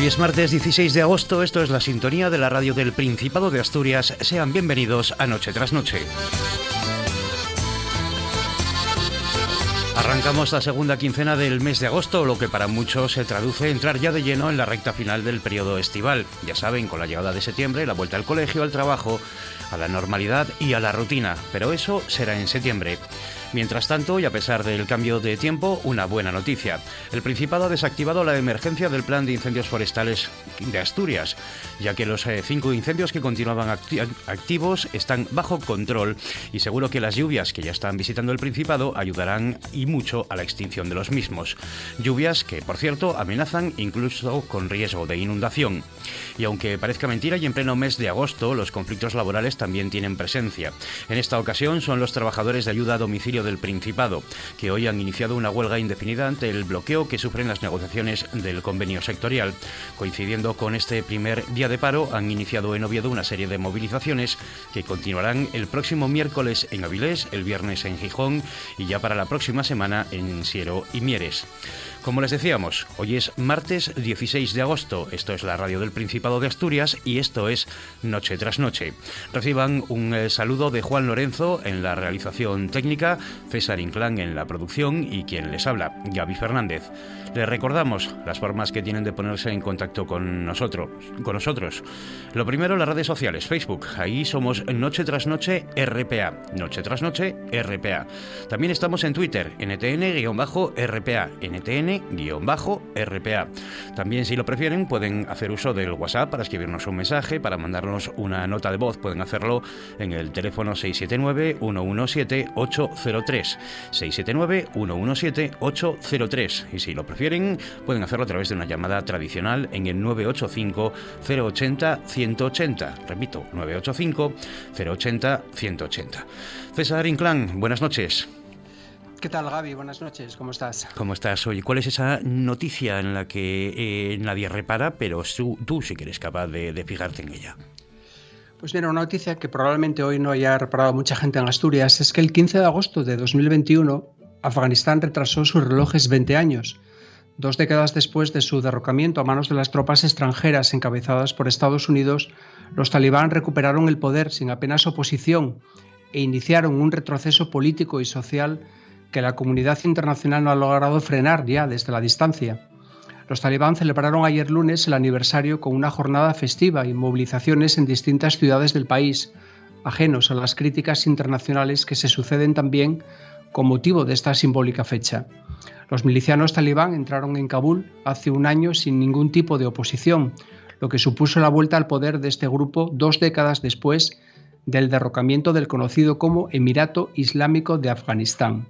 Hoy es martes 16 de agosto, esto es la sintonía de la radio del Principado de Asturias. Sean bienvenidos a Noche tras Noche. Arrancamos la segunda quincena del mes de agosto, lo que para muchos se traduce en entrar ya de lleno en la recta final del periodo estival. Ya saben, con la llegada de septiembre, la vuelta al colegio, al trabajo, a la normalidad y a la rutina. Pero eso será en septiembre. Mientras tanto, y a pesar del cambio de tiempo, una buena noticia. El Principado ha desactivado la emergencia del Plan de Incendios Forestales de Asturias, ya que los eh, cinco incendios que continuaban activos están bajo control y seguro que las lluvias que ya están visitando el Principado ayudarán y mucho a la extinción de los mismos. Lluvias que, por cierto, amenazan incluso con riesgo de inundación. Y aunque parezca mentira y en pleno mes de agosto, los conflictos laborales también tienen presencia. En esta ocasión son los trabajadores de ayuda a domicilio del Principado, que hoy han iniciado una huelga indefinida ante el bloqueo que sufren las negociaciones del convenio sectorial. Coincidiendo con este primer día de paro, han iniciado en Oviedo una serie de movilizaciones que continuarán el próximo miércoles en Avilés, el viernes en Gijón y ya para la próxima semana en Siero y Mieres. Como les decíamos, hoy es martes 16 de agosto, esto es la radio del Principado de Asturias y esto es Noche tras Noche. Reciban un eh, saludo de Juan Lorenzo en la realización técnica, César Inclán en la producción y quien les habla, Gaby Fernández. Les recordamos las formas que tienen de ponerse en contacto con nosotros, con nosotros. Lo primero, las redes sociales, Facebook. Ahí somos Noche tras Noche RPA. Noche tras Noche RPA. También estamos en Twitter, NTN-RPA. NTN-RPA. También, si lo prefieren, pueden hacer uso del WhatsApp para escribirnos un mensaje, para mandarnos una nota de voz. Pueden hacerlo en el teléfono 679-117-803. 679-117-803. Y si lo prefieren, pueden hacerlo a través de una llamada tradicional en el 985 080 180. Repito, 985 080 180. César Inclán, buenas noches. ¿Qué tal, Gaby? Buenas noches, ¿cómo estás? ¿Cómo estás? Oye, ¿cuál es esa noticia en la que eh, nadie repara, pero tú, sí que eres capaz de, de fijarte en ella? Pues mira, una noticia que probablemente hoy no haya reparado mucha gente en Asturias es que el 15 de agosto de 2021 Afganistán retrasó sus relojes 20 años Dos décadas después de su derrocamiento a manos de las tropas extranjeras encabezadas por Estados Unidos, los talibán recuperaron el poder sin apenas oposición e iniciaron un retroceso político y social que la comunidad internacional no ha logrado frenar ya desde la distancia. Los talibán celebraron ayer lunes el aniversario con una jornada festiva y movilizaciones en distintas ciudades del país, ajenos a las críticas internacionales que se suceden también con motivo de esta simbólica fecha. Los milicianos talibán entraron en Kabul hace un año sin ningún tipo de oposición, lo que supuso la vuelta al poder de este grupo dos décadas después del derrocamiento del conocido como Emirato Islámico de Afganistán.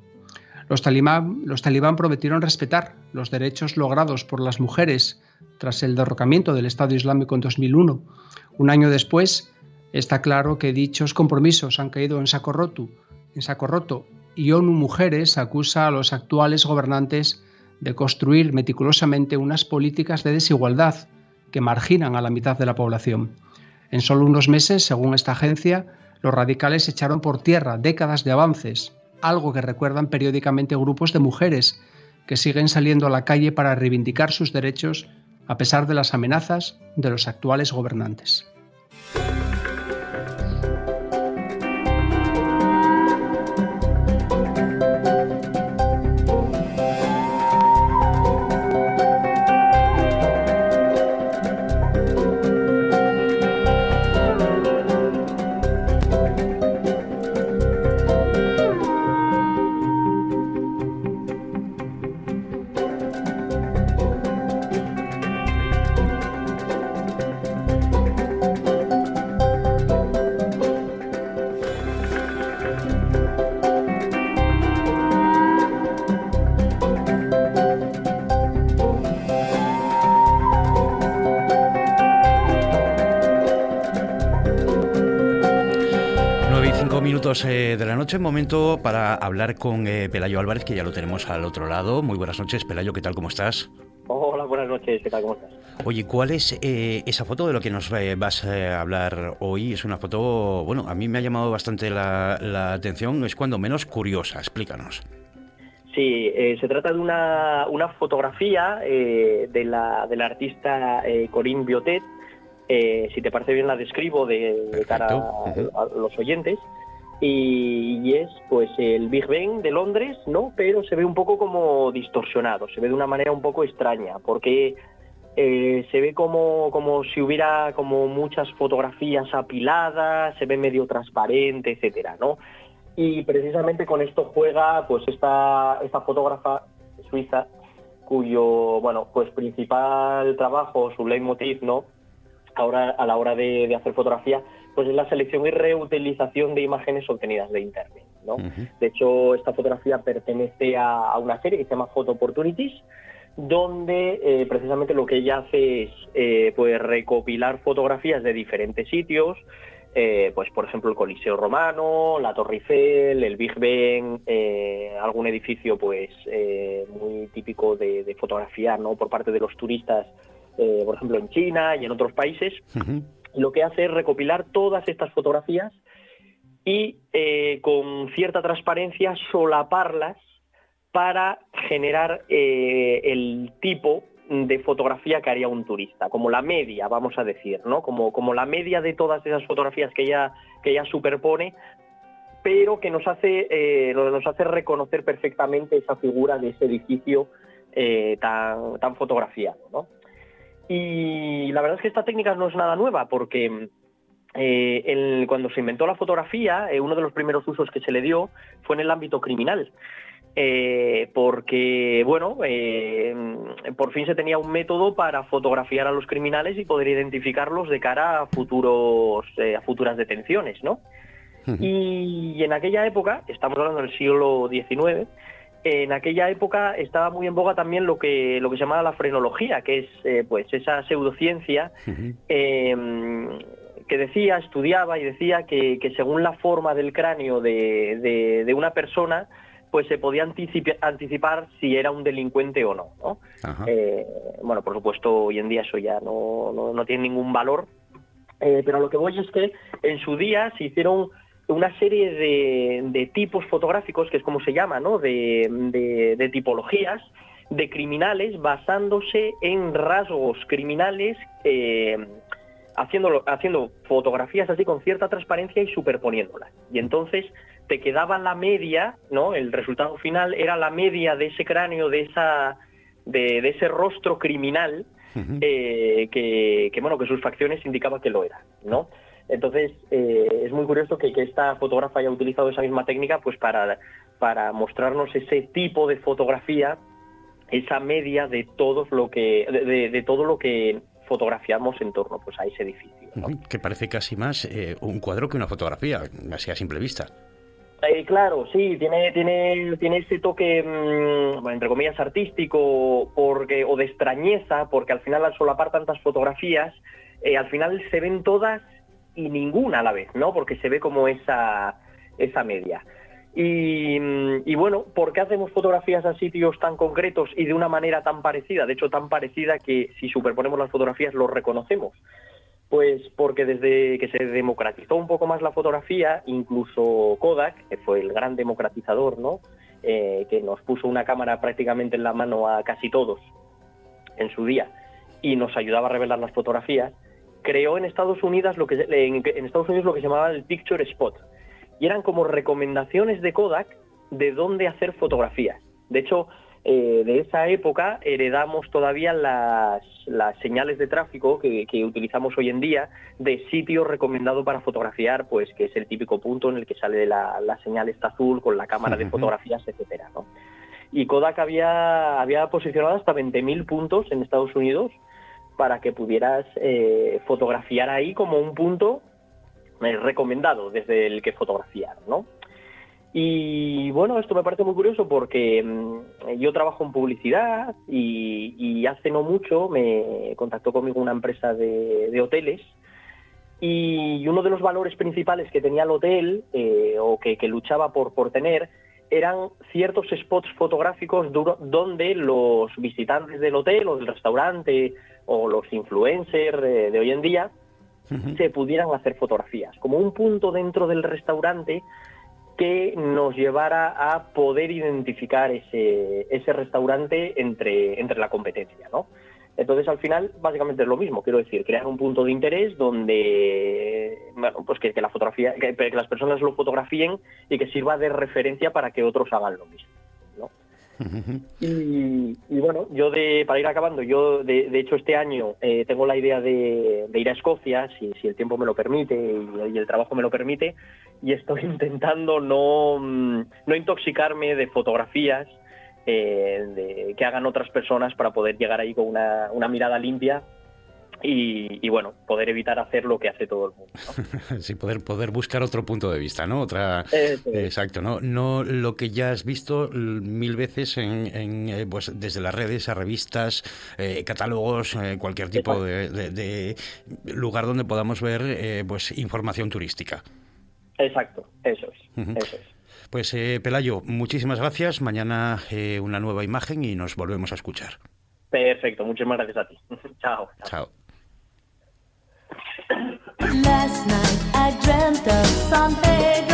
Los talibán, prometieron respetar los derechos logrados por las mujeres tras el derrocamiento del Estado Islámico en 2001. Un año después, está claro que dichos compromisos han caído en saco roto y ONU Mujeres acusa a los actuales gobernantes de construir meticulosamente unas políticas de desigualdad que marginan a la mitad de la población. En solo unos meses, según esta agencia, los radicales echaron por tierra décadas de avances, algo que recuerdan periódicamente grupos de mujeres que siguen saliendo a la calle para reivindicar sus derechos a pesar de las amenazas de los actuales gobernantes. Minutos eh, de la noche, momento para hablar con eh, Pelayo Álvarez, que ya lo tenemos al otro lado. Muy buenas noches, Pelayo, ¿qué tal? ¿Cómo estás? Hola, buenas noches, ¿qué tal? ¿Cómo estás? Oye, ¿cuál es eh, esa foto de lo que nos vas a hablar hoy? Es una foto, bueno, a mí me ha llamado bastante la, atención, es cuando menos curiosa, explícanos. Sí, eh, se trata de una, una fotografía eh, de, la, de la artista eh, Corinne Biotet. si te parece bien la describo de, cara a, los oyentes. Y, es pues el Big Bang de Londres, ¿no? Pero se ve un poco como distorsionado, se ve de una manera un poco extraña, porque se ve como, como si hubiera como muchas fotografías apiladas, se ve medio transparente, etcétera, ¿no? Y precisamente con esto juega pues esta, esta fotógrafa suiza cuyo bueno pues principal trabajo, su leitmotiv, ¿no? Ahora a la hora de, hacer fotografía, pues es la selección y reutilización de imágenes obtenidas de internet. ¿no? De hecho, esta fotografía pertenece a, una serie que se llama Photo Opportunities, donde eh, precisamente lo que ella hace es eh, pues recopilar fotografías de diferentes sitios, eh, pues por ejemplo el Coliseo Romano, la Torre Eiffel, el Big Ben, eh, algún edificio pues eh, muy típico de, fotografía ¿no? por parte de los turistas, por ejemplo en China y en otros países. Lo que hace es recopilar todas estas fotografías y con cierta transparencia solaparlas para generar el tipo de fotografía que haría un turista, como la media, vamos a decir, ¿no? Como, como la media de todas esas fotografías que ella, que ella superpone, pero que nos hace, eh, nos hace reconocer perfectamente esa figura de ese edificio eh, tan, tan fotografiado, ¿no? Y la verdad es que esta técnica no es nada nueva, porque eh, cuando se inventó la fotografía, uno de los primeros usos que se le dio fue en el ámbito criminal. Eh, porque, bueno, eh, por fin se tenía un método para fotografiar a los criminales y poder identificarlos de cara a, futuros, eh, a futuras detenciones, ¿no? y, en aquella época, estamos hablando del siglo XIX, en aquella época estaba muy en boga también lo que, lo que se llamaba la frenología, que es pues esa pseudociencia que decía, estudiaba y decía que, según la forma del cráneo de, de una persona, pues se podía anticipar si era un delincuente o no. Eh, bueno, por supuesto, hoy en día eso ya no, no, tiene ningún valor, eh, pero lo que voy es que en su día se hicieron una serie de, tipos fotográficos, que es como se llama, ¿no? de, tipologías de criminales basándose en rasgos criminales, eh, haciendo, haciendo fotografías así con cierta transparencia y superponiéndolas. Y entonces te quedaba la media, ¿no? El resultado final era la media de ese cráneo, de esa, de, ese rostro criminal, eh, que, bueno, que sus facciones indicaban que lo era, ¿no? Entonces eh, es muy curioso que, esta fotógrafa haya utilizado esa misma técnica, pues para, para mostrarnos ese tipo de fotografía, esa media de todo lo que, de, todo lo que fotografiamos en torno pues, a ese edificio. Que parece casi más eh, un cuadro que una fotografía, así a simple vista. Eh, claro, sí, tiene, tiene, tiene ese toque, mm, entre comillas, artístico porque, o de extrañeza, porque al final al solapar tantas fotografías, eh, al final se ven todas y ninguna a la vez, ¿no? Porque se ve como esa, esa media. Y, mm, y, bueno, ¿por qué hacemos fotografías a sitios tan concretos y de una manera tan parecida? De hecho, tan parecida que si superponemos las fotografías los reconocemos. Pues porque desde que se democratizó un poco más la fotografía, incluso Kodak, que fue el gran democratizador, ¿no? Eh, que nos puso una cámara prácticamente en la mano a casi todos en su día y nos ayudaba a revelar las fotografías, creó en Estados Unidos lo que en, Estados Unidos lo que se llamaba el Picture Spot. Y eran como recomendaciones de Kodak de dónde hacer fotografías. De hecho, eh, de esa época heredamos todavía las, señales de tráfico que, utilizamos hoy en día de sitio recomendado para fotografiar, pues que es el típico punto en el que sale la, señal esta azul con la cámara de fotografías, etcétera, Y Kodak había, había posicionado hasta 20.000 puntos en Estados Unidos para que pudieras eh, fotografiar ahí como un punto eh, recomendado desde el que fotografiar, ¿no? Y bueno, esto me parece muy curioso porque mm, yo trabajo en publicidad y, hace no mucho me contactó conmigo una empresa de, hoteles y uno de los valores principales que tenía el hotel eh, o que, luchaba por, por tener eran ciertos spots fotográficos donde los visitantes del hotel o del restaurante o los influencers de, hoy en día se pudieran hacer fotografías, como un punto dentro del restaurante que nos llevara a poder identificar ese, ese restaurante entre, entre la competencia, ¿no? Entonces, al final, básicamente es lo mismo, quiero decir, crear un punto de interés donde, bueno, pues que, la fotografía, que, las personas lo fotografíen y que sirva de referencia para que otros hagan lo mismo. Y, bueno, yo de, para ir acabando, yo de, hecho este año eh, tengo la idea de, ir a Escocia, si, el tiempo me lo permite y, el trabajo me lo permite, y estoy intentando no, no intoxicarme de fotografías eh, que hagan otras personas para poder llegar ahí con una, mirada limpia y, bueno, poder evitar hacer lo que hace todo el mundo. sí, poder, poder buscar otro punto de vista, ¿no? Otra, exacto, ¿no? No lo que ya has visto mil veces en, eh, pues, desde las redes a revistas, eh, catálogos, cualquier tipo de, lugar donde podamos ver pues información turística. Exacto, eso es, eso es. Pues eh, Pelayo, muchísimas gracias. Mañana eh, una nueva imagen y nos volvemos a escuchar. Perfecto, muchísimas gracias a ti. chao. Chao. Last night I dreamt of something.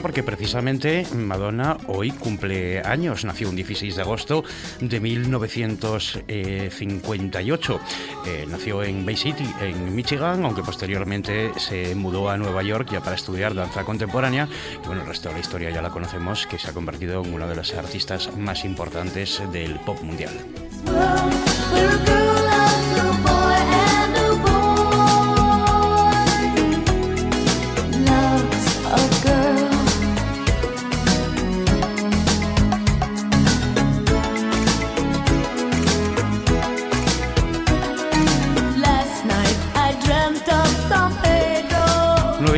Porque precisamente Madonna hoy cumple años. Nació un 16 de agosto de 1958. Eh, nació en Bay City, en Michigan, aunque posteriormente se mudó a Nueva York ya para estudiar danza contemporánea. Y bueno, el resto de la historia ya la conocemos, que se ha convertido en una de las artistas más importantes del pop mundial.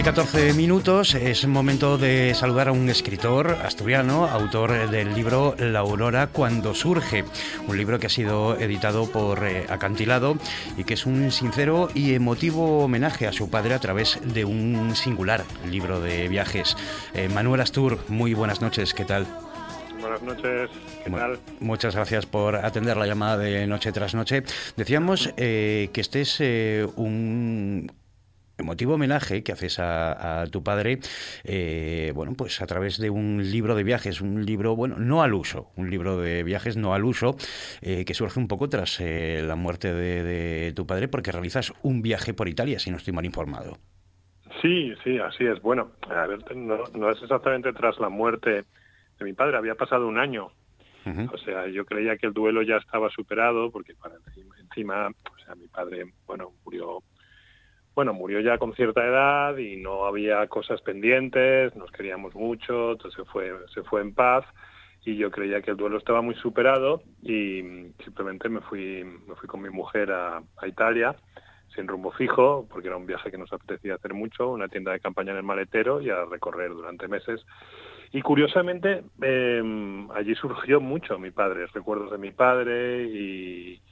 14 minutos es momento de saludar a un escritor asturiano, autor del libro La aurora cuando surge, un libro que ha sido editado por eh, Acantilado y que es un sincero y emotivo homenaje a su padre a través de un singular libro de viajes. Eh, Manuel Astur, muy buenas noches, ¿qué tal? Buenas noches, ¿qué tal? Muchas gracias por atender la llamada de noche tras noche. Decíamos eh, que este es un emotivo homenaje que haces a, tu padre, eh, bueno, pues a través de un libro de viajes, un libro, bueno, no al uso, un libro de viajes no al uso, eh, que surge un poco tras eh, la muerte de, tu padre, porque realizas un viaje por Italia, si no estoy mal informado. Sí, sí, así es. Bueno, a ver, no, es exactamente tras la muerte de mi padre, había pasado un año. O sea, yo creía que el duelo ya estaba superado, porque para encima, o sea, mi padre, bueno, murió bueno, murió ya con cierta edad y no había cosas pendientes, nos queríamos mucho, entonces se fue, se fue en paz y yo creía que el duelo estaba muy superado y simplemente me fui, me fui con mi mujer a, Italia sin rumbo fijo, porque era un viaje que nos apetecía hacer mucho, una tienda de campaña en el maletero y a recorrer durante meses. Y curiosamente, em, allí surgió mucho mi padre, recuerdos de mi padre y,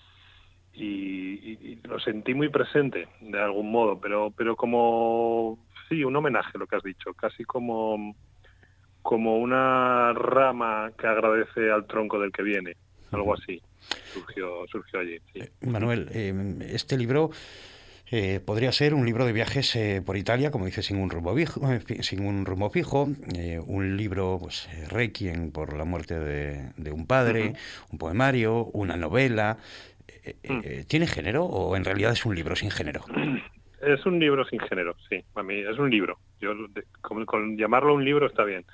y, lo sentí muy presente de algún modo, pero, pero como, sí, un homenaje, lo que has dicho, casi como, como una rama que agradece al tronco del que viene. algo así surgió, surgió allí. Eh, Manuel, este libro eh, podría ser un libro de viajes eh, por Italia, como dice, sin un rumbo fijo, eh, sin un rumbo fijo un libro, pues, Requiem por la muerte de, un padre, un poemario, una novela. Mm. ¿Tiene género o en realidad es un libro sin género? Es un libro sin género, sí. A mí es un libro. Yo con, llamarlo un libro está bien.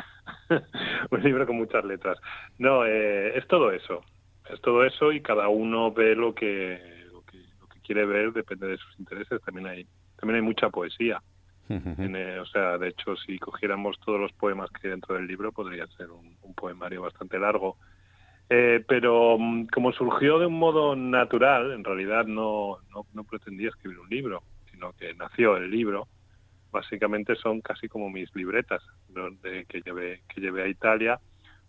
un libro con muchas letras. No, es todo eso. Es todo eso y cada uno ve lo que quiere ver depende de sus intereses. También hay, también hay mucha poesía. Eh, o sea, de hecho, si cogiéramos todos los poemas que hay dentro del libro, podría ser un, poemario bastante largo. Eh, pero mm, como surgió de un modo natural, en realidad no, no, pretendía escribir un libro, sino que nació el libro. Básicamente son casi como mis libretas de, que, llevé, que llevé a Italia,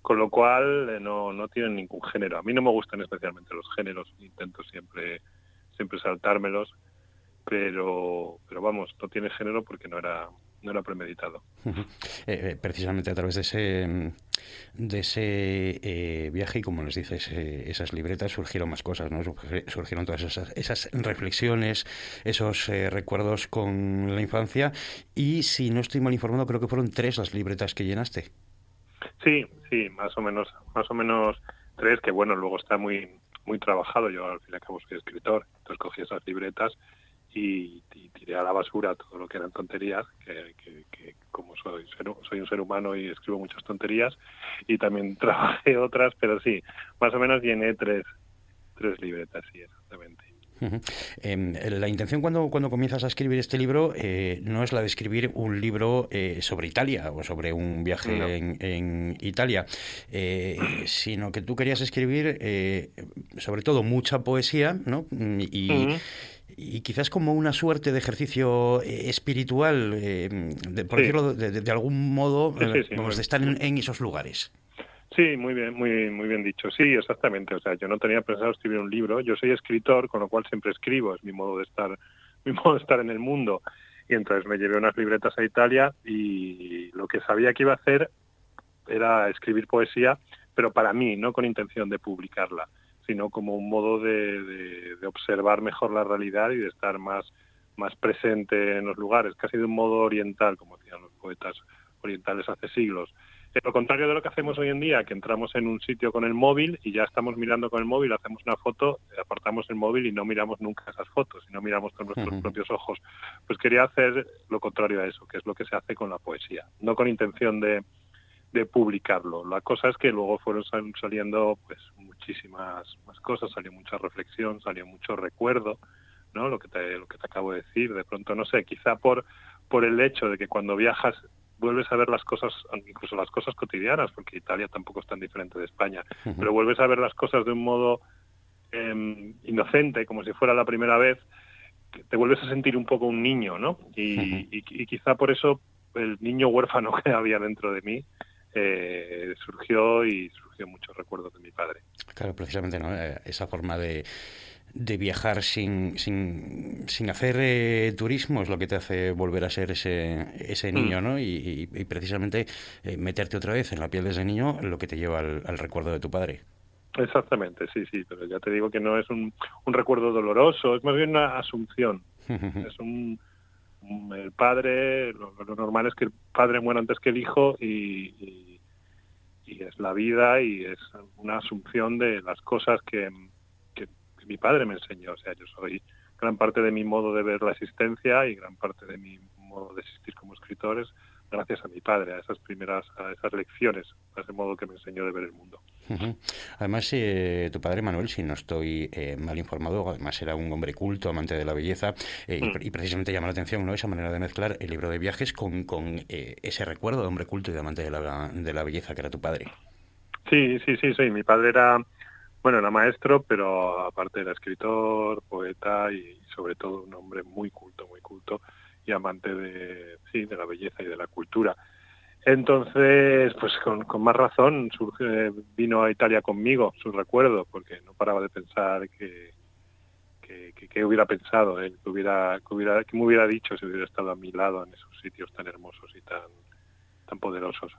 con lo cual eh, no, no tienen ningún género. A mí no me gustan especialmente los géneros, intento siempre siempre saltármelos, pero, pero vamos, no tiene género porque no era, no era premeditado. Eh, eh, precisamente a través de ese, de ese eh, viaje y como les dices, esas libretas surgieron más cosas, ¿no? Surgieron todas esas, esas reflexiones, esos recuerdos con la infancia y si no estoy mal informado, creo que fueron tres las libretas que llenaste. Sí, sí, más o menos, más o menos tres, que bueno, luego está muy muy trabajado. Yo al fin y al cabo soy escritor, entonces cogí esas libretas y, tiré a la basura todo lo que eran tonterías, que, como soy, soy un ser humano y escribo muchas tonterías, y también trabajé otras, pero sí, más o menos llené tres, tres libretas, sí, exactamente. Em, la intención cuando, cuando comienzas a escribir este libro eh, no es la de escribir un libro eh, sobre Italia o sobre un viaje en, Italia, eh, sino que tú querías escribir sobre todo mucha poesía ¿no? y, y quizás como una suerte de ejercicio espiritual, por decirlo de, algún modo, de estar en esos lugares. Sí, muy bien, muy muy bien dicho. Sí, exactamente. O sea, yo no tenía pensado escribir un libro. Yo soy escritor, con lo cual siempre escribo. Es mi modo de estar, mi modo de estar en el mundo. Y entonces me llevé unas libretas a Italia y lo que sabía que iba a hacer era escribir poesía, pero para mí, no con intención de publicarla, sino como un modo de, de observar mejor la realidad y de estar más más presente en los lugares, casi de un modo oriental, como decían los poetas orientales hace siglos. Lo contrario de lo que hacemos hoy en día, que entramos en un sitio con el móvil y ya estamos mirando con el móvil, hacemos una foto, apartamos el móvil y no miramos nunca esas fotos, y no miramos con nuestros propios ojos. Pues quería hacer lo contrario a eso, que es lo que se hace con la poesía, no con intención de, de publicarlo. La cosa es que luego fueron saliendo pues muchísimas más cosas, salió mucha reflexión, salió mucho recuerdo, ¿no? Lo que te, lo que te acabo de decir, de pronto no sé, quizá por por el hecho de que cuando viajas vuelves a ver las cosas, incluso las cosas cotidianas, porque Italia tampoco es tan diferente de España, pero vuelves a ver las cosas de un modo em, inocente, como si fuera la primera vez, te vuelves a sentir un poco un niño, ¿no? Y, quizá por eso el niño huérfano que había dentro de mí eh, surgió y surgió muchos recuerdos de mi padre. Claro, precisamente, ¿no? Eh, esa forma de de viajar sin, sin, sin hacer eh, turismo es lo que te hace volver a ser ese, ese mm. niño, ¿no? Y, precisamente eh, meterte otra vez en la piel de ese niño lo que te lleva al, recuerdo de tu padre. Exactamente, sí, sí, pero ya te digo que no es un, un recuerdo doloroso, es más bien una asunción. es un, el padre, lo, normal es que el padre muera antes que el hijo y, es la vida y es una asunción de las cosas que, mi padre me enseñó. O sea, yo soy gran parte de mi modo de ver la existencia y gran parte de mi modo de existir como escritor gracias a mi padre, a esas primeras, a esas lecciones, a ese modo que me enseñó de ver el mundo. Además, eh, tu padre Manuel, si no estoy eh, mal informado, además era un hombre culto, amante de la belleza, eh, mm. y, precisamente llama la atención ¿no? esa manera de mezclar el libro de viajes con, con ese recuerdo de hombre culto y de amante de la, de la belleza que era tu padre. Sí, sí, sí, sí. Mi padre era bueno, era maestro, pero aparte era escritor, poeta y sobre todo un hombre muy culto, muy culto y amante de, sí, de la belleza y de la cultura. Entonces, pues con, más razón surge, vino a Italia conmigo, su recuerdo, porque no paraba de pensar que, que, hubiera pensado él, que hubiera, que hubiera, que me hubiera dicho si hubiera estado a mi lado en esos sitios tan hermosos y tan, tan poderosos.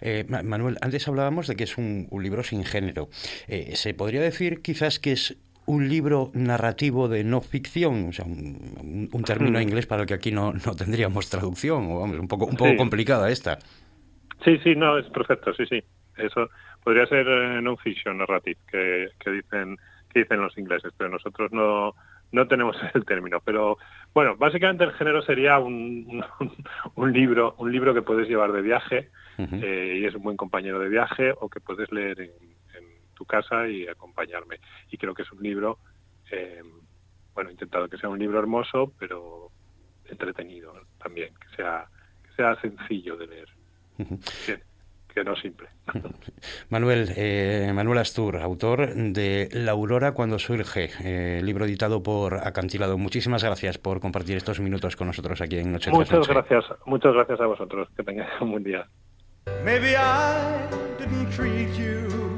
Eh, Manuel, antes hablábamos de que es un, libro sin género. Eh, ¿Se podría decir quizás que es un libro narrativo de no ficción? O sea, un, término inglés para el que aquí no, no tendríamos traducción, o vamos, un poco, un poco complicada esta. Sí, sí, no, es perfecto, sí, sí. Eso podría ser eh, non-fiction narrative, que, que, dicen, que dicen los ingleses, pero nosotros no, no tenemos el término. Pero bueno, básicamente el género sería un, un, libro, un libro que puedes llevar de viaje eh, y es un buen compañero de viaje o que puedes leer en, tu casa y acompañarme. Y creo que es un libro, eh, bueno, he intentado que sea un libro hermoso, pero entretenido también, que sea, que sea sencillo de leer que no simple. Manuel, eh, Manuel Astur, autor de La Aurora cuando surge, eh, libro editado por Acantilado. Muchísimas gracias por compartir estos minutos con nosotros aquí en Noche Muchas gracias, muchas gracias a vosotros. Que tengáis un buen día. Maybe I didn't treat you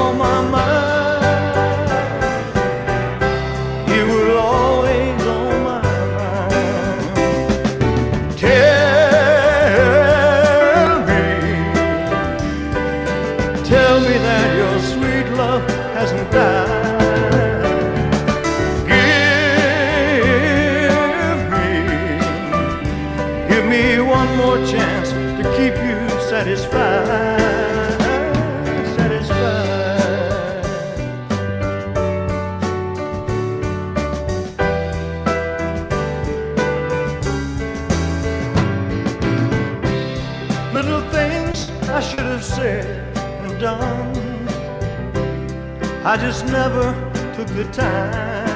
On my mind. Just never took the time.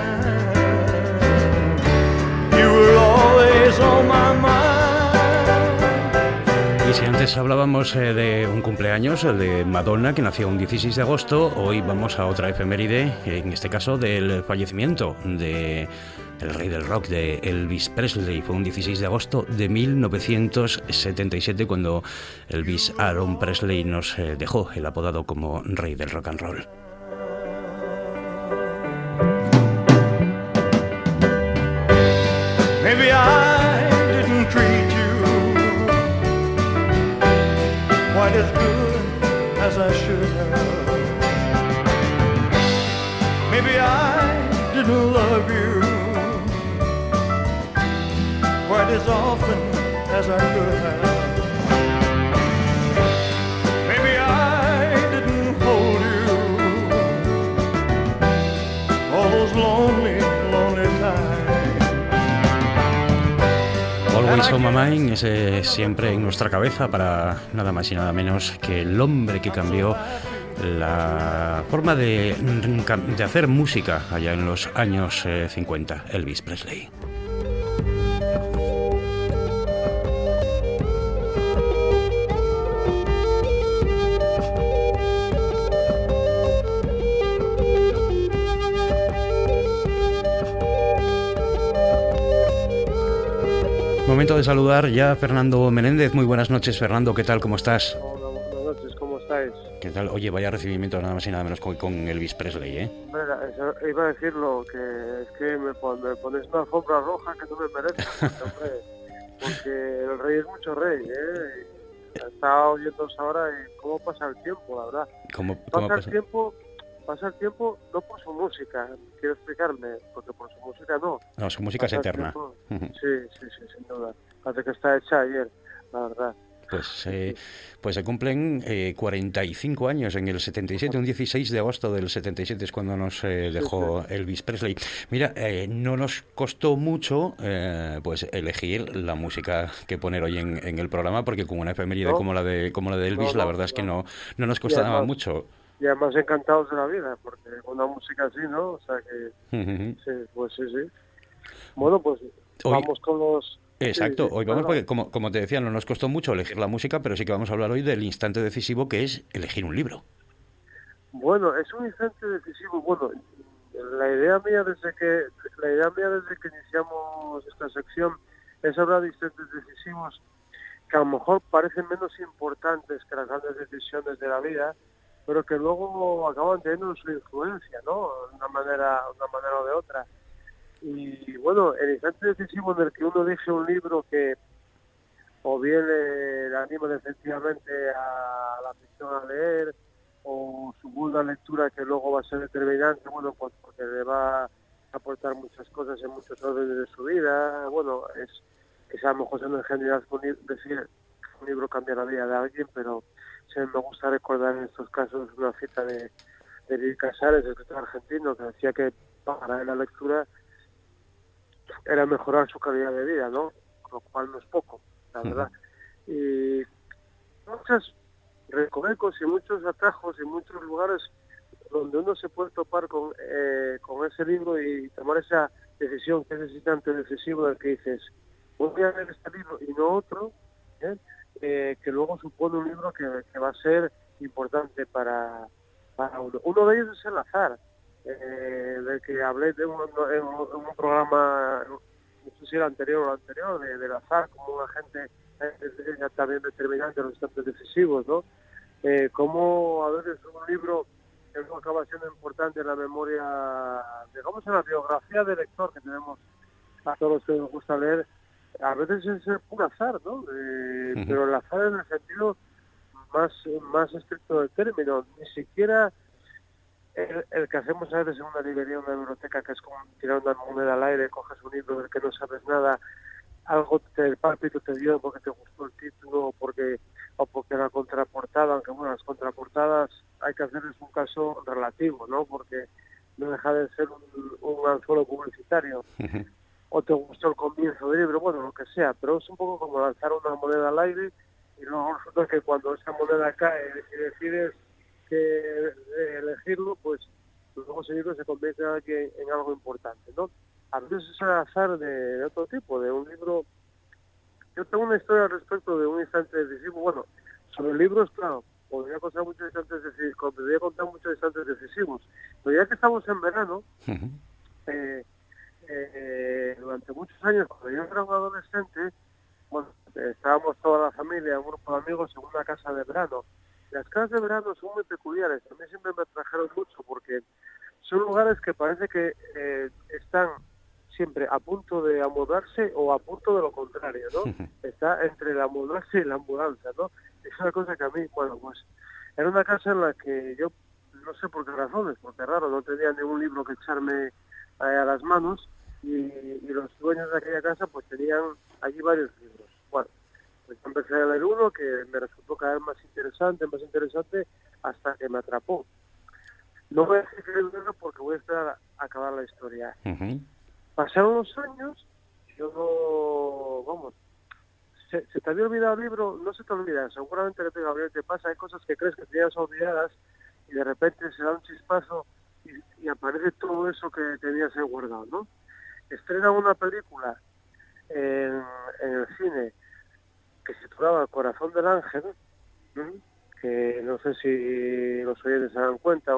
You were always on my mind. Si antes hablábamos eh, de un cumpleaños, el de Madonna, que nació un 16 de agosto, hoy vamos a otra efeméride, en este caso del fallecimiento de el rey del rock de Elvis Presley. Fue un 16 de agosto de 1977 cuando Elvis Aaron Presley nos eh, dejó el apodado como rey del rock and roll. My mind es eh, siempre en nuestra cabeza para nada más y nada menos que el hombre que cambió la forma de, de hacer música allá en los años 50, eh, Elvis Presley. Momento de saludar ya Fernando Menéndez. Muy buenas noches, Fernando. ¿Qué tal? ¿Cómo estás? Hola, buenas noches. ¿Cómo estáis? ¿Qué tal? Oye, vaya recibimiento nada más y nada menos con, Elvis Presley, ¿eh? iba a decirlo, que es que me, pones una alfombra roja que no me merece, porque, el rey es mucho rey, ¿eh? estaba oyendo ahora y cómo pasa el tiempo, la verdad. ¿Cómo, pasa, el tiempo pasa el tiempo no por su música, quiero explicarme, porque por su música no. No, su música es eterna. sí, sí, sí, sin duda. Parece que está hecha ayer, la verdad. Pues, eh, pues se cumplen eh, 45 años en el 77, un 16 de agosto del 77 es cuando nos eh, dejó Elvis Presley. Mira, eh, no nos costó mucho pues elegir la música que poner hoy en, el programa porque con una efeméride como la de como la de Elvis, la verdad es que no, no nos costaba mucho. Y además encantados de la vida, porque una música así, ¿no? O sea que, sí, pues sí, sí. Bueno, pues vamos con los Exacto, hoy vamos porque, como, como te decía, no nos costó mucho elegir la música, pero sí que vamos a hablar hoy del instante decisivo que es elegir un libro. Bueno, es un instante decisivo. Bueno, la idea mía desde que la idea mía desde que iniciamos esta sección es hablar de instantes decisivos que a lo mejor parecen menos importantes que las grandes decisiones de la vida, pero que luego acaban teniendo su influencia, ¿no? De una manera, una manera o de otra. Y bueno, el instante decisivo en el que uno deje un libro que o bien le, anima efectivamente a la afición a leer o su buena lectura que luego va a ser determinante, bueno, pues porque le va a aportar muchas cosas en muchos órdenes de su vida. Bueno, es quizá a lo mejor me general decir que un libro cambia la vida de alguien, pero me gusta recordar en estos casos una cita de, de Luis Casares, el escritor argentino, que decía que para la lectura era mejorar su calidad de vida, ¿no? Lo cual no es poco, la verdad. Y muchos recovecos y muchos atajos y muchos lugares donde uno se puede topar con, eh, con ese libro y tomar esa decisión que es instante decisivo del que dices, voy a leer este libro y no otro, ¿eh? Eh, que luego supone un libro que, va a ser importante para, uno. Uno de ellos es el azar eh, del que hablé de un, programa, no sé si era anterior o anterior, de, del azar como un agente eh, también determinante en los instantes decisivos, ¿no? Eh, como a veces un libro que no acaba siendo importante en la memoria, digamos en la biografía del lector que tenemos a todos los que nos gusta leer, a veces es el puro azar, ¿no? Eh, pero el azar en el sentido más, más estricto del término, ni siquiera el, que hacemos a veces en una librería, una biblioteca, que es como tirar una moneda al aire, coges un libro del que no sabes nada, algo te, el pálpito te dio porque te gustó el título o porque, o porque la contraportada, aunque bueno, las contraportadas hay que hacerles un caso relativo, ¿no? Porque no deja de ser un, un anzuelo publicitario. O te gustó el comienzo del libro, bueno, lo que sea, pero es un poco como lanzar una moneda al aire y luego resulta que cuando esa moneda cae y decides que elegirlo, pues luego ese libro se convierte en, algo importante, ¿no? A veces es el azar de, otro tipo, de un libro... Yo tengo una historia al respecto de un instante decisivo, bueno, sobre libros, claro, podría contar muchos instantes decisivos, podría contar muchos instantes decisivos, pero ya que estamos en verano, eh, eh, durante muchos años, cuando yo era un adolescente, bueno, estábamos toda la familia, un grupo de amigos en una casa de verano, las casas de verano son muy peculiares, a mí siempre me atrajeron mucho porque son lugares que parece que eh, están siempre a punto de amodarse o a punto de lo contrario, ¿no? Está entre la mudarse y la mudanza, ¿no? Es una cosa que a mí, bueno, pues era una casa en la que yo, no sé por qué razones, porque raro, no tenía ningún libro que echarme a las manos y, y los dueños de aquella casa pues tenían allí varios libros. Bueno, pues empecé a leer uno que me resultó cada vez más interesante, más interesante, hasta que me atrapó. No voy a decir que libro porque voy a esperar a acabar la historia. Pasaron los años, yo no, vamos, se, te había olvidado el libro, no se te olvida, seguramente que te, te pasa, hay cosas que crees que tenías olvidadas y de repente se da un chispazo y, aparece todo eso que tenías guardado, ¿no? Estrena una película en, en el cine que se titulaba Corazón del Ángel, que no sé si los oyentes se dan cuenta,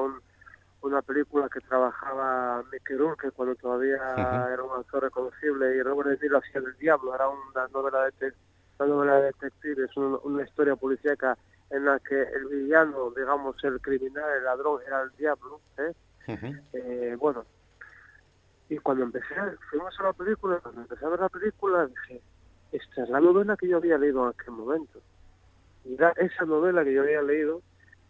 una película que trabajaba Mickey que cuando todavía era un actor reconocible y Robert De Niro hacía del diablo, era una novela de, una novela de detective, es una, historia policíaca en la que el villano, digamos, el criminal, el ladrón, era el diablo. ¿eh? Eh bueno, y cuando empecé, fuimos a la película, cuando empecé a ver la película, dije, esta es la novela que yo había leído en aquel momento. Y era esa novela que yo había leído,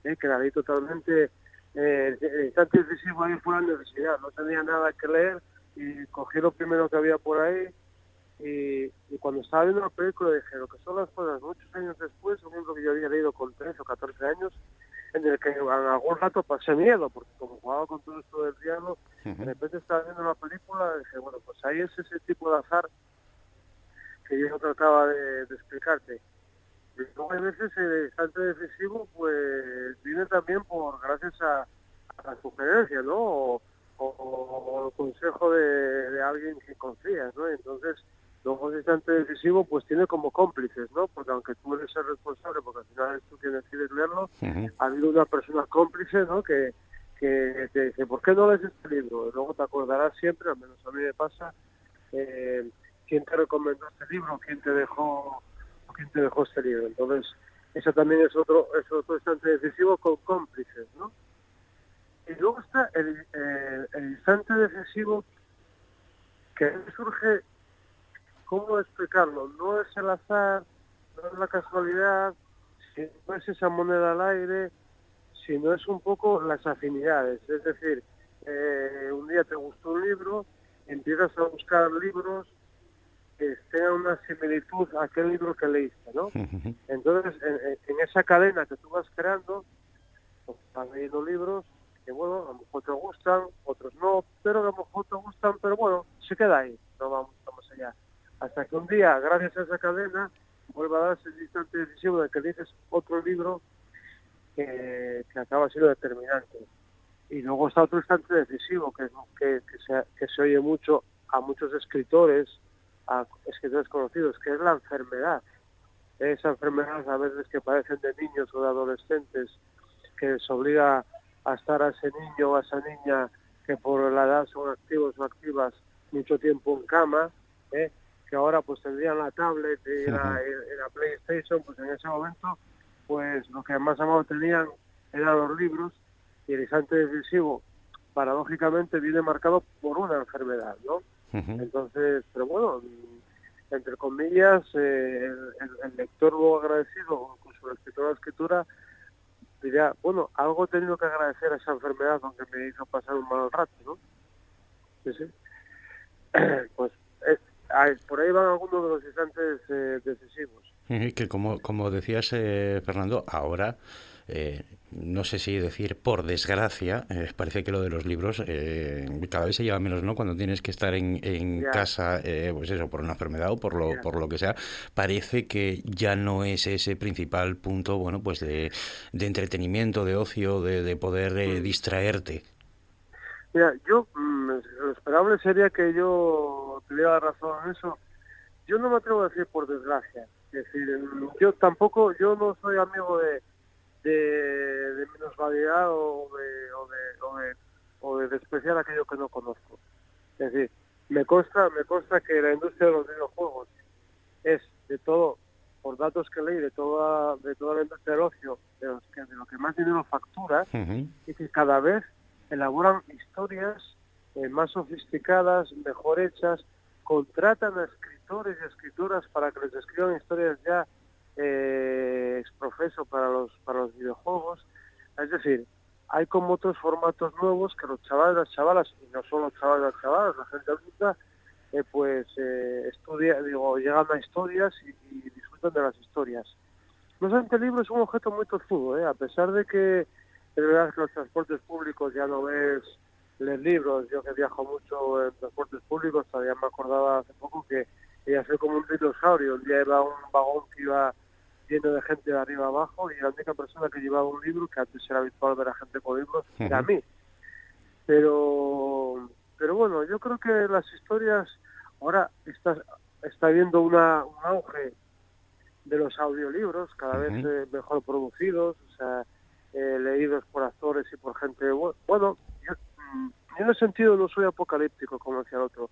eh, que la leí totalmente, eh, instante decisivo ahí fue la universidad, no tenía nada que leer y cogí lo primero que había por ahí y, cuando estaba viendo la película dije, lo que son las cosas, muchos años después, un libro que yo había leído con 13 o 14 años, en el que en algún rato pasé miedo, porque como jugaba con todo esto del diablo, de repente estaba viendo la película y dije, bueno, pues ahí es ese tipo de azar que yo no trataba de, explicarte. Y luego hay veces el instante decisivo, pues viene también por gracias a, la sugerencia, ¿no? O, o, el consejo de, de, alguien que confías, ¿no? Entonces, luego el instante decisivo, pues tiene como cómplices, ¿no? Porque aunque tú eres el responsable, porque al final es tú quien decides leerlo, ha habido una persona cómplice, ¿no? Que, que te dice, ¿por qué no lees este libro? Y luego te acordarás siempre, al menos a mí me pasa, eh, quién te recomendó este libro, quién te dejó, quién te dejó este libro. Entonces, eso también es otro, es otro instante decisivo con cómplices, ¿no? Y luego está el, el instante decisivo que surge, ¿cómo explicarlo? No es el azar, no es la casualidad, no es esa moneda al aire, sino es un poco las afinidades. Es decir, eh, un día te gustó un libro, empiezas a buscar libros que tengan una similitud a aquel libro que leíste, ¿no? Entonces, en, esa cadena que tú vas creando, pues, vas leyendo libros que, bueno, a lo mejor te gustan, otros no, pero a lo mejor te gustan, pero bueno, se queda ahí, no vamos, vamos allá. Hasta que un día, gracias a esa cadena, vuelva a darse el instante decisivo de que dices otro libro que, acaba siendo determinante. Y luego está otro instante decisivo, que, que, que, se, que se oye mucho a muchos escritores, a escritores conocidos, que es la enfermedad. Esa enfermedad a veces que padecen de niños o de adolescentes, que les obliga a estar a ese niño o a esa niña que por la edad son activos o activas mucho tiempo en cama, ¿eh? Que ahora pues tendrían la tablet y la, PlayStation, pues en ese momento pues lo que más amado tenían eran los libros y el instante decisivo paradójicamente viene marcado por una enfermedad, ¿no? Entonces, pero bueno, entre comillas, eh, el, lector lo agradecido, escritor de la escritura, diría, bueno, algo he tenido que agradecer a esa enfermedad aunque me hizo pasar un mal rato, ¿no? Sí, sí. pues por ahí van algunos de los instantes eh, decisivos. Que como, como decías, eh, Fernando, ahora eh, no sé si decir por desgracia, eh, parece que lo de los libros eh, cada vez se lleva menos, ¿no? Cuando tienes que estar en, en casa, pues eso, por una enfermedad o por lo, por lo que sea, parece que ya no es ese principal punto, bueno, pues de, de entretenimiento, de ocio, de, de poder mm. distraerte. Mira, yo, mm, lo esperable sería que yo tuviera razón en eso. Yo no me atrevo a decir por desgracia. Es decir, yo tampoco, yo no soy amigo de de, de o de, o, de, o, de, despreciar aquello que no conozco. Es decir, me consta, me consta que la industria de los videojuegos es de todo, por datos que leí, de toda, de toda la industria del ocio, de, los que, de lo que más dinero factura, y que cada vez elaboran historias eh, más sofisticadas, mejor hechas, contratan a escritores y escritoras para que les escriban historias ya eh, profeso para los, para los videojuegos. Es decir, hay como otros formatos nuevos que los chavales, las chavalas, y no solo los chavales, las chavalas, la gente adulta, eh, pues eh, estudia, digo, llegan a historias y, disfrutan de las historias. No obstante, el libro es un objeto muy tozudo, ¿eh? a pesar de que de verdad los transportes públicos ya no ves leer libros, yo que viajo mucho en transportes públicos, todavía me acordaba hace poco que ya soy como un dinosaurio, un día iba un vagón que iba lleno de gente de arriba abajo y la única persona que llevaba un libro, que antes era habitual ver a gente con libros, era a mí. Pero, pero bueno, yo creo que las historias, ahora está, está viendo una, un auge de los audiolibros, cada vez eh, mejor producidos, o sea, eh, leídos por actores y por gente. Bueno, en ese sentido no soy apocalíptico, como decía el otro.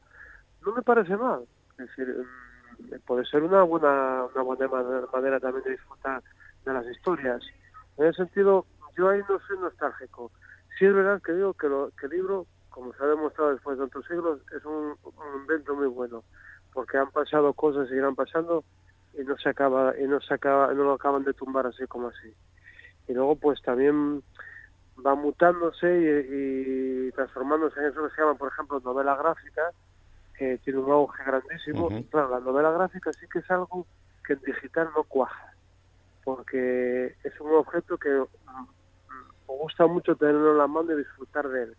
No me parece mal. Es decir, mm, puede ser una buena, una buena manera también de disfrutar de las historias. En ese sentido, yo ahí no soy nostálgico. Sí es verdad que digo que, lo, que el libro, como se ha demostrado después de tantos siglos, es un, invento muy bueno, porque han pasado cosas y irán pasando y no se acaba y no se acaba no lo acaban de tumbar así como así y luego pues también va mutándose y, transformándose en eso que se llama por ejemplo novela gráfica que tiene un auge grandísimo. Claro la novela gráfica sí que es algo que en digital no cuaja porque es un objeto que mm, me gusta mucho tenerlo en la mano y disfrutar de él.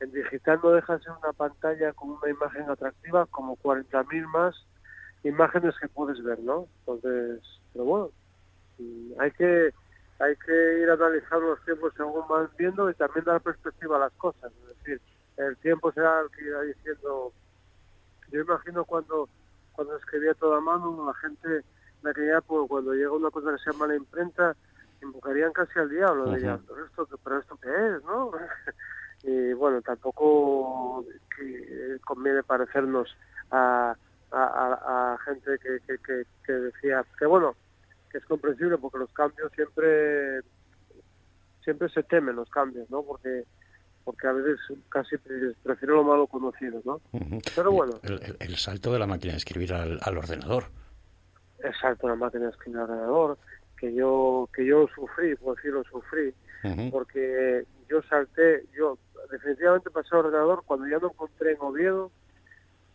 En digital no deja de ser una pantalla con una imagen atractiva como 40.000 más imágenes que puedes ver, ¿no? Entonces, pero bueno, mm, hay que hay que ir analizando los tiempos según van viendo y también dar perspectiva a las cosas. Es decir, el tiempo será el que irá diciendo. Yo imagino cuando cuando escribía toda mano, la gente de aquella época, cuando llega una cosa que se llama la imprenta, invocarían casi al diablo. Uh ¿pero esto, ¿pero esto qué es, no? y bueno, tampoco conviene parecernos a a, gente que, que, que, decía que bueno que es comprensible porque los cambios siempre siempre se temen los cambios no porque porque a veces casi prefiero lo malo conocido no pero bueno. El, salto de la máquina de escribir al, ordenador. El salto de la máquina de escribir al ordenador que yo que yo sufrí por decirlo sufrí porque yo salté yo definitivamente pasé al ordenador cuando ya no encontré en Oviedo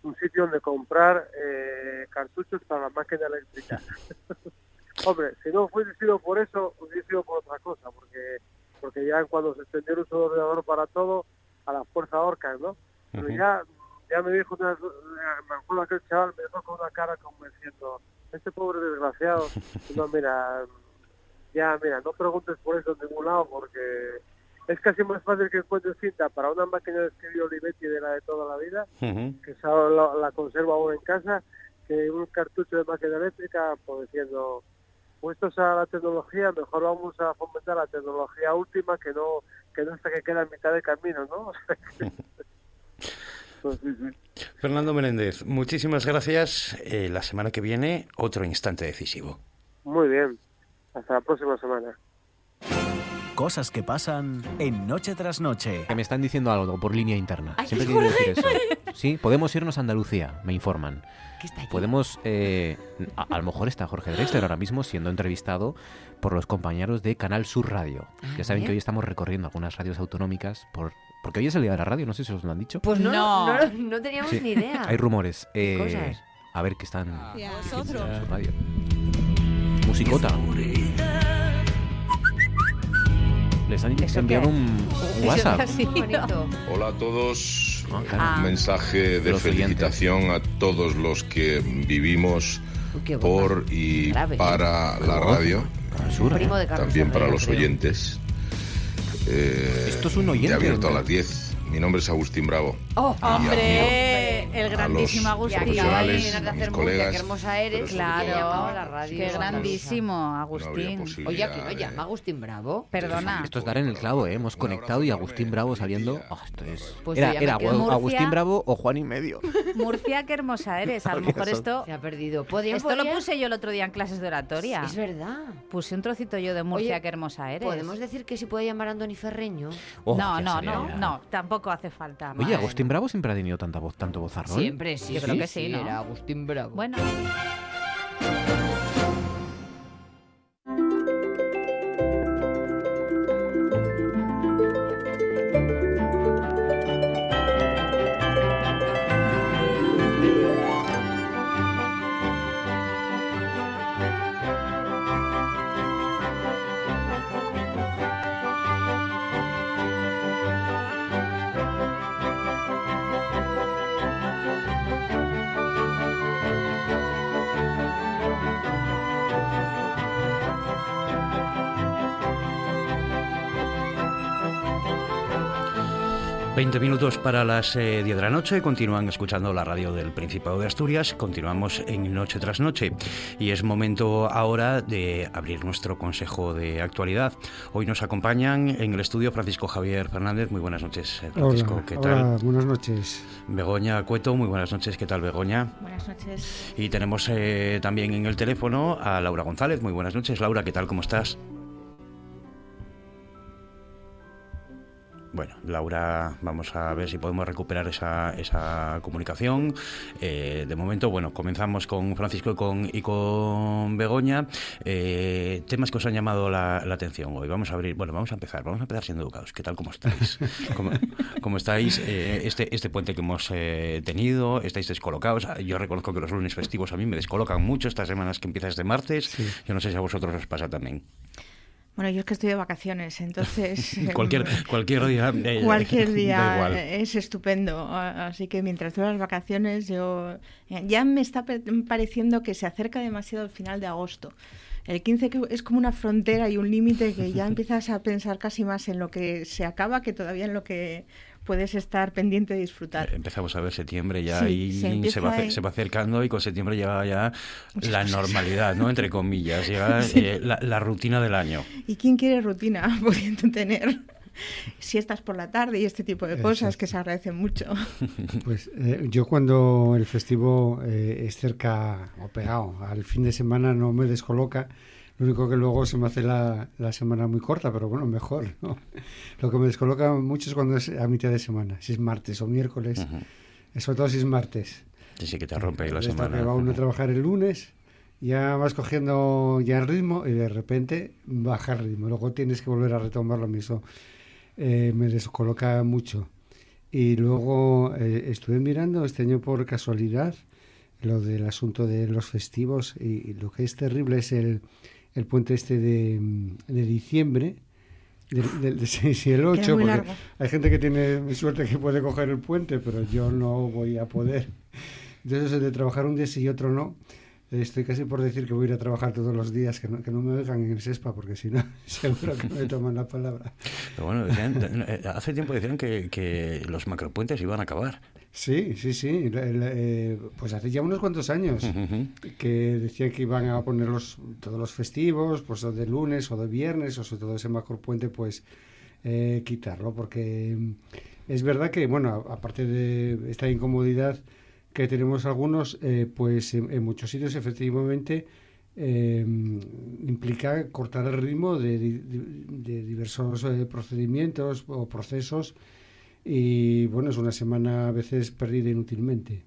un sitio donde comprar eh, cartuchos para la máquina eléctrica. Hombre, si no fuese sido por eso, hubiese sido por otra cosa, porque porque ya cuando se extendió el uso del ordenador para todo, a la fuerza orca, ¿no? Pero ya, ya me dijo, una, me acuerdo aquel chaval, me dejó con una cara como diciendo, este pobre desgraciado, no, mira, ya, mira, no preguntes por eso en ningún lado, porque es casi más fácil que encuentres cinta para una máquina de escribir Olivetti de la de toda la vida, que esa la, conservo aún en casa, que un cartucho de máquina eléctrica, pues diciendo, puestos a la tecnología, mejor vamos a fomentar la tecnología última que no que no hasta que queda en mitad de camino, ¿no? Pues Fernando Menéndez, muchísimas gracias. Eh, la semana que viene, otro instante decisivo. Muy bien. Hasta la próxima semana. Cosas que pasan en Noche tras Noche. Que me están diciendo algo por línea interna. Siempre quiero decir eso. Sí, podemos irnos a Andalucía, me informan. ¿Qué está Podemos, eh, a, lo mejor está Jorge Drexler ahora mismo siendo entrevistado por los compañeros de Canal Sur Radio. Ah, ya saben que hoy estamos recorriendo algunas radios autonómicas por porque hoy es el día de la radio, no sé si os lo han dicho. Pues no, no, no, teníamos ni idea. Hay rumores. Eh, a ver qué están. Vosotros. Radio. Musicota les han enviado un, WhatsApp. Hola a todos. Ah, un mensaje de felicitación a todos los que vivimos por y para la radio. También para los oyentes. Eh, Esto es un oyente. abierto a las 10 mi nombre es Agustín Bravo. ¡Oh, hombre! El grandísimo Agustín. mis colegas, qué hermosa eres. Claro, la radio. Qué grandísimo, Agustín. Oye, aquí no llama Agustín Bravo. Perdona. Esto es dar en el clavo, ¿eh? Hemos conectado y Agustín Bravo saliendo. Oh, esto es... Pues era era Agustín Bravo o Juan y medio. Murcia, qué hermosa eres. A lo mejor esto... Se ha perdido. Esto lo puse yo el otro día en clases de oratoria. Es verdad. Puse un trocito yo de Murcia, qué hermosa eres. ¿Podemos decir que se puede llamar Andoni Ferreño? Oh, no, no, no, no. Tampoco hace falta. Oye, Agustín Bravo siempre ha tenido tanta voz, tanto vozarrón. Siempre, sí. Yo creo que sí, ¿no? Era Agustín Bravo. Bueno. 20 minutos para las 10 eh, de la noche, continúan escuchando la radio del Principado de Asturias, continuamos en Noche tras Noche y es momento ahora de abrir nuestro consejo de actualidad. Hoy nos acompañan en el estudio Francisco Javier Fernández, muy buenas noches eh, Francisco, ¿qué tal? buenas noches. Begoña Cueto, muy buenas noches, ¿qué tal Begoña? Buenas noches. Y tenemos eh, también en el teléfono a Laura González, muy buenas noches Laura, ¿qué tal? ¿Cómo estás? Bueno, Laura, vamos a ver si podemos recuperar esa, esa comunicación. Eh, de momento, bueno, comenzamos con Francisco y con, y con Begoña. Eh, temas que os han llamado la, atención hoy. Vamos a abrir, bueno, vamos a empezar, vamos a empezar siendo educados. ¿Qué tal, cómo estáis? ¿Cómo, estáis? Eh, este, este puente que hemos tenido, estáis descolocados. Yo reconozco que los lunes festivos a mí me descolocan mucho estas semanas que empiezas de martes. Yo no sé si a vosotros os pasa también. Bueno, yo es que estoy de vacaciones, entonces... cualquier, cualquier día... Eh, cualquier día es estupendo. Así que mientras duran las vacaciones, yo... Eh, ya me está pareciendo que se acerca demasiado el final de agosto. El 15 es como una frontera y un límite que ya empiezas a pensar casi más en lo que se acaba que todavía en lo que puedes estar pendiente de disfrutar. Eh, empezamos a ver septiembre ya y se, va, acercando y con septiembre llega ya la normalidad, ¿no? Entre comillas, llega eh, la, rutina del año. ¿Y quién quiere rutina pudiendo tener? siestas por la tarde y este tipo de cosas que se agradecen mucho. Pues eh, yo cuando el festivo es cerca o pegado al fin de semana no me descoloca lo único que luego se me hace la, la semana muy corta, pero bueno, mejor. ¿no? Lo que me descoloca mucho es cuando es a mitad de semana, si es martes o miércoles, sobre todo si es martes. Sí, sí que te rompe la semana. Que va uno a trabajar el lunes, ya vas cogiendo ya el ritmo y de repente baja el ritmo. Luego tienes que volver a retomar lo mismo. Eh, me descoloca mucho. Y luego eh, estuve mirando este año por casualidad lo del asunto de los festivos y lo que es terrible es el, el puente este de, de diciembre, del, 6 y el 8, porque hay gente que tiene suerte que puede coger el puente, pero yo no voy a poder. Entonces, de trabajar un día sí y otro no, estoy casi por decir que voy a ir a trabajar todos los días, que no, que no me oigan en el SESPA, porque si no, seguro que me toman la palabra. Pero bueno, eh, hace tiempo decían que, que los macropuentes iban a acabar. Sí, sí, sí. Eh, pues hace ya unos cuantos años que decían que iban a poner todos los festivos, pues o de lunes o de viernes, o sobre todo ese macropuente, pues eh, quitarlo, porque es verdad que, bueno, aparte de esta incomodidad que tenemos algunos, eh, pues en, muchos sitios efectivamente implica cortar el ritmo de diversos procedimientos o procesos y bueno, es una semana a veces perdida inútilmente.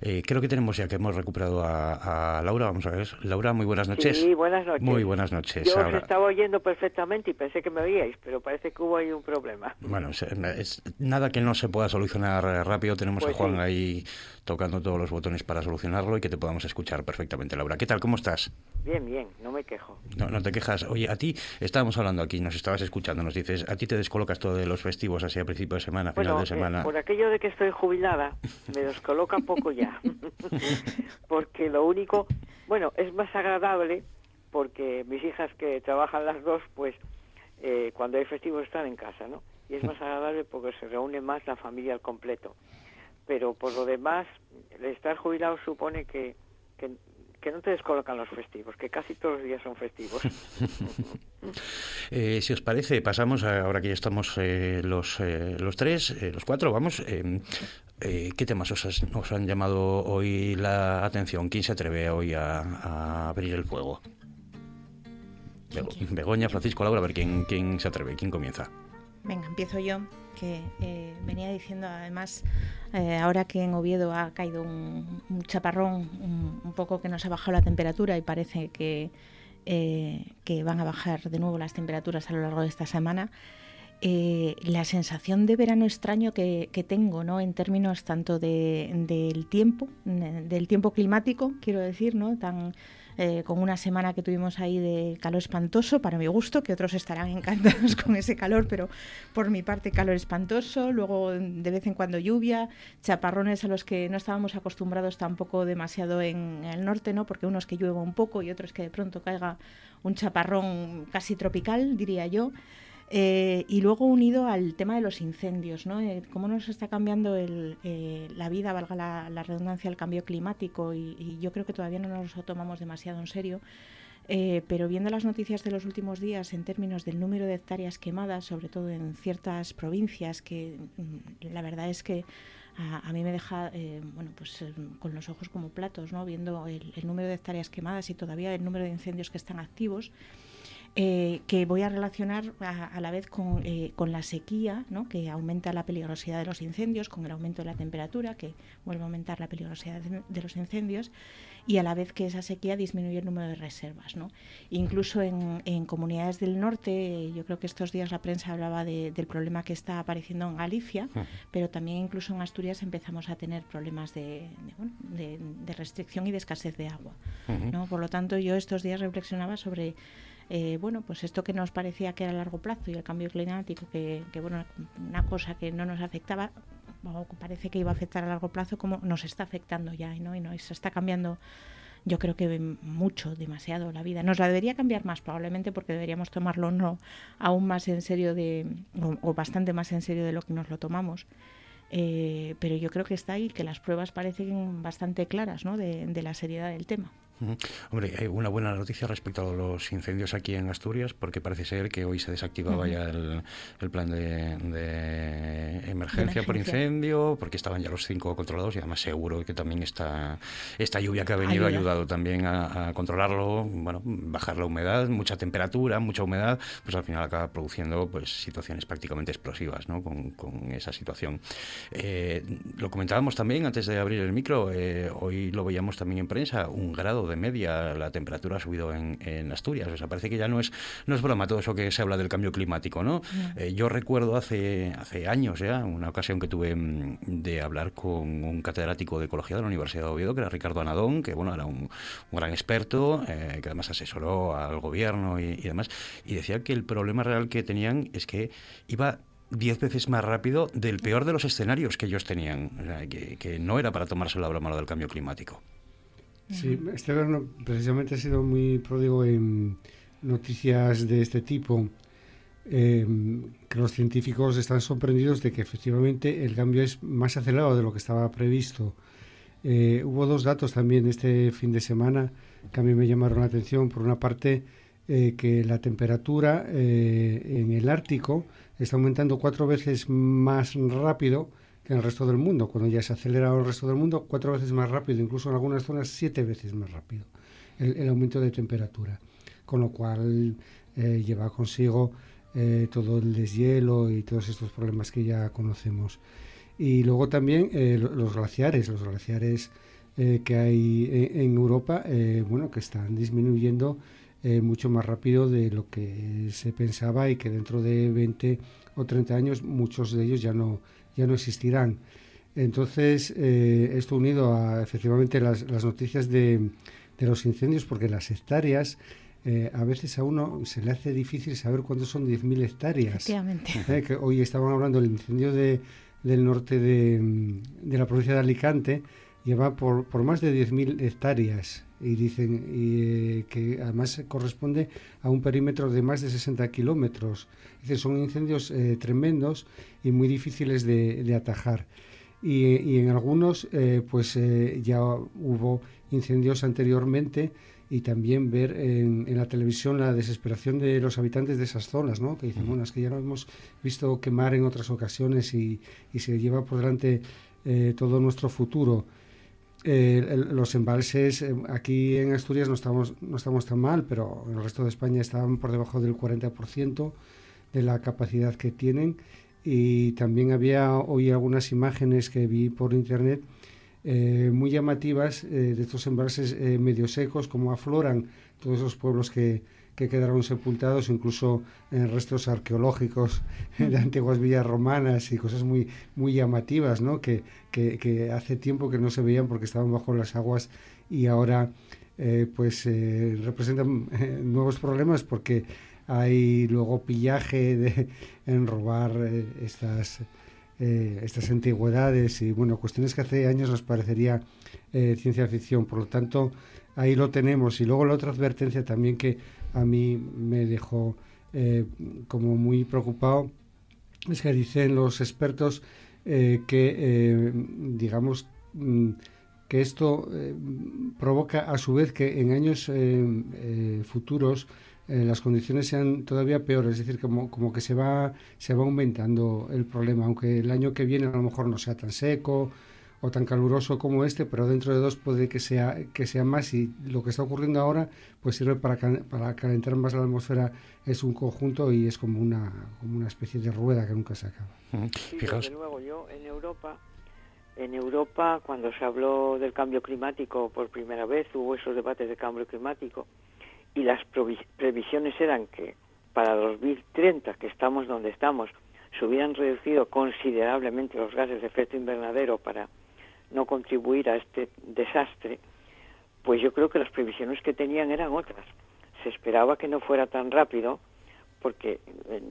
Eh, creo que tenemos ya que hemos recuperado a, Laura. Vamos a ver. Laura, muy buenas noches. Sí, buenas noches. Muy buenas noches. Yo os estaba oyendo perfectamente y pensé que me oíais, pero parece que hubo ahí un problema. Bueno, es, nada que no se pueda solucionar rápido. Tenemos a pues Juan ahí tocando todos los botones para solucionarlo y que te podamos escuchar perfectamente, Laura. ¿Qué tal? ¿Cómo estás? Bien, bien, no me quejo. No, no te quejas. Oye, a ti estábamos hablando aquí, nos estabas escuchando, nos dices, a ti te descolocas todo de los festivos así a principio de semana, final de eh, semana. por aquello de que estoy jubilada, me descoloca poco ya. porque lo único, bueno, es más agradable porque mis hijas que trabajan las dos, pues eh, cuando hay festivos están en casa, ¿no? Y es más agradable porque se reúne más la familia al completo. Pero por lo demás, el estar jubilado supone que, que, no te descolocan los festivos, que casi todos los días son festivos. Eh, si os parece, pasamos, ahora que ya estamos eh, los, los tres, los cuatro, vamos, eh, ¿Qué temas os, han llamado hoy la atención? ¿Quién se atreve hoy a, abrir el fuego? Begoña, Francisco, Laura, a ver quién, quién se atreve, quién comienza. Venga, empiezo yo, que eh, venía diciendo además, eh, ahora que en Oviedo ha caído un, chaparrón, un, poco que nos ha bajado la temperatura y parece que, que van a bajar de nuevo las temperaturas a lo largo de esta semana, eh, la sensación de verano extraño que, tengo, ¿no? En términos tanto de, del tiempo, del tiempo climático, quiero decir, ¿no? Tan, eh, con una semana que tuvimos ahí de calor espantoso, para mi gusto, que otros estarán encantados con ese calor, pero por mi parte calor espantoso, luego de vez en cuando lluvia, chaparrones a los que no estábamos acostumbrados tampoco demasiado en el norte, ¿no? Porque unos que llueva un poco y otros que de pronto caiga un chaparrón casi tropical, diría yo. Eh, y luego unido al tema de los incendios, ¿no? Eh, cómo nos está cambiando eh, la vida, valga la, redundancia, el cambio climático y, yo creo que todavía no nos lo tomamos demasiado en serio. pero viendo las noticias de los últimos días en términos del número de hectáreas quemadas, sobre todo en ciertas provincias, que mm, la verdad es que a, mí me deja bueno, pues, con los ojos como platos, ¿no? viendo el número de hectáreas quemadas y todavía el número de incendios que están activos. Eh, que voy a relacionar a, la vez con, eh, con la sequía, ¿no? que aumenta la peligrosidad de los incendios, con el aumento de la temperatura, que vuelve a aumentar la peligrosidad de, los incendios, y a la vez que esa sequía disminuye el número de reservas. ¿no? Incluso en, en comunidades del norte, yo creo que estos días la prensa hablaba del problema que está apareciendo en Galicia, pero también incluso en Asturias empezamos a tener problemas de, de, de restricción y de escasez de agua. ¿no? Por lo tanto, yo estos días reflexionaba sobre eh, bueno, pues esto que nos parecía que era a largo plazo y el cambio climático, que, bueno, una cosa que no nos afectaba, parece que iba a afectar a largo plazo, como nos está afectando ya, ¿no? Y, ¿no? se está cambiando yo creo que mucho, demasiado la vida. Nos la debería cambiar más probablemente porque deberíamos tomarlo no aún más en serio de, o, bastante más en serio de lo que nos lo tomamos. Eh, pero yo creo que está ahí, que las pruebas parecen bastante claras ¿no? de la seriedad del tema. Hombre, hay una buena noticia respecto a los incendios aquí en Asturias, porque parece ser que hoy se desactivaba ya el, plan de, emergencia, por incendio, porque estaban ya los cinco controlados y además seguro que también esta, esta lluvia que ha venido ha ayudado también a, controlarlo, bueno, bajar la humedad, mucha temperatura, mucha humedad, pues al final acaba produciendo pues situaciones prácticamente explosivas ¿no? con, esa situación. Eh, lo comentábamos también antes de abrir el micro, eh, hoy lo veíamos también en prensa, un grado de media la temperatura ha subido en, Asturias. O sea, parece que ya no es, no es broma todo eso que se habla del cambio climático, ¿no? Eh, yo recuerdo hace, hace años ya, una ocasión que tuve mm, de hablar con un catedrático de ecología de la Universidad de Oviedo, que era Ricardo Anadón, que bueno, era un, gran experto, eh, que además asesoró al gobierno y, demás, y decía que el problema real que tenían es que iba diez veces más rápido del peor de los escenarios que ellos tenían, que, que, no era para tomarse la broma lo del cambio climático. Sí, este verano precisamente ha sido muy pródigo en noticias de este tipo, em, que los científicos están sorprendidos de que efectivamente el cambio es más acelerado de lo que estaba previsto. Eh, hubo dos datos también este fin de semana que a mí me llamaron la atención. Por una parte, eh, que la temperatura eh, en el Ártico está aumentando cuatro veces más rápido en el resto del mundo. Cuando ya se acelera el resto del mundo, cuatro veces más rápido, incluso en algunas zonas siete veces más rápido, el, aumento de temperatura. Con lo cual eh, lleva consigo eh, todo el deshielo y todos estos problemas que ya conocemos. Y luego también eh, los glaciares, los glaciares que hay en, Europa, bueno, que están disminuyendo mucho más rápido de lo que se pensaba y que dentro de 20 o 30 años muchos de ellos ya no, ya no existirán. Entonces, eh, esto unido a efectivamente las, noticias de, los incendios, porque las hectáreas, eh, a veces a uno se le hace difícil saber cuántos son 10.000 hectáreas. Efectivamente. Eh, que hoy estaban hablando del incendio de, del norte de, de, la provincia de Alicante, lleva por, por más de 10.000 hectáreas y dicen y, que además corresponde a un perímetro de más de 60 kilómetros. son incendios tremendos y muy difíciles de, atajar. Y, en algunos eh, pues eh, ya hubo incendios anteriormente y también ver en, la televisión la desesperación de los habitantes de esas zonas, ¿no? que dicen, bueno, es que ya lo hemos visto quemar en otras ocasiones y, se lleva por delante eh, todo nuestro futuro. Los embalses aquí en Asturias no estamos, no estamos tan mal, pero en el resto de España estaban por debajo del 40% de la capacidad que tienen. Y también había hoy algunas imágenes que vi por internet eh, muy llamativas eh, de estos embalses eh, medio secos, como afloran todos esos pueblos que, que quedaron sepultados, incluso en restos arqueológicos de antiguas villas romanas y cosas muy, muy llamativas, ¿no? que, que, hace tiempo que no se veían porque estaban bajo las aguas y ahora pues representan nuevos problemas porque hay luego pillaje en robar eh, estas, eh, estas antigüedades y bueno, cuestiones que hace años nos parecería eh, ciencia ficción. Por lo tanto, ahí lo tenemos. Y luego la otra advertencia también que a mí me dejó como muy preocupado es que dicen los expertos que, digamos, mm, que esto provoca a su vez que en años futuros eh, las condiciones sean todavía peores, es decir, como, como que se va, se va aumentando el problema, aunque el año que viene a lo mejor no sea tan seco o tan caluroso como este, pero dentro de dos puede que sea, que sea más. Y lo que está ocurriendo ahora pues sirve para, para calentar más la atmósfera, es un conjunto y es como una, como una especie de rueda que nunca se acaba. Sí, desde luego, yo en Europa, en Europa cuando se habló del cambio climático por primera vez, hubo esos debates de cambio climático y las previsiones eran que para 2030, que estamos donde estamos, se hubieran reducido considerablemente los gases de efecto invernadero para no contribuir a este desastre, pues yo creo que las previsiones que tenían eran otras. Se esperaba que no fuera tan rápido, porque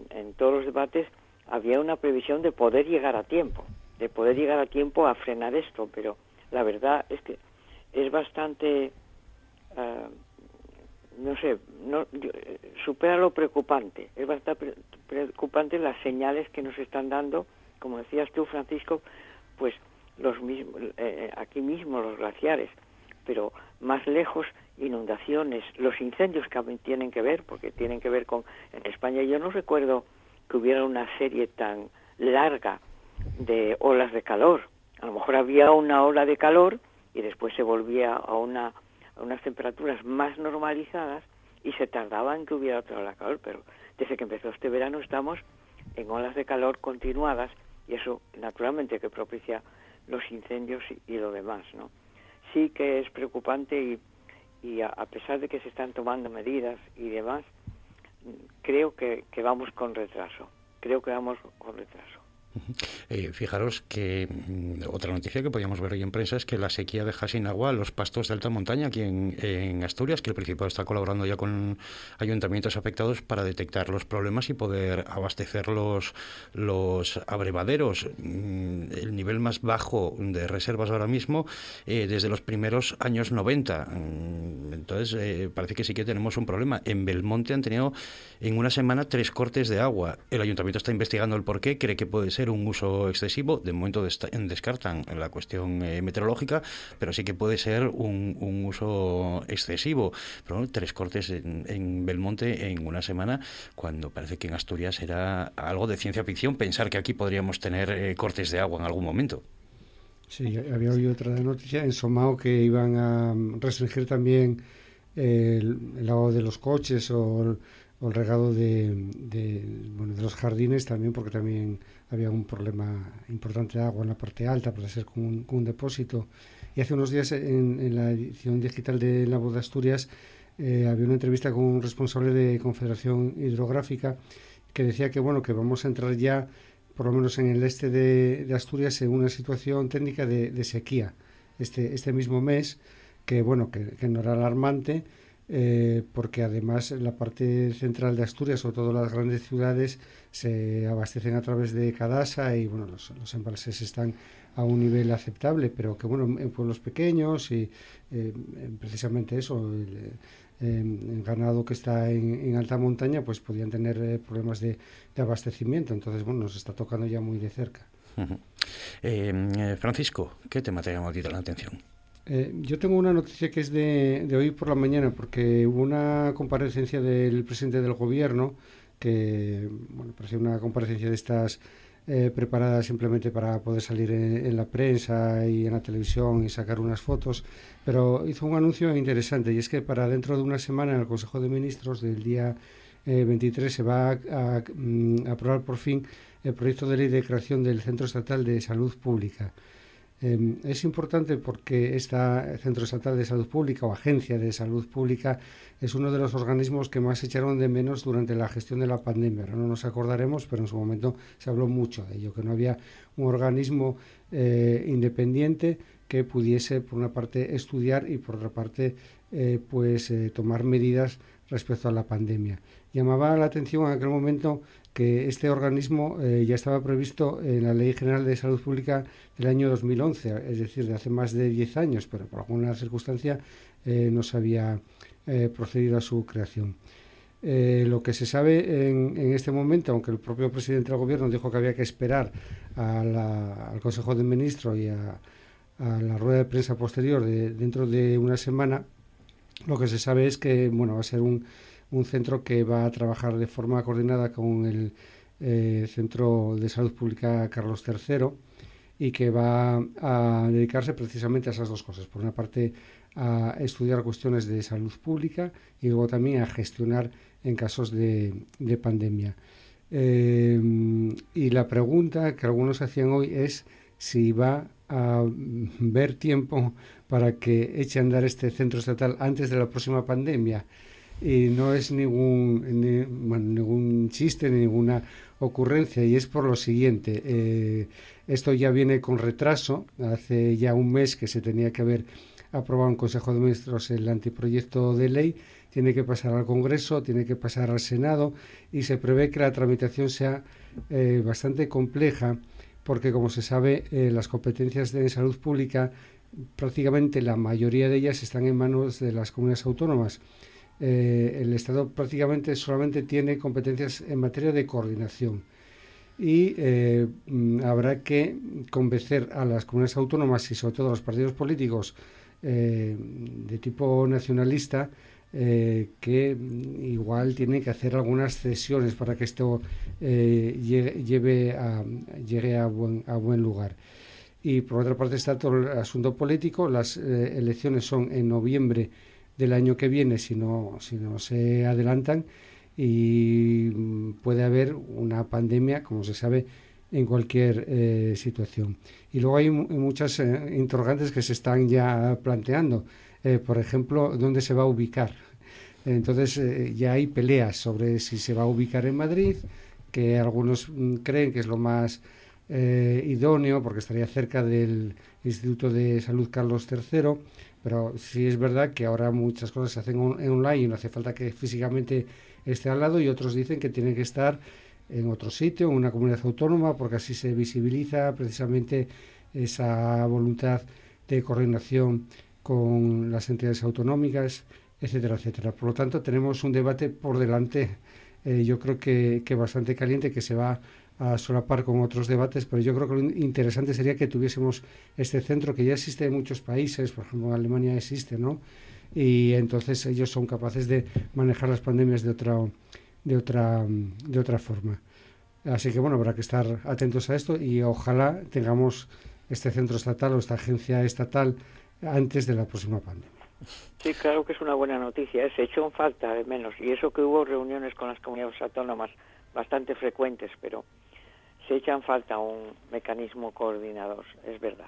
en, todos los debates había una previsión de poder llegar a tiempo, de poder llegar a tiempo a frenar esto, pero la verdad es que es bastante, ah, no sé, no, supera lo preocupante, es bastante preocupante las señales que nos están dando, como decías tú, Francisco, pues los mismos, eh, aquí mismo los glaciares, pero más lejos inundaciones, los incendios que tienen que ver, porque tienen que ver con en España yo no recuerdo que hubiera una serie tan larga de olas de calor. A lo mejor había una ola de calor y después se volvía a una a unas temperaturas más normalizadas y se tardaba en que hubiera otra ola de calor, pero desde que empezó este verano estamos en olas de calor continuadas y eso naturalmente que propicia los incendios y, lo demás, ¿no? Sí que es preocupante y, a, pesar de que se están tomando medidas y demás, creo que vamos con retraso. Creo que vamos con retraso. Eh, fijaros que mm, otra noticia que podíamos ver hoy en prensa es que la sequía deja sin agua los pastos de alta montaña aquí en, Asturias, que el Principado está colaborando ya con ayuntamientos afectados para detectar los problemas y poder abastecer los, los abrevaderos. Mm, el nivel más bajo de reservas ahora mismo eh, desde los primeros años 90. Mm, entonces, eh, parece que sí que tenemos un problema. En Belmonte han tenido en una semana tres cortes de agua. El ayuntamiento está investigando el porqué, cree que puede ser un uso excesivo. De momento descartan la cuestión eh, meteorológica, pero sí que puede ser un, uso excesivo. Pero tres cortes en, Belmonte en una semana, cuando parece que en Asturias era algo de ciencia ficción pensar que aquí podríamos tener eh, cortes de agua en algún momento. Sí, había oído otra noticia en Somao que iban a restringir también el, el agua de los coches o el, regado de, bueno, de los jardines también, porque también había un problema importante de agua en la parte alta, para ser con un, depósito. Y hace unos días en, la edición digital de La Voz de Asturias eh, había una entrevista con un responsable de Confederación Hidrográfica que decía que bueno que vamos a entrar ya, por lo menos en el este de, Asturias, en una situación técnica de, sequía este, este mismo mes, que bueno que, que no era alarmante, eh, porque además la parte central de Asturias, sobre todo las grandes ciudades, se abastecen a través de Cadasa y bueno, los, embalses están a un nivel aceptable, pero que bueno, en pueblos pequeños y eh, precisamente eso, el, ganado que está en, alta montaña, pues podían tener eh, problemas de, abastecimiento. Entonces, bueno, nos está tocando ya muy de cerca. Francisco, ¿qué tema te ha llamado la atención? Eh, yo tengo una noticia que es de, hoy por la mañana, porque hubo una comparecencia del presidente del gobierno, que bueno, parecía una comparecencia de estas eh, preparadas simplemente para poder salir en, la prensa y en la televisión y sacar unas fotos, pero hizo un anuncio interesante y es que para dentro de una semana en el Consejo de Ministros del día 23 eh, se va a, mm, a aprobar por fin el proyecto de ley de creación del Centro Estatal de Salud Pública. Em, es importante porque este Centro Estatal de Salud Pública o Agencia de Salud Pública es uno de los organismos que más echaron de menos durante la gestión de la pandemia. no nos acordaremos, pero en su momento se habló mucho de ello, que no había un organismo eh, independiente que pudiese, por una parte, estudiar y, por otra parte, eh, pues eh, tomar medidas respecto a la pandemia. Llamaba la atención en aquel momento que este organismo eh, ya estaba previsto en la Ley General de Salud Pública del año 2011, es decir, de hace más de 10 años, pero por alguna circunstancia eh, no se había eh, procedido a su creación. lo que se sabe en, este momento, aunque el propio presidente del Gobierno dijo que había que esperar al Consejo de Ministros y a, la rueda de prensa posterior de, dentro de una semana, lo que se sabe es que bueno, va a ser un un centro que va a trabajar de forma coordinada con el eh, Centro de Salud Pública Carlos III y que va a dedicarse precisamente a esas dos cosas. Por una parte, a estudiar cuestiones de salud pública y luego también a gestionar en casos de, pandemia. Eh, y la pregunta que algunos hacían hoy es si va a ver tiempo para que eche a andar este centro estatal antes de la próxima pandemia. Y no es ningún, ningún chiste ni ninguna ocurrencia, y es por lo siguiente. Eh, esto ya viene con retraso. Hace ya un mes que se tenía que haber aprobado en Consejo de Ministros el anteproyecto de ley. Tiene que pasar al Congreso, tiene que pasar al Senado y se prevé que la tramitación sea eh, bastante compleja porque, como se sabe, eh, las competencias de salud pública, prácticamente la mayoría de ellas están en manos de las comunidades autónomas. Eh, el Estado prácticamente solamente tiene competencias en materia de coordinación y eh, mm, habrá que convencer a las comunidades autónomas y sobre todo a los partidos políticos de tipo nacionalista eh, que igual tiene que hacer algunas cesiones para que esto eh, llegue, a, llegue a, buen, a buen lugar. Y por otra parte está todo el asunto político. Las eh, elecciones son en noviembre del año que viene, si no, si no se adelantan, y mm, puede haber una pandemia, como se sabe, en cualquier situación. Y luego hay muchas interrogantes que se están ya planteando. por ejemplo, dónde se va a ubicar entonces eh, ya hay peleas sobre si se va a ubicar en Madrid, que algunos mm, creen que es lo más eh, idóneo porque estaría cerca del Instituto de Salud Carlos III, pero sí es verdad que ahora muchas cosas se hacen online y no hace falta que físicamente esté al lado y otros dicen que tiene que estar en otro sitio, en una comunidad autónoma, porque así se visibiliza precisamente esa voluntad de coordinación con las entidades autonómicas etcétera, etcétera. Por lo tanto, tenemos un debate por delante, eh, yo creo que, que, bastante caliente, que se va a solapar con otros debates, pero yo creo que lo interesante sería que tuviésemos este centro que ya existe en muchos países, por ejemplo, en Alemania existe, ¿no? Y entonces ellos son capaces de manejar las pandemias de otra, de otra, de otra forma. Así que bueno, habrá que estar atentos a esto y ojalá tengamos este centro estatal o esta agencia estatal antes de la próxima pandemia. Sí, claro que es una buena noticia. Se echó en falta, al menos. Y eso que hubo reuniones con las comunidades autónomas bastante frecuentes, pero se echa en falta un mecanismo coordinador, es verdad.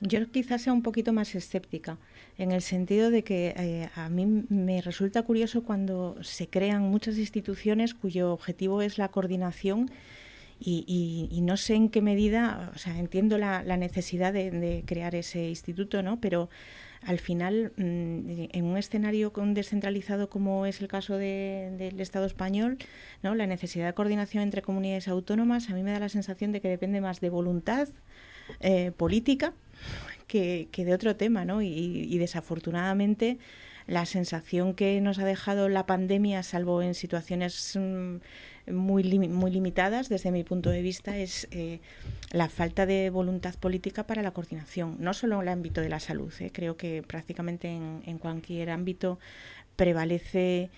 Yo quizás sea un poquito más escéptica, en el sentido de que eh, a mí me resulta curioso cuando se crean muchas instituciones cuyo objetivo es la coordinación y, no sé en qué medida, o sea, entiendo la, necesidad de, de, crear ese instituto, ¿no? Pero al final, mm, en un escenario descentralizado como es el caso del Estado español, ¿no? la necesidad de coordinación entre comunidades autónomas, a mí me da la sensación de que depende más de voluntad eh, política que, de otro tema, ¿no? y desafortunadamente la sensación que nos ha dejado la pandemia, salvo en situaciones mm, muy, muy limitadas desde mi punto de vista, es eh, la falta de voluntad política para la coordinación, no solo en el ámbito de la salud, eh, creo que prácticamente en, cualquier ámbito prevalece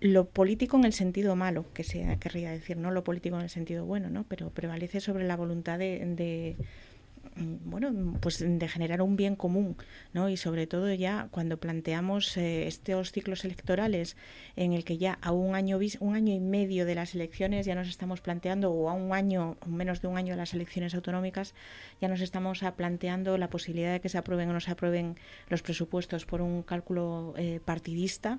lo político en el sentido malo, que se querría decir, no lo político en el sentido bueno, ¿no? pero prevalece sobre la voluntad de bueno, pues de generar un bien común, ¿no? Y sobre todo ya cuando planteamos eh, estos ciclos electorales en el que ya a un año un año y medio de las elecciones ya nos estamos planteando o a un año menos de un año de las elecciones autonómicas ya nos estamos planteando la posibilidad de que se aprueben o no se aprueben los presupuestos por un cálculo eh, partidista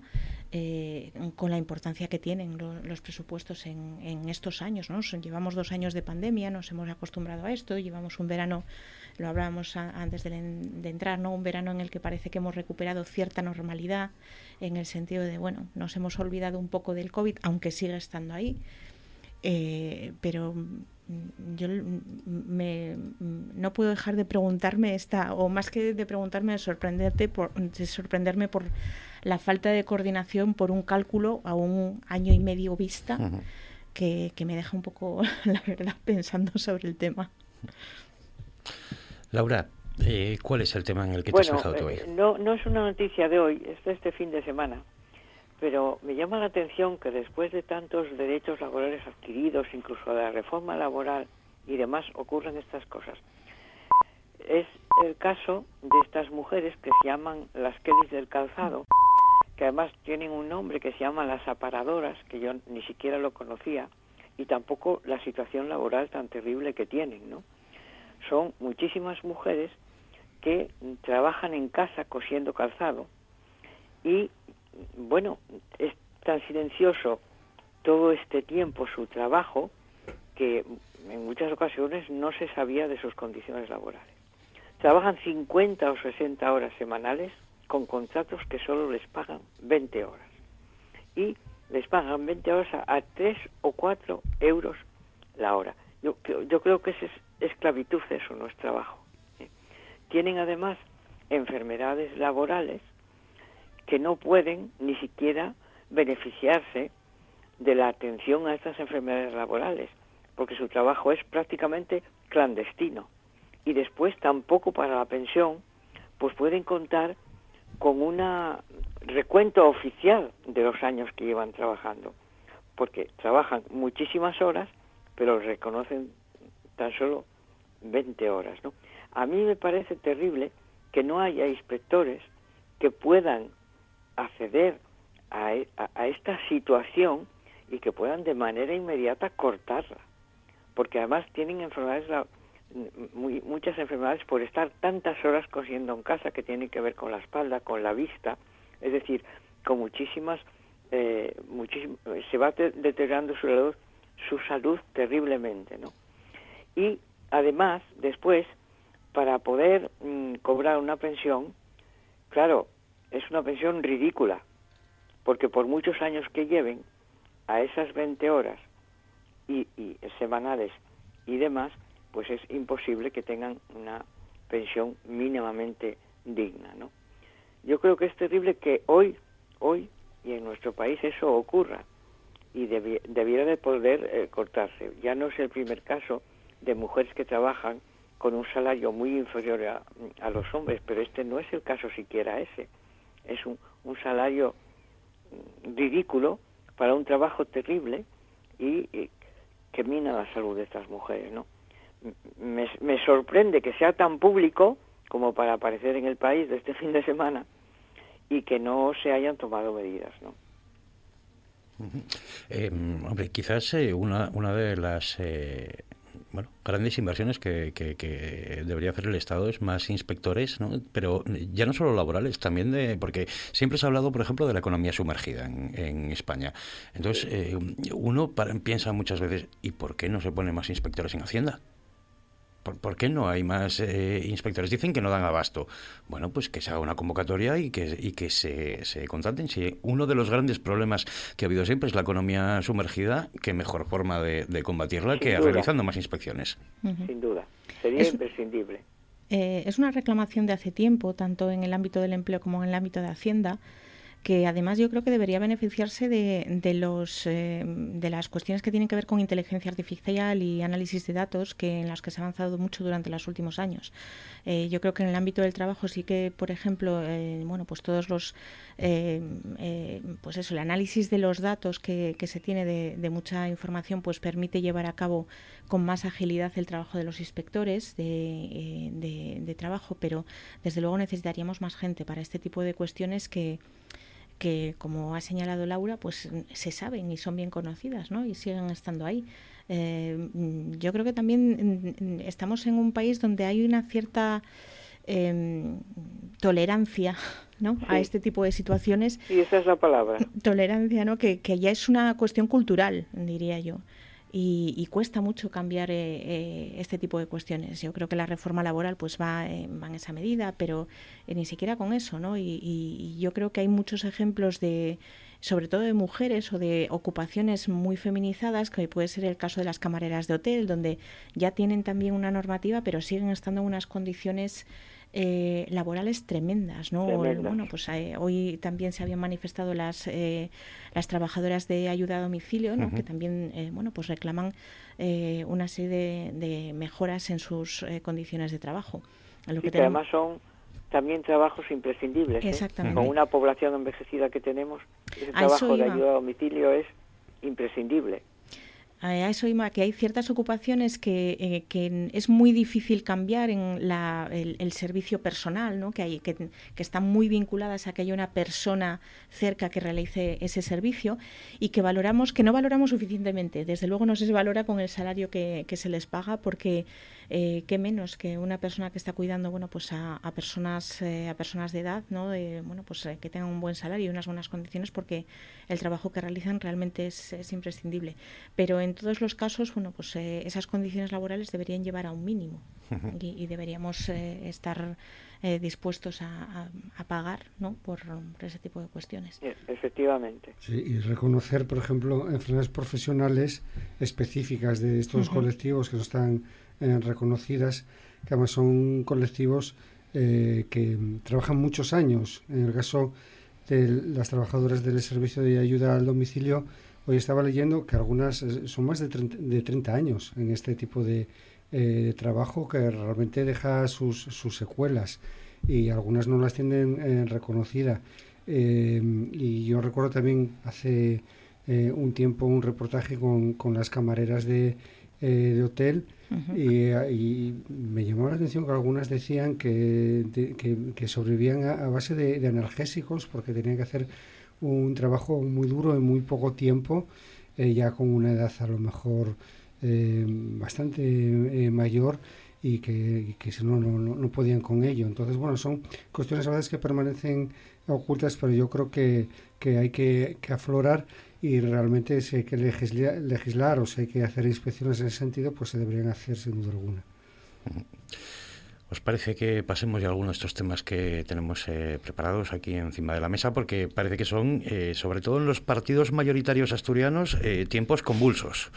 eh, con la importancia que tienen los presupuestos en estos años, ¿no? Llevamos dos años de pandemia, nos hemos acostumbrado a esto, llevamos un verano lo hablábamos antes de, entrar, ¿no? Un verano en el que parece que hemos recuperado cierta normalidad, en el sentido de, bueno, nos hemos olvidado un poco del COVID, aunque sigue estando ahí. Eh, pero mm, yo me, no puedo dejar de preguntarme esta, o más que de preguntarme, de, sorprenderte por, de sorprenderme por la falta de coordinación por un cálculo a un año y medio vista, que, que me deja un poco, la verdad, pensando sobre el tema. Laura, eh, ¿cuál es el tema en el que te has fijado tú hoy? Eh, no, no es una noticia de hoy, es de este fin de semana, pero me llama la atención que después de tantos derechos laborales adquiridos, incluso de la reforma laboral, y demás ocurren estas cosas. Es el caso de estas mujeres que se llaman las Kellys del calzado, que además tienen un nombre que se llama las aparadoras, que yo ni siquiera lo conocía, y tampoco la situación laboral tan terrible que tienen, ¿no? Son muchísimas mujeres que trabajan en casa cosiendo calzado y, bueno, es tan silencioso todo este tiempo su trabajo que en muchas ocasiones no se sabía de sus condiciones laborales. Trabajan 50 o 60 horas semanales con contratos que solo les pagan 20 horas. Y les pagan 20 horas a, 3 o 4 euros la hora. Yo, yo creo que es esclavitud, eso no es trabajo. ¿eh? Tienen además enfermedades laborales que no pueden ni siquiera beneficiarse de la atención a estas enfermedades laborales, porque su trabajo es prácticamente clandestino. Y después tampoco para la pensión, pues pueden contar con un recuento oficial de los años que llevan trabajando, porque trabajan muchísimas horas, pero reconocen tan solo 20 horas. ¿no? A mí me parece terrible que no haya inspectores que puedan acceder a, e, esta situación y que puedan de manera inmediata cortarla, porque además tienen enfermedades muchas enfermedades por estar tantas horas cosiendo en casa que tienen que ver con la espalda, con la vista, es decir, con muchísimas, eh, se va deteriorando su salud, su salud terriblemente, ¿no? Y además, después, para poder mm, cobrar una pensión, claro, es una pensión ridícula, porque por muchos años que lleven a esas 20 horas y, y semanales y demás, pues es imposible que tengan una pensión mínimamente digna, ¿no? Yo creo que es terrible que hoy, hoy y en nuestro país eso ocurra y debiera de poder eh, cortarse. Ya no es el primer caso de mujeres que trabajan con un salario muy inferior a, los hombres, pero este no es el caso siquiera ese. Es un, salario mm, ridículo para un trabajo terrible y, y que mina la salud de estas mujeres, ¿no? me, sorprende que sea tan público como para aparecer en el país de este fin de semana y que no se hayan tomado medidas, ¿no? Eh, hombre, quizás eh, una, una de las eh, bueno, grandes inversiones que, que, debería hacer el Estado es más inspectores, ¿no? pero ya no solo laborales, también de. porque siempre se ha hablado, por ejemplo, de la economía sumergida en, España. Entonces, uno piensa muchas veces, ¿y por qué no se pone más inspectores en Hacienda? ¿Por, qué no hay más eh, inspectores? Dicen que no dan abasto. Bueno, pues que se haga una convocatoria y que, y que se, se contraten. Si uno de los grandes problemas que ha habido siempre es la economía sumergida, qué mejor forma de, combatirla que realizando más inspecciones. Sin duda. Sería imprescindible. Eh, es una reclamación de hace tiempo, tanto en el ámbito del empleo como en el ámbito de Hacienda que además yo creo que debería beneficiarse de, de los, eh, de las cuestiones que tienen que ver con inteligencia artificial y análisis de datos, que en las que se ha avanzado mucho durante los últimos años. Eh, yo creo que en el ámbito del trabajo sí que, por ejemplo, eh, bueno, pues todos los, pues eso, el análisis de los datos que, que se tiene de, de, mucha información, pues permite llevar a cabo con más agilidad el trabajo de los inspectores de, de trabajo, pero desde luego necesitaríamos más gente para este tipo de cuestiones que que, como ha señalado Laura, pues se saben y son bien conocidas, ¿no? Y siguen estando ahí. Eh, yo creo que también mm, estamos en un país donde hay una cierta em, tolerancia ¿no? a este tipo de situaciones. Y esa es la palabra. Tolerancia, ¿no? Que, que ya es una cuestión cultural, diría yo y, cuesta mucho cambiar eh, eh, este tipo de cuestiones. Yo creo que la reforma laboral pues va, en esa medida, pero eh, ni siquiera con eso, ¿no? Y, yo creo que hay muchos ejemplos de sobre todo de mujeres o de ocupaciones muy feminizadas, que puede ser el caso de las camareras de hotel, donde ya tienen también una normativa, pero siguen estando en unas condiciones eh, laborales tremendas, ¿no? Bueno, pues eh, hoy también se habían manifestado las eh, las trabajadoras de ayuda a domicilio, ¿no? Que también, bueno, pues reclaman una serie de, mejoras en sus condiciones de trabajo. Lo que, además son también trabajos imprescindibles. Exactamente. Con una población envejecida que tenemos, ese trabajo de ayuda a domicilio es imprescindible. A eso que hay ciertas ocupaciones que, eh, que, es muy difícil cambiar en la, el, servicio personal, ¿no? que, hay, que, que, están muy vinculadas a que haya una persona cerca que realice ese servicio y que valoramos, que no valoramos suficientemente. Desde luego no se valora con el salario que, que se les paga porque eh, qué menos que una persona que está cuidando bueno pues a, personas eh, a personas de edad no bueno pues eh, que tengan un buen salario y unas buenas condiciones porque el trabajo que realizan realmente es, imprescindible pero en todos los casos bueno pues esas condiciones laborales deberían llevar a un mínimo y, deberíamos estar dispuestos a, pagar ¿no? por, ese tipo de cuestiones. Efectivamente. Sí, y reconocer, por ejemplo, enfermedades profesionales específicas de estos colectivos que no están eh, reconocidas, que además son colectivos eh, que trabajan muchos años. En el caso de las trabajadoras del servicio de ayuda al domicilio, hoy estaba leyendo que algunas eh, son más de 30, de 30 años en este tipo de trabajo que realmente deja sus, sus, secuelas y algunas no las tienen reconocida. y yo recuerdo también hace un tiempo un reportaje con, con las camareras de, de hotel y, me llamó la atención que algunas decían que, que, sobrevivían a, base de, analgésicos porque tenían que hacer un trabajo muy duro en muy poco tiempo, eh, ya con una edad a lo mejor eh, bastante eh, mayor y que, que si no, no, no, podían con ello. Entonces, bueno, son cuestiones a veces que permanecen ocultas, pero yo creo que, que hay que, que aflorar y realmente si hay que legislar, o si hay que hacer inspecciones en ese sentido, pues se deberían hacer sin duda alguna. ¿Os parece que pasemos ya algunos de estos temas que tenemos eh, preparados aquí encima de la mesa? Porque parece que son, eh, sobre todo en los partidos mayoritarios asturianos, eh, tiempos convulsos.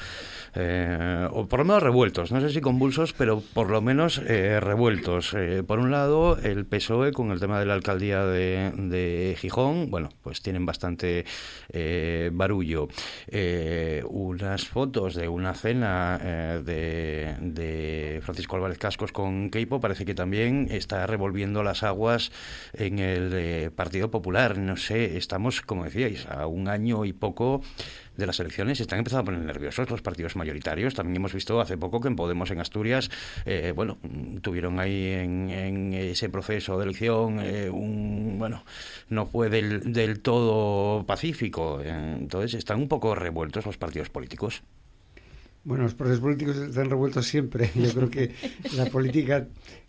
o por lo menos revueltos. No sé si convulsos, pero por lo menos revueltos. por un lado, el PSOE con el tema de la alcaldía de, de Gijón, bueno, pues tienen bastante barullo. unas fotos de una cena de, de Francisco Álvarez Cascos con Keipo parece que también está revolviendo las aguas en el eh, Partido Popular. No sé, estamos, como decíais, a un año y poco de las elecciones están empezando a poner nerviosos los partidos mayoritarios. También hemos visto hace poco que en Podemos en Asturias, eh, bueno, tuvieron ahí en, ese proceso de elección eh, un, bueno, no fue del, del todo pacífico. Entonces están un poco revueltos los partidos políticos. Bueno, los procesos políticos están revueltos siempre. Yo creo que la política,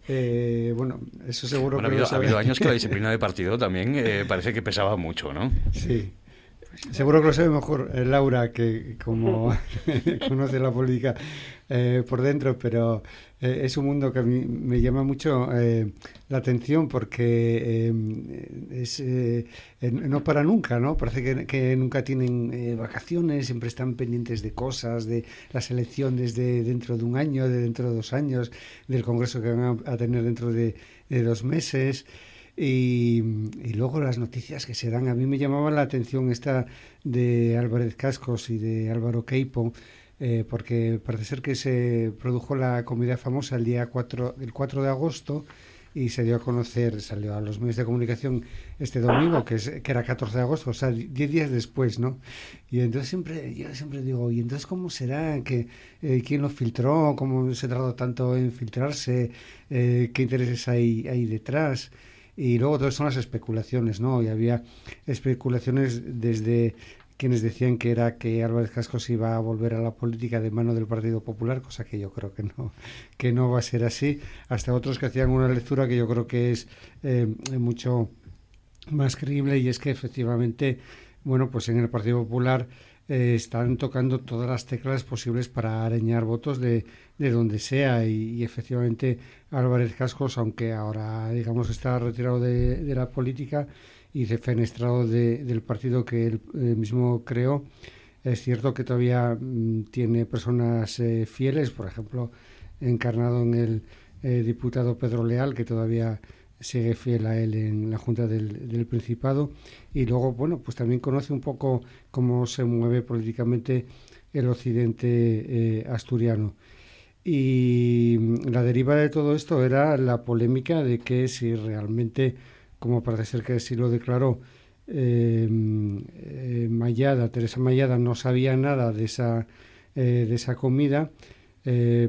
eh, bueno, eso seguro que ha habido, años que la disciplina de partido también eh, parece que pesaba mucho, ¿no? Sí. Seguro que lo sabe mejor eh, Laura, que como conoce la política por dentro, pero eh, es un mundo que a mí me llama mucho eh, la atención porque eh, es, no para nunca, ¿no? Parece que, que nunca tienen vacaciones, siempre están pendientes de cosas, de las elecciones de dentro de un año, de dentro de dos años, del congreso que van a, tener dentro de, dos meses. Y, luego las noticias que se dan. A mí me llamaba la atención esta de Álvarez Cascos y de Álvaro Queipo, eh, porque parece ser que se produjo la comida famosa el día 4, el 4 de agosto y se dio a conocer, salió a los medios de comunicación este domingo, que, es, que era 14 de agosto, o sea, 10 días después, ¿no? Y entonces siempre, yo siempre digo, ¿y entonces cómo será? que eh, ¿Quién lo filtró? ¿Cómo se tardó tanto en filtrarse? Eh, ¿Qué intereses hay, hay detrás? Y luego todas son las especulaciones, ¿no? Y había especulaciones desde quienes decían que era que Álvarez Cascos iba a volver a la política de mano del Partido Popular, cosa que yo creo que no, que no va a ser así, hasta otros que hacían una lectura que yo creo que es eh, mucho más creíble y es que efectivamente, bueno, pues en el Partido Popular eh, están tocando todas las teclas posibles para arañar votos de, de donde sea y, efectivamente Álvarez Cascos, aunque ahora digamos está retirado de, de la política, y defenestrado de, del partido que él eh, mismo creó. Es cierto que todavía mm, tiene personas eh, fieles, por ejemplo, encarnado en el eh, diputado Pedro Leal, que todavía sigue fiel a él en la Junta del, Principado. Y luego, bueno, pues también conoce un poco cómo se mueve políticamente el occidente asturiano. Y la deriva de todo esto era la polémica de que si realmente como parece ser que sí lo declaró em, eh, Mayada, Teresa Mayada no sabía nada de esa de esa comida,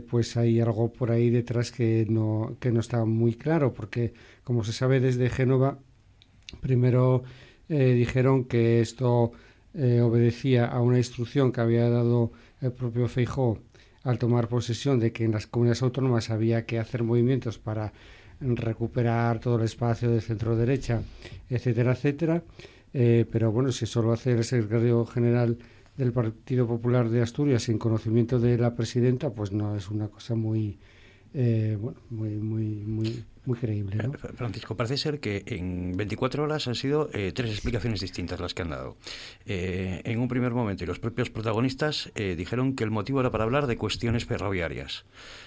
pues hay algo por ahí detrás que no, que no está muy claro, porque como se sabe desde Génova, primero dijeron que esto obedecía a una instrucción que había dado el propio Feijó al tomar posesión de que en las comunidades autónomas había que hacer movimientos para recuperar todo el espacio de centro derecha, etcétera, etcétera. Eh, pero bueno, si eso lo hace el secretario general del Partido Popular de Asturias sin conocimiento de la presidenta, pues no es una cosa muy, eh, bueno, muy, muy, muy, muy creíble. ¿no? Francisco, parece ser que en 24 horas han sido eh, tres explicaciones distintas las que han dado. Eh, en un primer momento, y los propios protagonistas dijeron que el motivo era para hablar de cuestiones ferroviarias.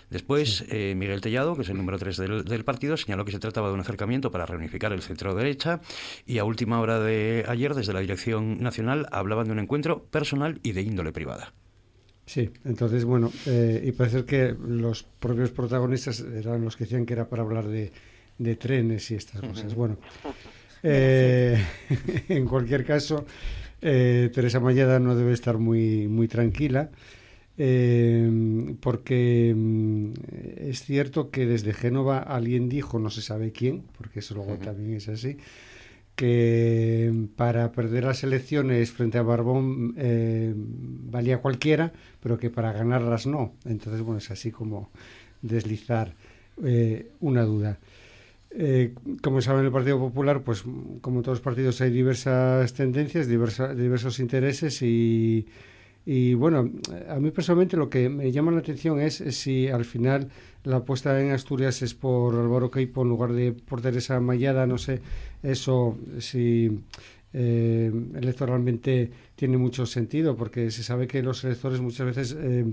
Después, Miguel Tellado, que es el número 3 del, del, partido, señaló que se trataba de un acercamiento para reunificar el centro derecha. Y a última hora de ayer, desde la Dirección Nacional, hablaban de un encuentro personal y de índole privada. Sí, entonces, bueno, eh, y parece que los propios protagonistas eran los que decían que era para hablar de, de trenes y estas cosas. Bueno, eh, en cualquier caso, eh, Teresa Mayada no debe estar muy, muy tranquila. porque mm, es cierto que desde Génova alguien dijo, no se sabe quién, porque eso luego también es así, que para perder las elecciones frente a Barbón eh, valía cualquiera, pero que para ganarlas no. Entonces, bueno, es así como deslizar eh, una duda. Eh, como saben, el Partido Popular, pues como todos los partidos hay diversas tendencias, diversos intereses y y bueno, a mí personalmente lo que me llama la atención es si al final la apuesta en Asturias es por Álvaro Queipo en lugar de por Teresa Mayada, no sé, eso si eh, electoralmente tiene mucho sentido, porque se sabe que los electores muchas veces eh,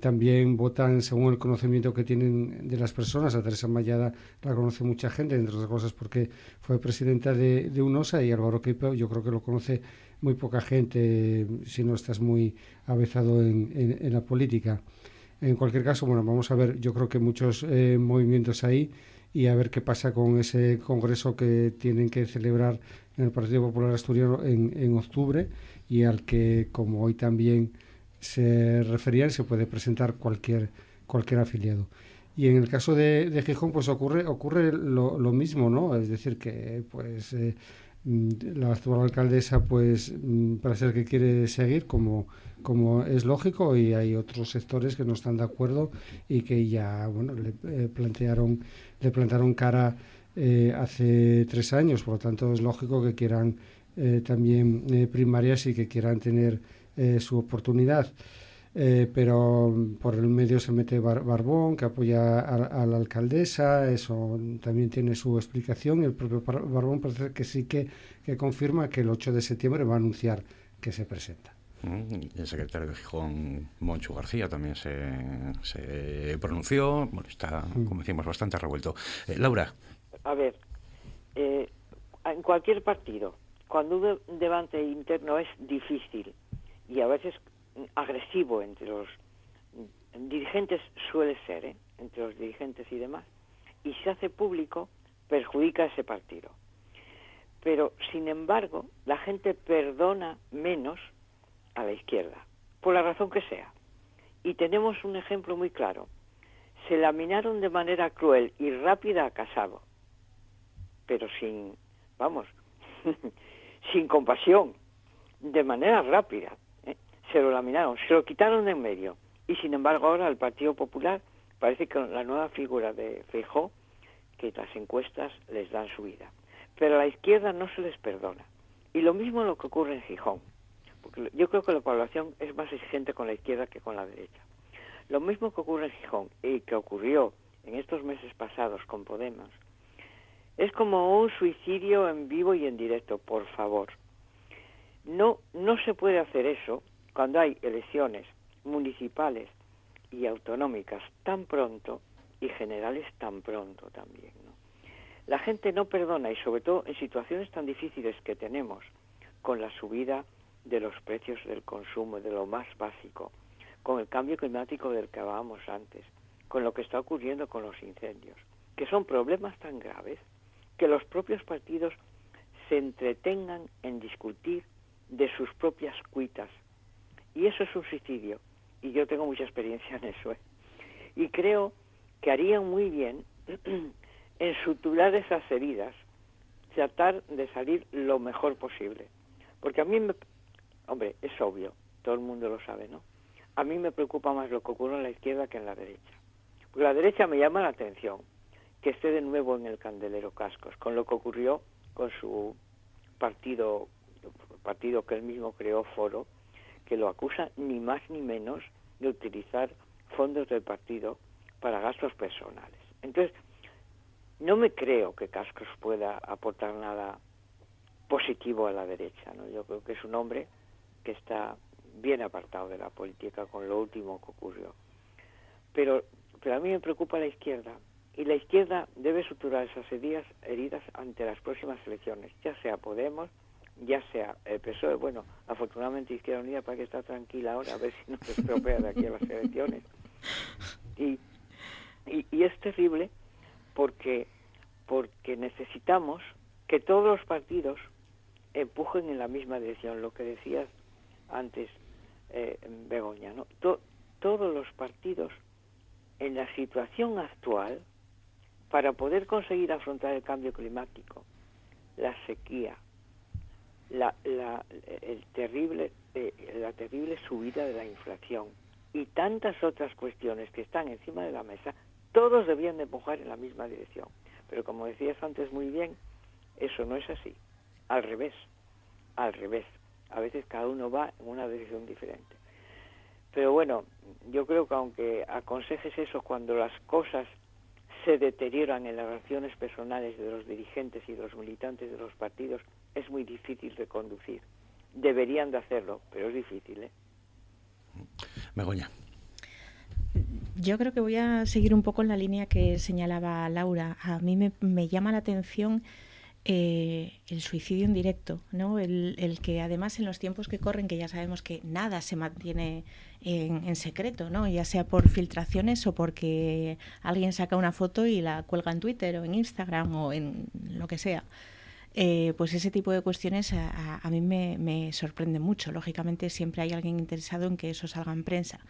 también votan según el conocimiento que tienen de las personas. A Teresa Mayada la conoce mucha gente, entre otras cosas porque fue presidenta de, de UNOSA y Álvaro Queipo yo creo que lo conoce muy poca gente si no estás muy avezado en, en, la política. En cualquier caso, bueno, vamos a ver, yo creo que muchos eh, movimientos ahí y a ver qué pasa con ese congreso que tienen que celebrar en el Partido Popular Asturiano en, octubre y al que, como hoy también se referían, se puede presentar cualquier, cualquier afiliado. Y en el caso de, Gijón, pues ocurre, ocurre lo, lo, mismo, ¿no? Es decir, que pues eh, la actual alcaldesa pues mm, parece que quiere seguir como, como es lógico y hay otros sectores que no están de acuerdo y que ya bueno le eh, plantearon le plantaron cara eh, hace tres años. Por lo tanto es lógico que quieran eh, también primarias y que quieran tener su oportunidad eh, pero por el medio se mete Barbón, que apoya a, la alcaldesa, eso también tiene su explicación. El propio Barbón parece que sí que, que confirma que el 8 de septiembre va a anunciar que se presenta. Mm, el secretario de Gijón, Monchu García, también se, se pronunció. Bueno, está, mm. como decimos, bastante revuelto. Eh, Laura. A ver, eh, en cualquier partido, cuando un debate interno es difícil y a veces agresivo entre los dirigentes suele ser, ¿eh? entre los dirigentes y demás, y se hace público, perjudica a ese partido. Pero, sin embargo, la gente perdona menos a la izquierda, por la razón que sea. Y tenemos un ejemplo muy claro. Se laminaron de manera cruel y rápida a Casado, pero sin, vamos, sin compasión, de manera rápida, se lo laminaron, se lo quitaron de en medio. Y sin embargo ahora el Partido Popular parece que la nueva figura de Feijó, que las encuestas les dan su vida. Pero a la izquierda no se les perdona. Y lo mismo lo que ocurre en Gijón. Porque yo creo que la población es más exigente con la izquierda que con la derecha. Lo mismo que ocurre en Gijón y que ocurrió en estos meses pasados con Podemos, es como un suicidio en vivo y en directo, por favor. No, no se puede hacer eso cuando hay elecciones municipales y autonómicas tan pronto y generales tan pronto también. La gente no perdona y sobre todo en situaciones tan difíciles que tenemos con la subida de los precios del consumo, de lo más básico, con el cambio climático del que hablábamos antes, con lo que está ocurriendo con los incendios, que son problemas tan graves que los propios partidos se entretengan en discutir de sus propias cuitas y eso es un suicidio. y yo tengo mucha experiencia en eso. ¿eh? Y creo que harían muy bien en suturar esas heridas, tratar de salir lo mejor posible. Porque a mí, me, hombre, es obvio, todo el mundo lo sabe, ¿no? A mí me preocupa más lo que ocurre en la izquierda que en la derecha. Porque la derecha me llama la atención que esté de nuevo en el candelero cascos, con lo que ocurrió con su partido, partido que él mismo creó, Foro, que lo acusa ni más ni menos de utilizar fondos del partido para gastos personales. Entonces, no me creo que Cascos pueda aportar nada positivo a la derecha. ¿no? Yo creo que es un hombre que está bien apartado de la política con lo último que ocurrió. Pero, pero a mí me preocupa la izquierda. Y la izquierda debe suturar esas heridas, heridas ante las próximas elecciones, ya sea Podemos, ya sea el PSOE. Bueno, afortunadamente Izquierda Unida para que está tranquila ahora, a ver si no se estropea de aquí a las elecciones. Y, y, y es terrible porque, porque necesitamos que todos los partidos empujen en la misma dirección, lo que decías antes, eh, Begoña, ¿no? todos los partidos en la situación actual, para poder conseguir afrontar el cambio climático, la sequía, la, la, el terrible, eh, la terrible subida de la inflación y tantas otras cuestiones que están encima de la mesa, todos debían de empujar en la misma dirección. Pero como decías antes muy bien, eso no es así. Al revés, al revés. A veces cada uno va en una dirección diferente. Pero bueno, yo creo que aunque aconsejes eso cuando las cosas se deterioran en las relaciones personales de los dirigentes y de los militantes de los partidos, es muy difícil de conducir. Deberían de hacerlo, pero es difícil. ¿eh? Begoña. Yo creo que voy a seguir un poco en la línea que señalaba Laura. A mí me, llama la atención eh, el suicidio en directo, ¿no? El, que además en los tiempos que corren, que ya sabemos que nada se mantiene en, secreto, ¿no? ya sea por filtraciones o porque alguien saca una foto y la cuelga en Twitter o en Instagram o en lo que sea. Eh, pues ese tipo de cuestiones a, mí me, me sorprende mucho. Lógicamente siempre hay alguien interesado en que eso salga en prensa.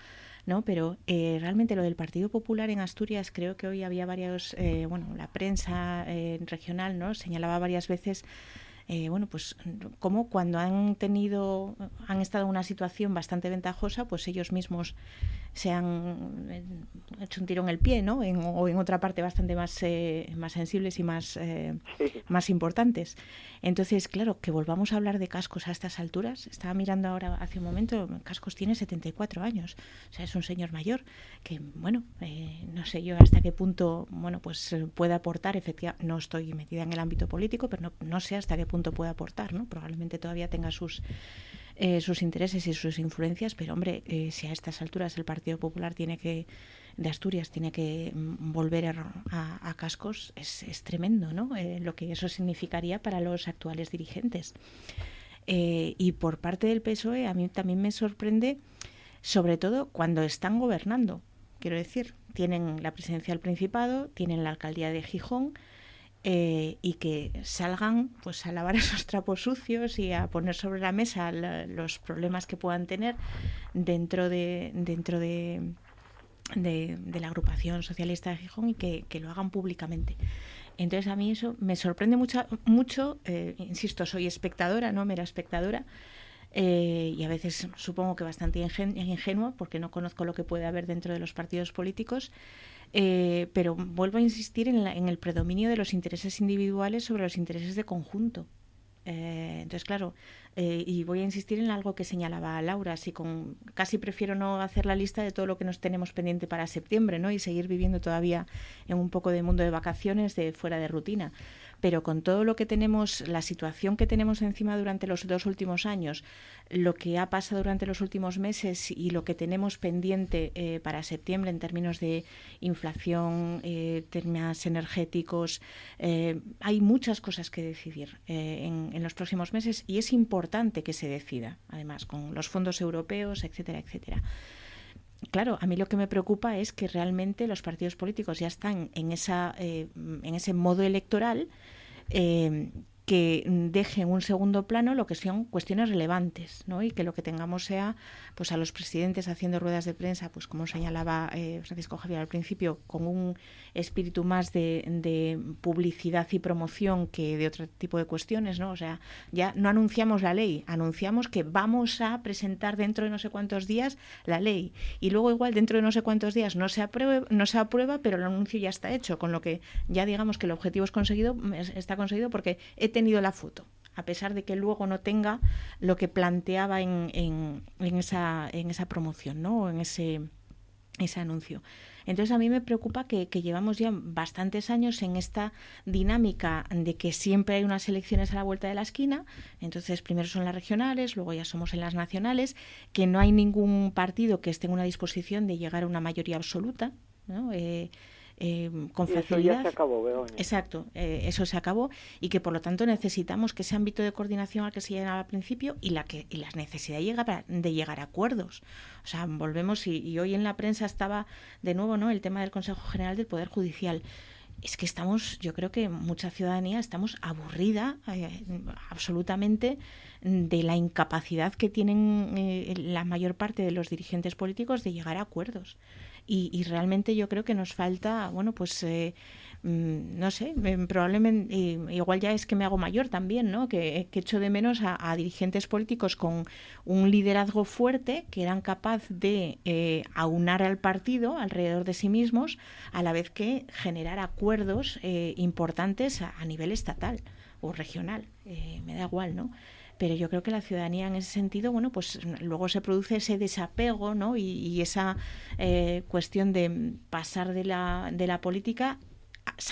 ¿no? Pero eh, realmente lo del Partido Popular en Asturias, creo que hoy había varios, eh, bueno, la prensa eh, regional, ¿no? Señalaba varias veces eh, bueno, pues como cuando han tenido, han estado en una situación bastante ventajosa, pues ellos mismos se han eh, hecho un tiro en el pie, ¿no? o en otra parte bastante más, eh, más sensibles y más, más importantes. Entonces, claro, que volvamos a hablar de cascos a estas alturas. Estaba mirando ahora hace un momento, Cascos tiene 74 años, o sea, es un señor mayor que, bueno, no sé yo hasta qué punto, bueno, pues puede aportar, efectivamente, no estoy metida en el ámbito político, pero no, no sé hasta qué punto puede aportar, ¿no? Probablemente todavía tenga sus eh, sus intereses y sus influencias, pero hombre, eh, si a estas alturas el Partido Popular tiene que de Asturias tiene que mm, volver a, cascos, es, tremendo, ¿no? Eh, lo que eso significaría para los actuales dirigentes. y por parte del PSOE a mí también me sorprende, sobre todo cuando están gobernando. Quiero decir, tienen la presidencia del Principado, tienen la alcaldía de Gijón, eh, y que salgan pues a lavar esos trapos sucios y a poner sobre la mesa los problemas que puedan tener dentro de dentro de, de, la agrupación socialista de Gijón y que, lo hagan públicamente. Entonces a mí eso me sorprende mucho, mucho eh, insisto, soy espectadora, no mera espectadora, eh, y a veces supongo que bastante ingenua porque no conozco lo que puede haber dentro de los partidos políticos, eh, pero vuelvo a insistir en, el predominio de los intereses individuales sobre los intereses de conjunto. Eh, entonces, claro, eh, y voy a insistir en algo que señalaba Laura, así con casi prefiero no hacer la lista de todo lo que nos tenemos pendiente para septiembre, ¿no? Y seguir viviendo todavía en un poco de mundo de vacaciones, de fuera de rutina pero con todo lo que tenemos, la situación que tenemos encima durante los dos últimos años, lo que ha pasado durante los últimos meses y lo que tenemos pendiente eh, para septiembre en términos de inflación, eh, temas energéticos, eh, hay muchas cosas que decidir en, en los próximos meses y es importante que se decida, además, con los fondos europeos, etcétera, etcétera claro, a mí lo que me preocupa es que realmente los partidos políticos ya están en, esa, eh, en ese modo electoral. Eh, que deje en un segundo plano lo que son cuestiones relevantes, ¿no? Y que lo que tengamos sea pues a los presidentes haciendo ruedas de prensa, pues como señalaba eh, Francisco Javier al principio, con un espíritu más de, publicidad y promoción que de otro tipo de cuestiones, ¿no? O sea, ya no anunciamos la ley, anunciamos que vamos a presentar dentro de no sé cuántos días la ley. Y luego igual dentro de no sé cuántos días no se aprueba, no se aprueba pero el anuncio ya está hecho, con lo que ya digamos que el objetivo es conseguido, está conseguido porque he tenido la foto a pesar de que luego no tenga lo que planteaba en, en, esa, en esa promoción, ¿no? en ese, ese anuncio. Entonces a mí me preocupa que, llevamos ya bastantes años en esta dinámica de que siempre hay unas elecciones a la vuelta de la esquina, entonces primero son las regionales, luego ya somos en las nacionales, que no hay ningún partido que esté en una disposición de llegar a una mayoría absoluta. ¿no? Eh, eh, con facilidad. Eso ya se acabó, Exacto, eh, eso se acabó y que por lo tanto necesitamos que ese ámbito de coordinación al que se llega al principio y la que y la necesidad llega de llegar a acuerdos. O sea, volvemos y, hoy en la prensa estaba de nuevo, ¿no? El tema del Consejo General del Poder Judicial es que estamos, yo creo que mucha ciudadanía estamos aburrida eh, absolutamente de la incapacidad que tienen la mayor parte de los dirigentes políticos de llegar a acuerdos y, realmente yo creo que nos falta, bueno, pues eh, mm, no sé, eh, probablemente igual ya es que me hago mayor también, ¿no? Que, echo de menos a, dirigentes políticos con un liderazgo fuerte que eran capaz de eh, aunar al partido alrededor de sí mismos a la vez que generar acuerdos importantes a, a, nivel estatal o regional, me da igual, ¿no? Pero yo creo que la ciudadanía en ese sentido, bueno, pues luego se produce ese desapego, ¿no? Y, esa eh, cuestión de pasar de la, de la política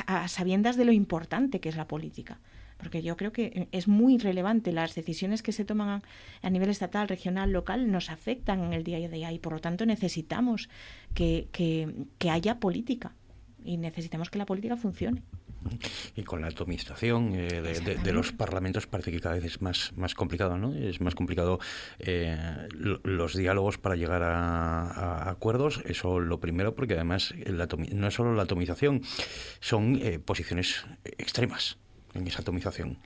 a, sabiendas de lo importante que es la política porque yo creo que es muy relevante. Las decisiones que se toman a nivel estatal, regional, local, nos afectan en el día a día y por lo tanto necesitamos que, que haya política y necesitamos que la política funcione. Y con la atomización eh, de, los parlamentos parece que cada vez es más, más complicado, ¿no? Es más complicado eh, los diálogos para llegar a, acuerdos. Eso lo primero, porque además no es solo la atomización, son eh, posiciones extremas en esa atomización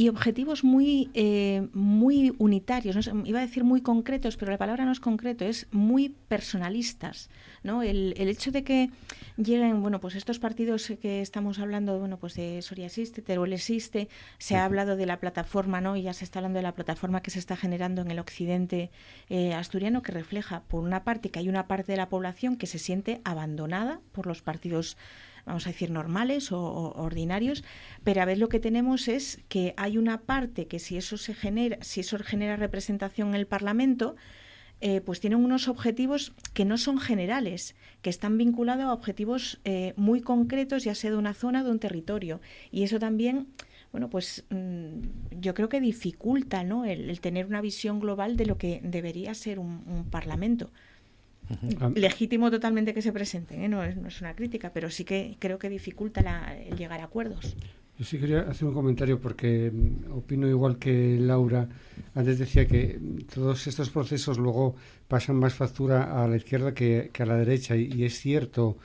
y objetivos muy, eh, muy unitarios, iba a decir muy concretos, pero la palabra no es concreto, es muy personalistas. ¿no? El, el, hecho de que lleguen bueno, pues estos partidos que estamos hablando bueno, pues de Soria Existe, Teruel Existe, se ha hablado de la plataforma, ¿no? y ya se está hablando de la plataforma que se está generando en el occidente eh, asturiano, que refleja, por una parte, que hay una parte de la población que se siente abandonada por los partidos vamos a decir, normales o, ordinarios, pero a ver lo que tenemos es que hay una parte que si eso se genera, si eso genera representación en el Parlamento, eh, pues tienen unos objetivos que no son generales, que están vinculados a objetivos eh, muy concretos, ya sea de una zona o de un territorio. Y eso también, bueno, pues mm, yo creo que dificulta ¿no? el, tener una visión global de lo que debería ser un Parlamento. Legítimo totalmente que se presenten, ¿eh? no, es, no, es, una crítica, pero sí que creo que dificulta el llegar a acuerdos. Yo sí quería hacer un comentario porque mm, opino igual que Laura. Antes decía que mm, todos estos procesos luego pasan más factura a la izquierda que, a la derecha y, es cierto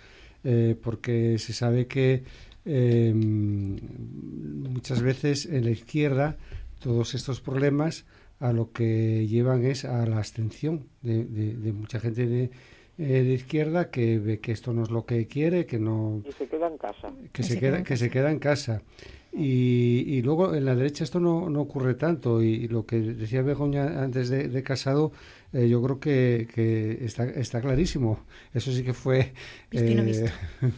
eh, porque se sabe que eh, muchas veces en la izquierda todos estos problemas a lo que llevan es a la abstención de, de, mucha gente de, eh, de, izquierda que ve que esto no es lo que quiere, que no... Y se queda en casa. Que, se, queda, que se queda en casa. Y, y, luego en la derecha esto no, no ocurre tanto y, lo que decía Begoña antes de, Casado eh, yo creo que, que, está, está clarísimo. Eso sí que fue... Eh,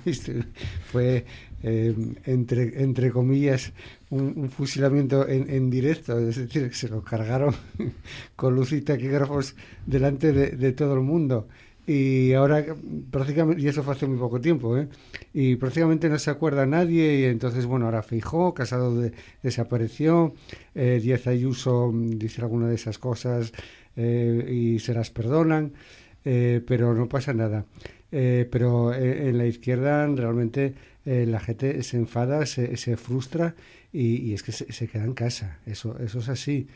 fue eh, entre, entre comillas, un, fusilamiento en, directo, es decir, se lo cargaron con luz y taquígrafos delante de, todo el mundo. Y ahora prácticamente, y eso fue hace muy poco tiempo, ¿eh? y prácticamente no se acuerda nadie, y entonces, bueno, ahora Feijó, Casado de, desapareció, eh, Díaz Ayuso dice alguna de esas cosas eh, y se las perdonan, eh, pero no pasa nada. pero en la izquierda realmente la gente se enfada, se frustra y, es que se, queda en casa. Eso, eso es así.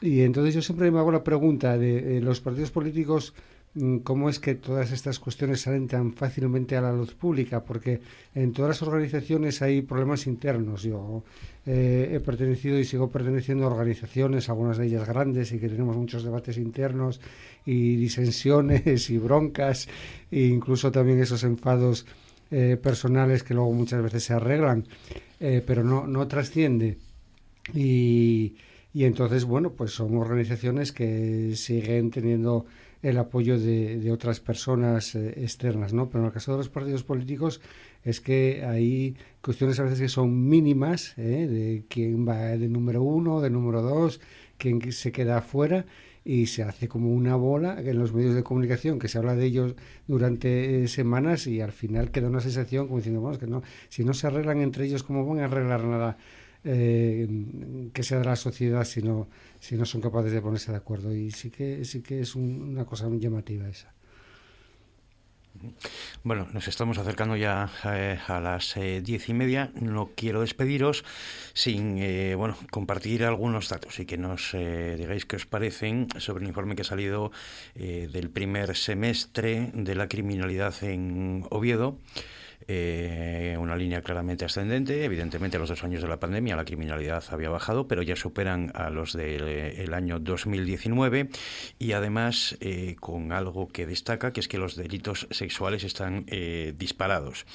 Y entonces yo siempre me hago la pregunta de eh, los partidos políticos mm, cómo es que todas estas cuestiones salen tan fácilmente a la luz pública, porque en todas las organizaciones hay problemas internos. Yo eh, he pertenecido y sigo perteneciendo a organizaciones, algunas de ellas grandes, y que tenemos muchos debates internos y disensiones y broncas, e incluso también esos enfados eh, personales que luego muchas veces se arreglan, eh, pero no, no trasciende. Y, y entonces, bueno, pues son organizaciones que siguen teniendo el apoyo de, otras personas eh, externas, ¿no? Pero en el caso de los partidos políticos es que hay cuestiones a veces que son mínimas, ¿eh? de quién va de número uno, de número dos, quién se queda afuera y se hace como una bola en los medios de comunicación que se habla de ellos durante eh, semanas y al final queda una sensación como diciendo, bueno, es que no, si no se arreglan entre ellos, ¿cómo van a arreglar nada? eh, que sea de la sociedad si no, si no son capaces de ponerse de acuerdo. Y sí que, sí que es una cosa muy llamativa esa. Bueno, nos estamos acercando ya eh, a las eh, diez y media. No quiero despediros sin eh, bueno compartir algunos datos y que nos digáis qué os parecen sobre el informe que ha salido del primer semestre de la criminalidad en Oviedo. Eh, una línea claramente ascendente. Evidentemente, los dos años de la pandemia la criminalidad había bajado, pero ya superan a los del eh, año 2019 y además eh, con algo que destaca, que es que los delitos sexuales están disparados.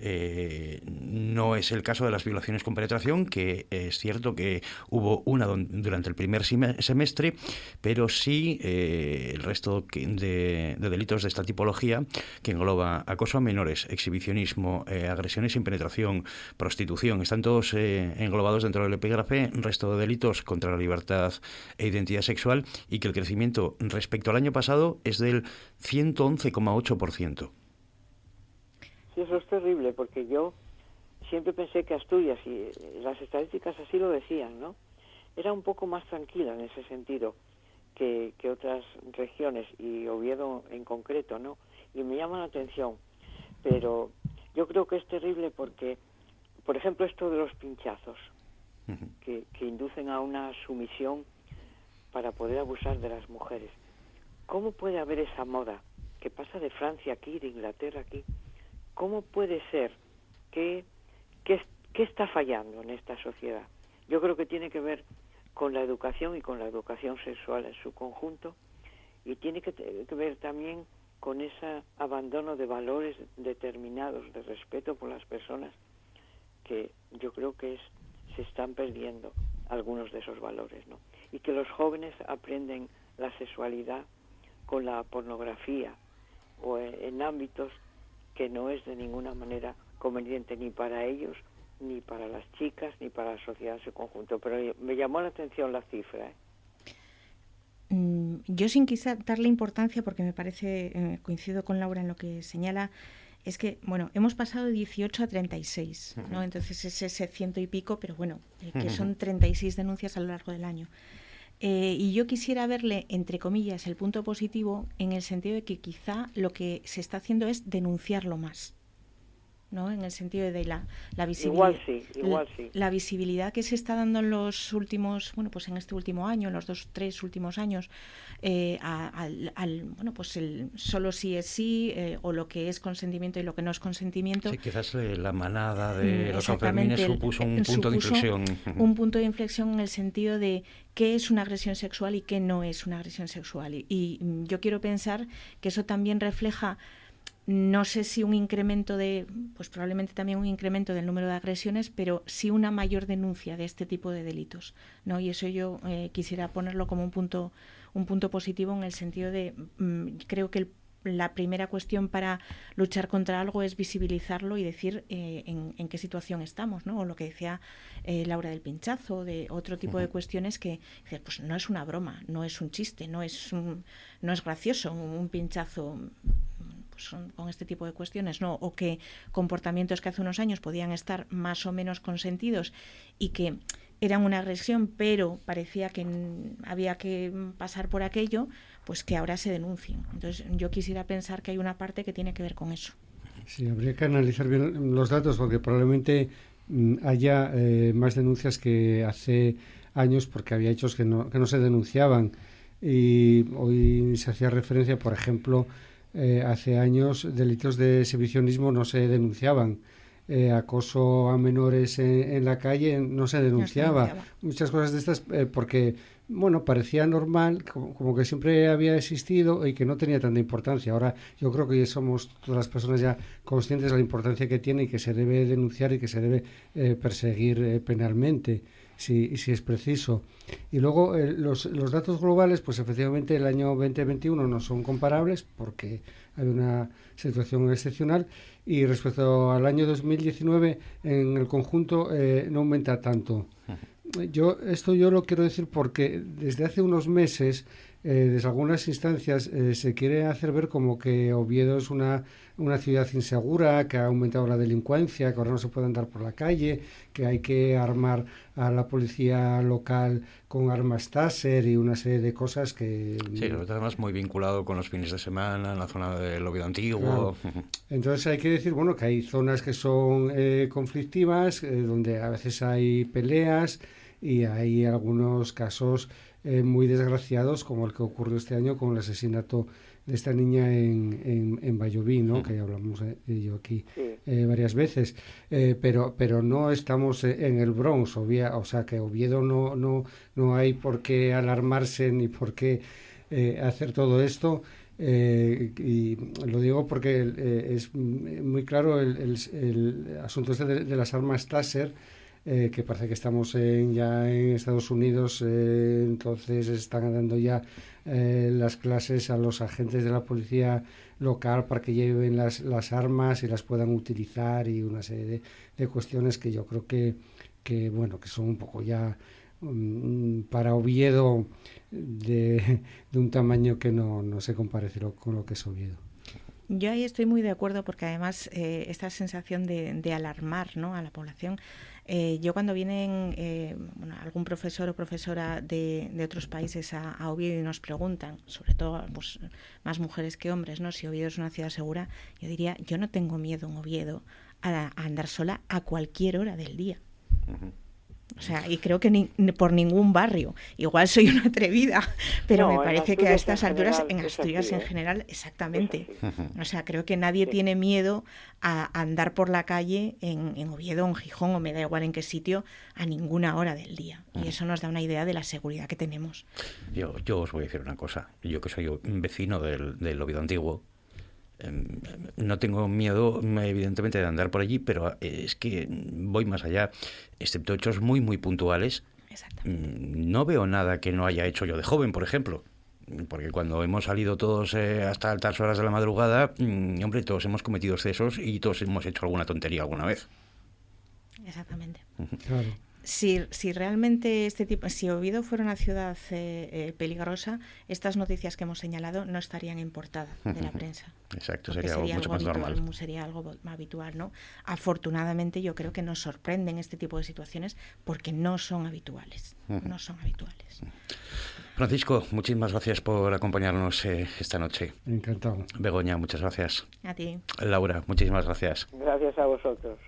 no es el caso de las violaciones con penetración, que es cierto que hubo una durante el primer semestre, pero sí el resto de delitos de esta tipología, que engloba acoso a menores, exhibicionismo, eh, agresiones sin penetración, prostitución, están todos eh, englobados dentro del epígrafe, resto de delitos contra la libertad e identidad sexual y que el crecimiento respecto al año pasado es del 111,8%. Sí, eso es terrible porque yo siempre pensé que Asturias y las estadísticas así lo decían, ¿no? Era un poco más tranquila en ese sentido que, que otras regiones y Oviedo en concreto, ¿no? Y me llama la atención, pero yo creo que es terrible porque, por ejemplo, esto de los pinchazos, que, inducen a una sumisión para poder abusar de las mujeres. ¿Cómo puede haber esa moda que pasa de Francia aquí, de Inglaterra aquí? ¿Cómo puede ser que, que, está fallando en esta sociedad? Yo creo que tiene que ver con la educación y con la educación sexual en su conjunto y tiene que ver también con ese abandono de valores determinados, de respeto por las personas, que yo creo que es, se están perdiendo algunos de esos valores, ¿no? Y que los jóvenes aprenden la sexualidad con la pornografía o en, ámbitos que no es de ninguna manera conveniente ni para ellos, ni para las chicas, ni para la sociedad en su conjunto. Pero me llamó la atención la cifra. ¿eh? Mm, yo sin quizá darle importancia, porque me parece, eh, coincido con Laura en lo que señala, es que, bueno, hemos pasado de 18 a 36, ¿no? Entonces es ese ciento y pico, pero bueno, eh, que son 36 denuncias a lo largo del año. Eh, y yo quisiera verle, entre comillas, el punto positivo en el sentido de que quizá lo que se está haciendo es denunciarlo más. ¿No? En el sentido de la, la visibilidad. Igual sí, igual sí. La, visibilidad que se está dando en los últimos, bueno, pues en este último año, en los dos, tres últimos años, eh, al, bueno, pues el solo sí es sí, eh, o lo que es consentimiento y lo que no es consentimiento. Sí, quizás eh, la manada de mm, los Sanfermines supuso un punto de inflexión. Un punto de inflexión en el sentido de qué es una agresión sexual y qué no es una agresión sexual. y yo quiero pensar que eso también refleja no sé si un incremento de, pues probablemente también un incremento del número de agresiones, pero sí una mayor denuncia de este tipo de delitos, ¿no? Y eso yo eh, quisiera ponerlo como un punto, un punto positivo en el sentido de, mm, creo que la primera cuestión para luchar contra algo es visibilizarlo y decir eh, en, qué situación estamos, ¿no? O lo que decía eh, Laura del pinchazo, de otro tipo de cuestiones que, pues no es una broma, no es un chiste, no es un, no es gracioso un pinchazo pues, con este tipo de cuestiones, ¿no? O que comportamientos que hace unos años podían estar más o menos consentidos y que eran una agresión, pero parecía que había que pasar por aquello, pues que ahora se denuncien. Entonces, yo quisiera pensar que hay una parte que tiene que ver con eso. Sí, habría que analizar bien los datos porque probablemente mm, haya eh, más denuncias que hace años porque había hechos que no, que no se denunciaban. y hoy se hacía referencia, por ejemplo, eh, hace años delitos de exhibicionismo no se denunciaban. Eh, acoso a menores en, la calle no se denunciaba. Muchas cosas de estas eh, porque, bueno, parecía normal, como, que siempre había existido y que no tenía tanta importancia. Ahora yo creo que ya somos todas las personas ya conscientes de la importancia que tiene y que se debe denunciar y que se debe perseguir penalmente si, si es preciso. Y luego eh, los, los, datos globales, pues efectivamente el año 2021 no son comparables porque hay una situación excepcional y respecto al año 2019 en el conjunto eh, no aumenta tanto. Yo esto yo lo quiero decir porque desde hace unos meses eh, desde algunas instancias eh, se quiere hacer ver como que Oviedo es una, una ciudad insegura, que ha aumentado la delincuencia, que ahora no se puede andar por la calle, que hay que armar a la policía local con armas Taser y una serie de cosas que... Sí, además muy vinculado con los fines de semana, en la zona del Oviedo Antiguo. Entonces hay que decir, bueno, que hay zonas que son eh, conflictivas, donde a veces hay peleas y hay algunos casos eh, muy desgraciados, como el que ocurrió este año con el asesinato de esta niña en, en, en Bayoví, ¿no? que hablamos de ello aquí eh, varias veces, eh, pero, pero no estamos en el Bronx, o sea que Oviedo no, no, no hay por qué alarmarse ni por qué hacer todo esto. y lo digo porque es muy claro el, el, asunto este de, de las armas Taser, eh, que parece que estamos en, ya en Estados Unidos, eh, entonces están dando ya eh, las clases a los agentes de la policía local para que lleven las, las armas y las puedan utilizar y una serie de, cuestiones que yo creo que, que, bueno, que son un poco ya mm, para Oviedo de, de, un tamaño que no, no se compare con lo que es Oviedo. Yo ahí estoy muy de acuerdo porque además esta sensación de, de alarmar ¿no? a la población eh, yo cuando vienen eh, algún profesor o profesora de, otros países a, Oviedo y nos preguntan, sobre todo pues, más mujeres que hombres, ¿no? si Oviedo es una ciudad segura, yo diría, yo no tengo miedo en Oviedo a, andar sola a cualquier hora del día. O sea, y creo que ni, por ningún barrio. Igual soy una atrevida, pero me parece que a estas alturas, en Asturias en ¿eh? general, exactamente. O sea, creo que nadie tiene miedo a andar por la calle en, en, Oviedo, en Gijón, o me da igual en qué sitio, a ninguna hora del día. Y eso nos da una idea de la seguridad que tenemos. Yo, yo os voy a decir una cosa. Yo que soy un vecino del, del Oviedo antiguo, no tengo miedo, evidentemente, de andar por allí, pero es que voy más allá, excepto hechos muy, muy puntuales. Mm, no veo nada que no haya hecho yo de joven, por ejemplo. Porque cuando hemos salido todos eh, hasta altas horas de la madrugada, mm, hombre, todos hemos cometido excesos y todos hemos hecho alguna tontería alguna vez. Exactamente. Claro si, si realmente este tipo, si Oviedo fuera una ciudad eh, eh, peligrosa, estas noticias que hemos señalado no estarían en portada de la prensa. Exacto, sería, algo mucho más normal. Sería algo habitual, ¿no? Afortunadamente yo creo que nos sorprenden este tipo de situaciones porque no son habituales, no son habituales. Francisco, muchísimas gracias por acompañarnos eh, esta noche. Encantado. Begoña, muchas gracias. A ti. Laura, muchísimas gracias. Gracias a vosotros.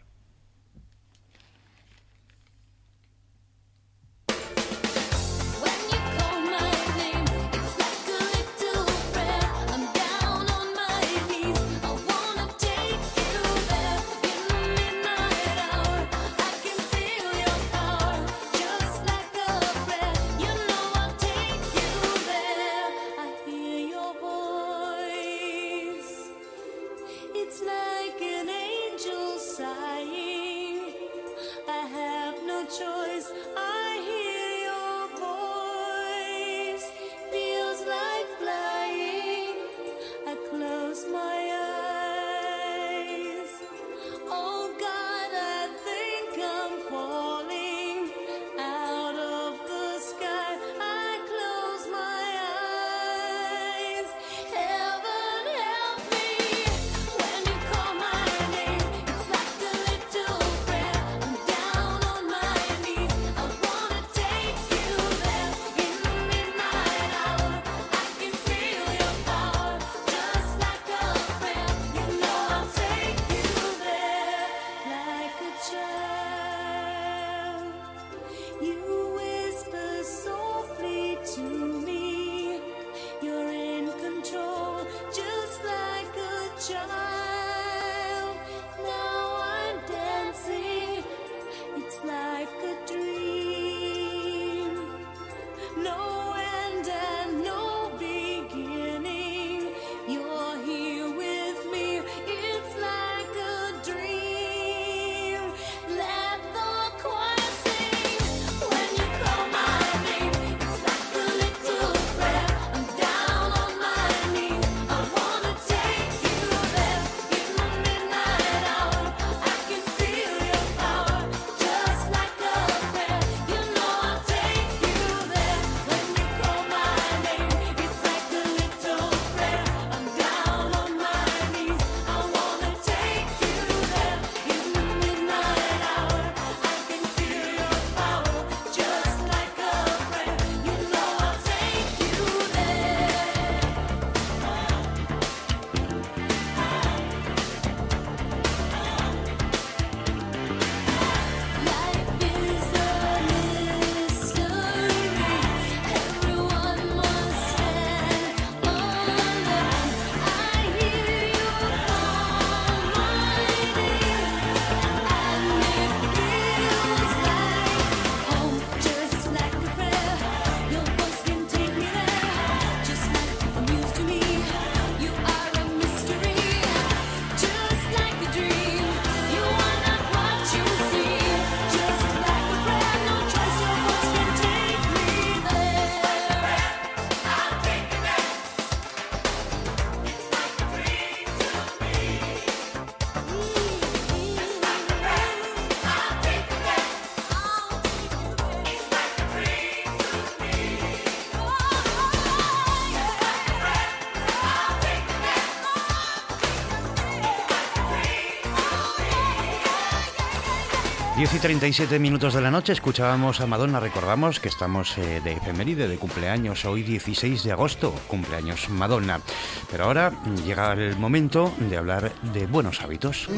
Y 37 minutos de la noche escuchábamos a Madonna. Recordamos que estamos eh, de efeméride, de cumpleaños, hoy 16 de agosto, cumpleaños Madonna. Pero ahora llega el momento de hablar de buenos hábitos.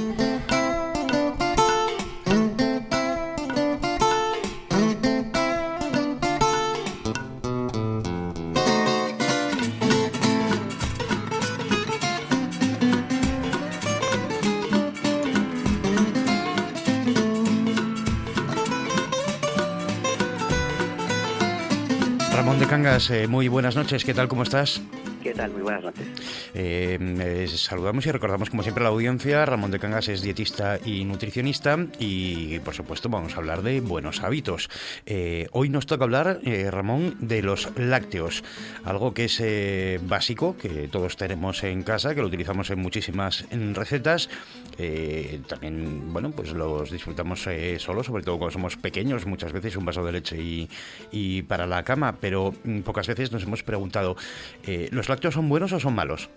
Eh, muy buenas noches. ¿Qué tal? ¿Cómo estás? ¿Qué tal? Muy buenas noches. Eh, saludamos y recordamos como siempre a la audiencia. Ramón de Cangas es dietista y nutricionista y por supuesto vamos a hablar de buenos hábitos. Eh, hoy nos toca hablar, eh, Ramón, de los lácteos, algo que es básico, que todos tenemos en casa, que lo utilizamos en muchísimas recetas. también, bueno, pues los disfrutamos solos, sobre todo cuando somos pequeños, muchas veces un vaso de leche y, y para la cama, pero mm, pocas veces nos hemos preguntado, ¿los lácteos son buenos o son malos?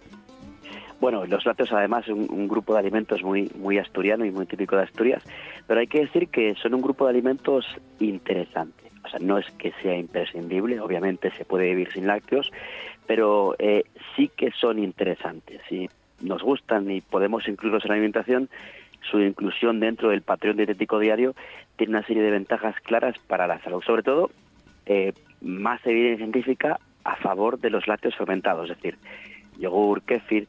Bueno, los lácteos además son un, grupo de alimentos muy, muy asturiano y muy típico de Asturias, pero hay que decir que son un grupo de alimentos interesante. O sea, no es que sea imprescindible, obviamente se puede vivir sin lácteos, pero eh, sí que son interesantes. Si nos gustan y podemos incluirlos en la alimentación, su inclusión dentro del patrón dietético diario tiene una serie de ventajas claras para la salud, sobre todo eh, más evidencia científica a favor de los lácteos fermentados, es decir, yogur, kéfir,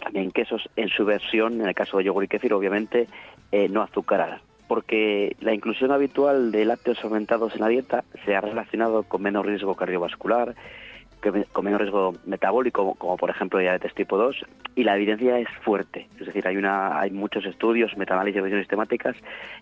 también quesos en su versión, en el caso de yogur y kéfir, obviamente eh, no azucaradas, porque la inclusión habitual de lácteos fermentados en la dieta se ha relacionado con menos riesgo cardiovascular, con menos riesgo metabólico, como por ejemplo diabetes tipo 2, y la evidencia es fuerte. Es decir, hay una hay muchos estudios, metaanálisis y revisiones sistemáticas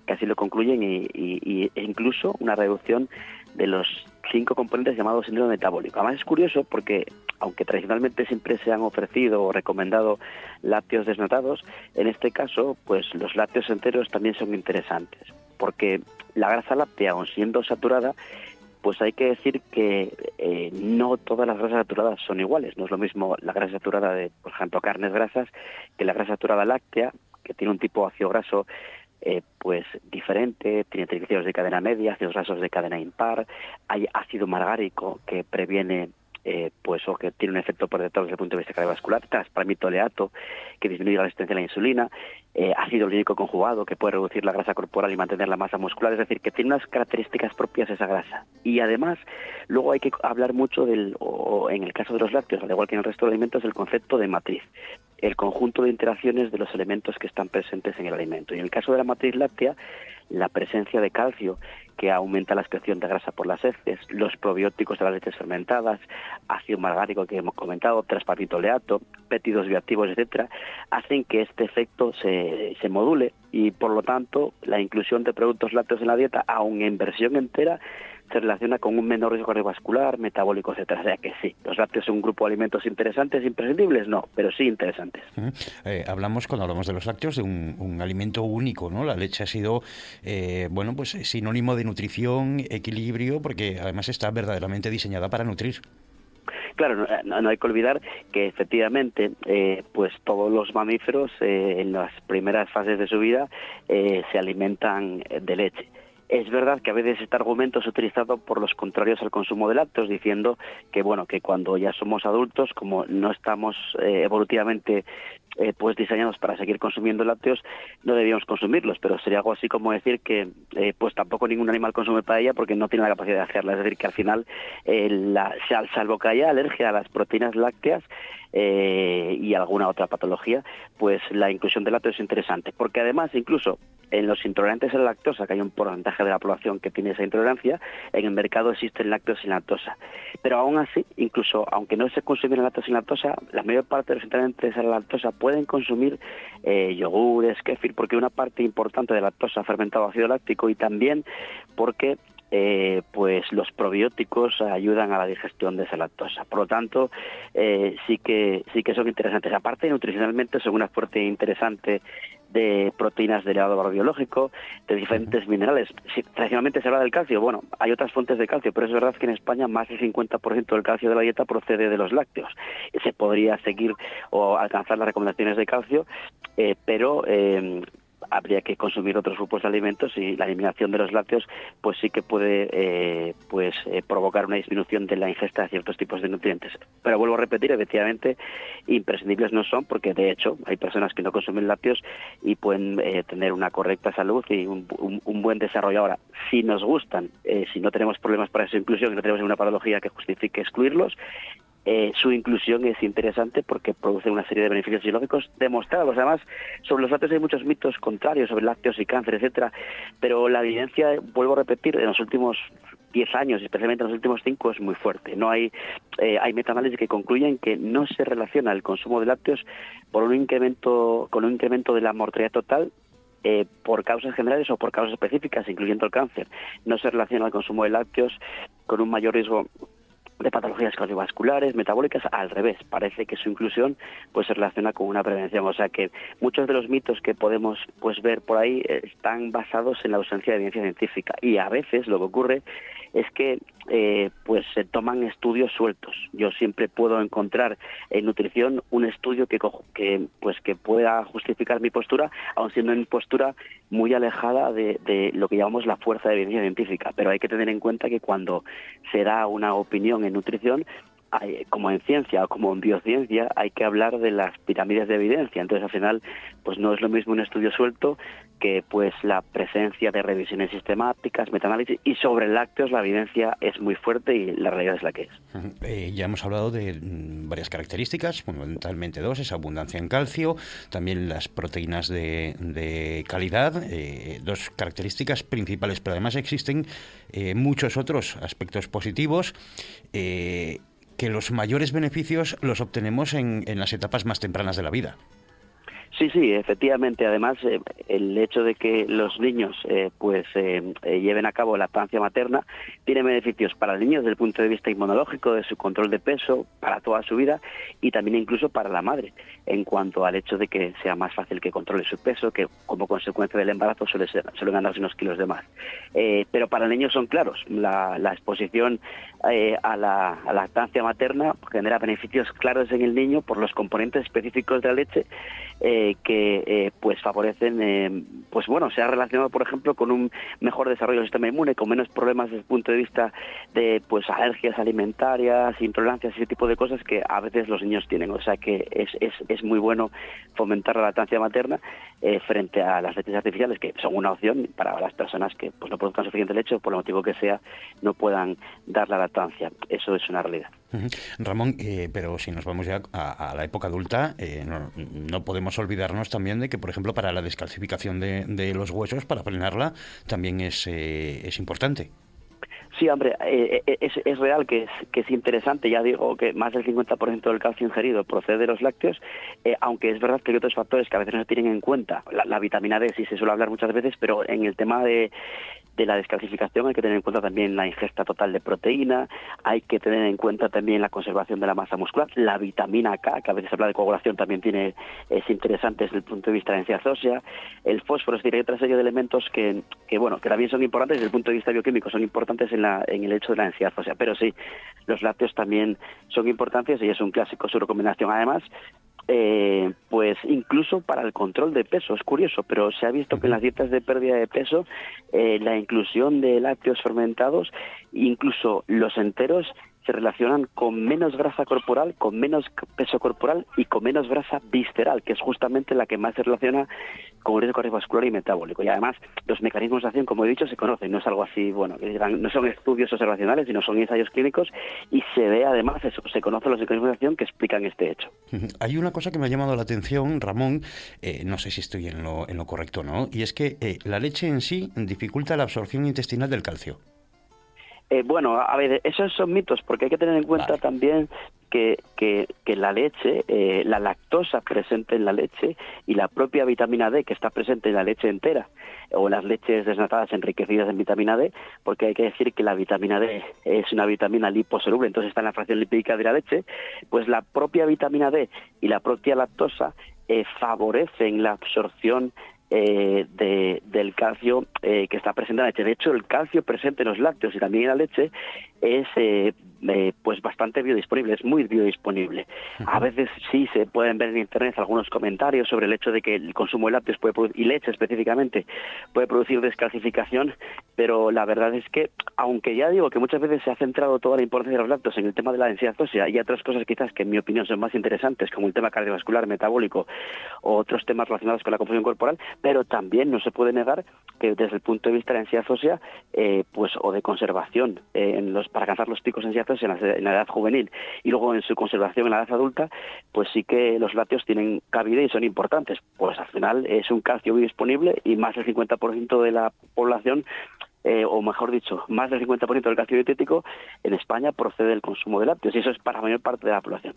que así lo concluyen y, y, e incluso una reducción de los cinco componentes llamados síndrome metabólico. Además es curioso porque, aunque tradicionalmente siempre se han ofrecido o recomendado lácteos desnatados, en este caso, pues los lácteos enteros también son interesantes, porque la grasa láctea, aun siendo saturada, pues hay que decir que eh, no todas las grasas saturadas son iguales. No es lo mismo la grasa saturada de, por ejemplo, carnes grasas que la grasa saturada láctea, que tiene un tipo ácido graso eh, pues diferente, tiene triglicéridos de cadena media, ácidos grasos de cadena impar, hay ácido margárico que previene eh, pues o que tiene un efecto protector desde el punto de vista cardiovascular, transparmitoleato, que disminuye la resistencia a la insulina, eh, ácido lírico conjugado, que puede reducir la grasa corporal y mantener la masa muscular, es decir, que tiene unas características propias esa grasa. Y además, luego hay que hablar mucho del, o en el caso de los lácteos, al igual que en el resto de alimentos, del concepto de matriz, el conjunto de interacciones de los elementos que están presentes en el alimento. Y en el caso de la matriz láctea, la presencia de calcio que aumenta la excreción de grasa por las heces, los probióticos de las leches fermentadas, ácido margárico que hemos comentado, leato, péptidos bioactivos, etcétera, hacen que este efecto se, se module y por lo tanto la inclusión de productos lácteos en la dieta, aun en versión entera, se relaciona con un menor riesgo cardiovascular, metabólico, etcétera. O sea que sí, los lácteos son un grupo de alimentos interesantes, imprescindibles, no, pero sí interesantes. Eh, hablamos, cuando hablamos de los lácteos, de un, alimento único, ¿no? La leche ha sido, eh, bueno, pues sinónimo de nutrición, equilibrio, porque además está verdaderamente diseñada para nutrir. Claro, no, hay que olvidar que efectivamente, eh, pues todos los mamíferos en las primeras fases de su vida se alimentan de leche. Es verdad que a veces este argumento es utilizado por los contrarios al consumo de lácteos, diciendo que bueno que cuando ya somos adultos, como no estamos eh, evolutivamente eh, pues diseñados para seguir consumiendo lácteos, no debíamos consumirlos. Pero sería algo así como decir que eh, pues tampoco ningún animal consume paella porque no tiene la capacidad de hacerla. Es decir, que al final, la, salvo que haya alergia a las proteínas lácteas, eh, y alguna otra patología, pues la inclusión de lácteos es interesante, porque además incluso en los intolerantes a la lactosa, que hay un porcentaje de la población que tiene esa intolerancia, en el mercado existen lácteos sin lactosa. Pero aún así, incluso aunque no se consumiera lácteos sin lactosa, la mayor parte de los intolerantes a la lactosa pueden consumir eh, yogures, kefir, porque una parte importante de la lactosa fermentado ácido láctico y también porque eh, pues los probióticos ayudan a la digestión de esa lactosa. Por lo tanto, eh, sí que sí que son interesantes. Aparte, nutricionalmente son una fuerte interesante de proteínas de elevado biológico, de diferentes minerales. tradicionalmente se habla del calcio, bueno, hay otras fuentes de calcio, pero es verdad que en España más del 50% del calcio de la dieta procede de los lácteos. Se podría seguir o alcanzar las recomendaciones de calcio, eh, pero habría que consumir otros grupos de alimentos y la eliminación de los lácteos pues sí que puede eh, pues eh, provocar una disminución de la ingesta de ciertos tipos de nutrientes. Pero vuelvo a repetir, efectivamente, imprescindibles no son porque de hecho hay personas que no consumen lácteos y pueden eh, tener una correcta salud y un, buen desarrollo. Ahora, si nos gustan, si no tenemos problemas para su inclusión y no tenemos ninguna patología que justifique excluirlos, eh, su inclusión es interesante porque produce una serie de beneficios fisiológicos demostrados. Además, sobre los lácteos hay muchos mitos contrarios sobre lácteos y cáncer, etcétera, pero la evidencia, vuelvo a repetir, en los últimos 10 años, especialmente en los últimos 5, es muy fuerte. No hay eh, hay metaanálisis que concluyen que no se relaciona el consumo de lácteos por un incremento con un incremento de la mortalidad total eh, por causas generales o por causas específicas, incluyendo el cáncer. No se relaciona el consumo de lácteos con un mayor riesgo de patologías cardiovasculares, metabólicas, al revés. Parece que su inclusión pues se relaciona con una prevención. O sea que muchos de los mitos que podemos pues ver por ahí eh, están basados en la ausencia de evidencia científica. Y a veces lo que ocurre es que eh, pues se toman estudios sueltos. Yo siempre puedo encontrar en nutrición un estudio que, que pues que pueda justificar mi postura, aun siendo en postura muy alejada de, de, lo que llamamos la fuerza de evidencia científica. Pero hay que tener en cuenta que cuando se da una opinión en nutrición, como en ciencia o como en biociencia, hay que hablar de las pirámides de evidencia. Entonces, al final, pues no es lo mismo un estudio suelto que pues la presencia de revisiones sistemáticas, metaanálisis y sobre lácteos la evidencia es muy fuerte y la realidad es la que es. Eh, ya hemos hablado de mm, varias características, fundamentalmente dos, esa abundancia en calcio, también las proteínas de, calidad, eh, dos características principales, pero además existen eh, muchos otros aspectos positivos que los mayores beneficios los obtenemos en, las etapas más tempranas de la vida. Sí, sí, efectivamente. Además, eh, el hecho de que los niños eh, pues eh, lleven a cabo la lactancia materna tiene beneficios para el niño desde el punto de vista inmunológico, de su control de peso, para toda su vida y también incluso para la madre, en cuanto al hecho de que sea más fácil que controle su peso, que como consecuencia del embarazo suele ser, suelen ganarse unos kilos de más. pero para el niño son claros. La, exposición a la, a, la, lactancia materna genera beneficios claros en el niño por los componentes específicos de la leche que eh, pues favorecen, eh, pues bueno, se ha relacionado, por ejemplo, con un mejor desarrollo del sistema inmune, con menos problemas desde el punto de vista de pues alergias alimentarias, intolerancias, ese tipo de cosas que a veces los niños tienen. O sea que es, es, es muy bueno fomentar la lactancia materna eh, frente a las leches artificiales, que son una opción para las personas que pues no produzcan suficiente leche, por el motivo que sea, no puedan dar la lactancia. Eso es una realidad. Ramón, eh, pero si nos vamos ya a, la época adulta, eh, no, podemos olvidarnos también de que, por ejemplo, para la descalcificación de, los huesos, para frenarla, también es, eh, es importante. Sí, hombre, es, es, real que es, que es interesante, ya digo que más del 50% del calcio ingerido procede de los lácteos, aunque es verdad que hay otros factores que a veces no se tienen en cuenta. La, la, vitamina D sí se suele hablar muchas veces, pero en el tema de, de la descalcificación hay que tener en cuenta también la ingesta total de proteína, hay que tener en cuenta también la conservación de la masa muscular, la vitamina K, que a veces se habla de coagulación, también tiene es interesante desde el punto de vista de la densidad ósea, el fósforo, es decir, hay otra serie de elementos que, que, bueno, que también son importantes desde el punto de vista bioquímico, son importantes en, la, en el hecho de la densidad ósea, pero sí, los lácteos también son importantes y es un clásico su recomendación. Además, eh, pues incluso para el control de peso. Es curioso, pero se ha visto que en las dietas de pérdida de peso eh, la inclusión de lácteos fermentados, incluso los enteros, se relacionan con menos grasa corporal, con menos peso corporal y con menos grasa visceral, que es justamente la que más se relaciona con el riesgo cardiovascular y metabólico. Y además, los mecanismos de acción, como he dicho, se conocen. No es algo así, bueno, no son estudios observacionales, sino son ensayos clínicos y se ve además eso, se conocen los mecanismos de acción que explican este hecho. Hay una cosa que me ha llamado la atención, Ramón, eh, no sé si estoy en lo, en lo correcto, ¿no? Y es que eh, la leche en sí dificulta la absorción intestinal del calcio. Eh, bueno, a ver, esos son mitos, porque hay que tener en cuenta también que, que, la leche, eh, la lactosa presente en la leche y la propia vitamina D que está presente en la leche entera o las leches desnatadas enriquecidas en vitamina D, porque hay que decir que la vitamina D es una vitamina liposoluble, entonces está en la fracción lipídica de la leche, pues la propia vitamina D y la propia lactosa eh, favorecen la absorción eh, de, del calcio eh, que está presente en la leche. De hecho, el calcio presente en los lácteos y también en la leche es eh, eh, pues bastante biodisponible, es muy biodisponible. A veces sí se pueden ver en internet algunos comentarios sobre el hecho de que el consumo de lácteos puede y leche específicamente puede producir descalcificación, pero la verdad es que, aunque ya digo que muchas veces se ha centrado toda la importancia de los lácteos en el tema de la densidad ósea y otras cosas quizás que en mi opinión son más interesantes, como el tema cardiovascular, metabólico o otros temas relacionados con la composición corporal, pero también no se puede negar que desde el punto de vista de la densidad ósea, eh, pues o de conservación en los para alcanzar los picos en, en la, edad juvenil y luego en su conservación en la edad adulta, pues sí que los lácteos tienen cabida y son importantes. Pues al final es un calcio muy disponible y más del 50% de la población eh, o mejor dicho, más del 50% del calcio dietético en España procede del consumo de lácteos y eso es para la mayor parte de la población.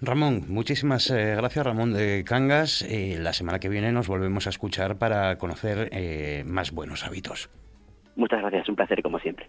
Ramón, muchísimas eh, gracias Ramón de Cangas. Eh, la semana que viene nos volvemos a escuchar para conocer más buenos hábitos. Muchas gracias, un placer como siempre.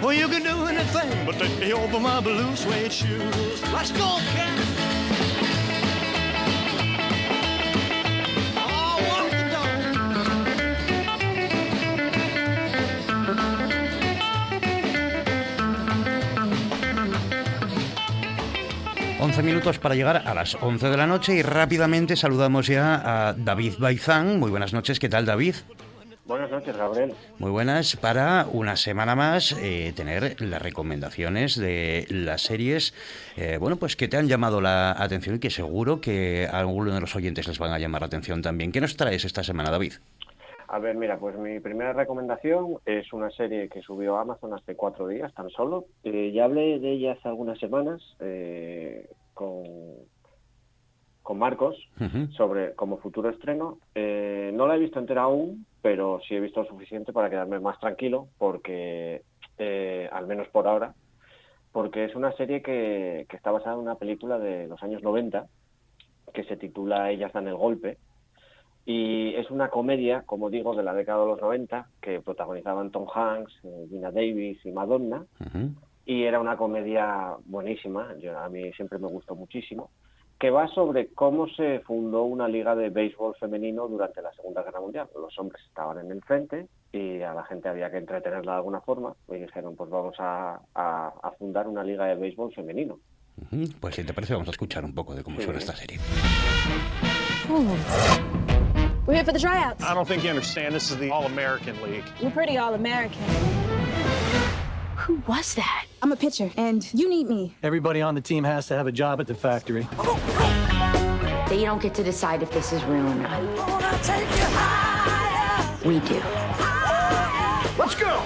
Well, you can do anything but take me over my blue suede shoes. Let's go, cat. Once minutos para llegar a las 11 de la noche y rápidamente saludamos ya a David Baizán. Muy buenas noches, ¿qué tal David? Buenas noches, Gabriel. Muy buenas. Para una semana más eh, tener las recomendaciones de las series, eh, bueno, pues que te han llamado la atención y que seguro que a alguno de los oyentes les van a llamar la atención también. ¿Qué nos traes esta semana, David? A ver, mira, pues mi primera recomendación es una serie que subió a Amazon hace cuatro días, tan solo. Eh, ya hablé de ella hace algunas semanas con con Marcos sobre como futuro estreno. Eh, no la he visto entera aún, pero sí he visto lo suficiente para quedarme más tranquilo, porque eh, al menos por ahora, porque es una serie que, está basada en una película de los años 90 que se titula Ellas dan el golpe. Y es una comedia, como digo, de la década de los 90 que protagonizaban Tom Hanks, eh, Gina Davis y Madonna. Y era una comedia buenísima, yo, a mí siempre me gustó muchísimo que va sobre cómo se fundó una liga de béisbol femenino durante la Segunda Guerra Mundial. Los hombres estaban en el frente y a la gente había que entretenerla de alguna forma y dijeron, pues vamos a, fundar una liga de béisbol femenino. Pues si te parece, vamos a escuchar un poco de cómo suena esta serie. We're here for the tryouts. I don't think you understand. This is the All-American League. We're pretty All-American. Who was that? I'm a pitcher, and you need me. Everybody on the team has to have a job at the factory. They don't get to decide if this is real or not. We do. Let's go!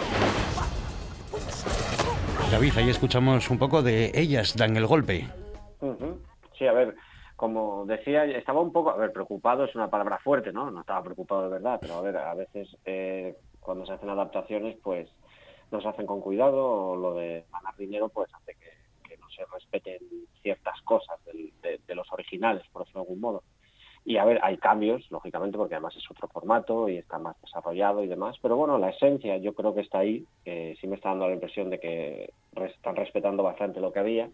David, ahí escuchamos un poco de ellas dan el golpe. Sí, a ver, como decía, estaba un poco, a ver, preocupado es una palabra fuerte, ¿no? No estaba preocupado de verdad, pero a ver, a veces eh, cuando se hacen adaptaciones, pues no hacen con cuidado o lo de ganar dinero pues hace que, no se respeten ciertas cosas de, los originales, por decirlo de algún modo. Y a ver, hay cambios, lógicamente, porque además es otro formato y está más desarrollado y demás, pero bueno, la esencia yo creo que está ahí, eh, sí me está dando la impresión de que están respetando bastante lo que había.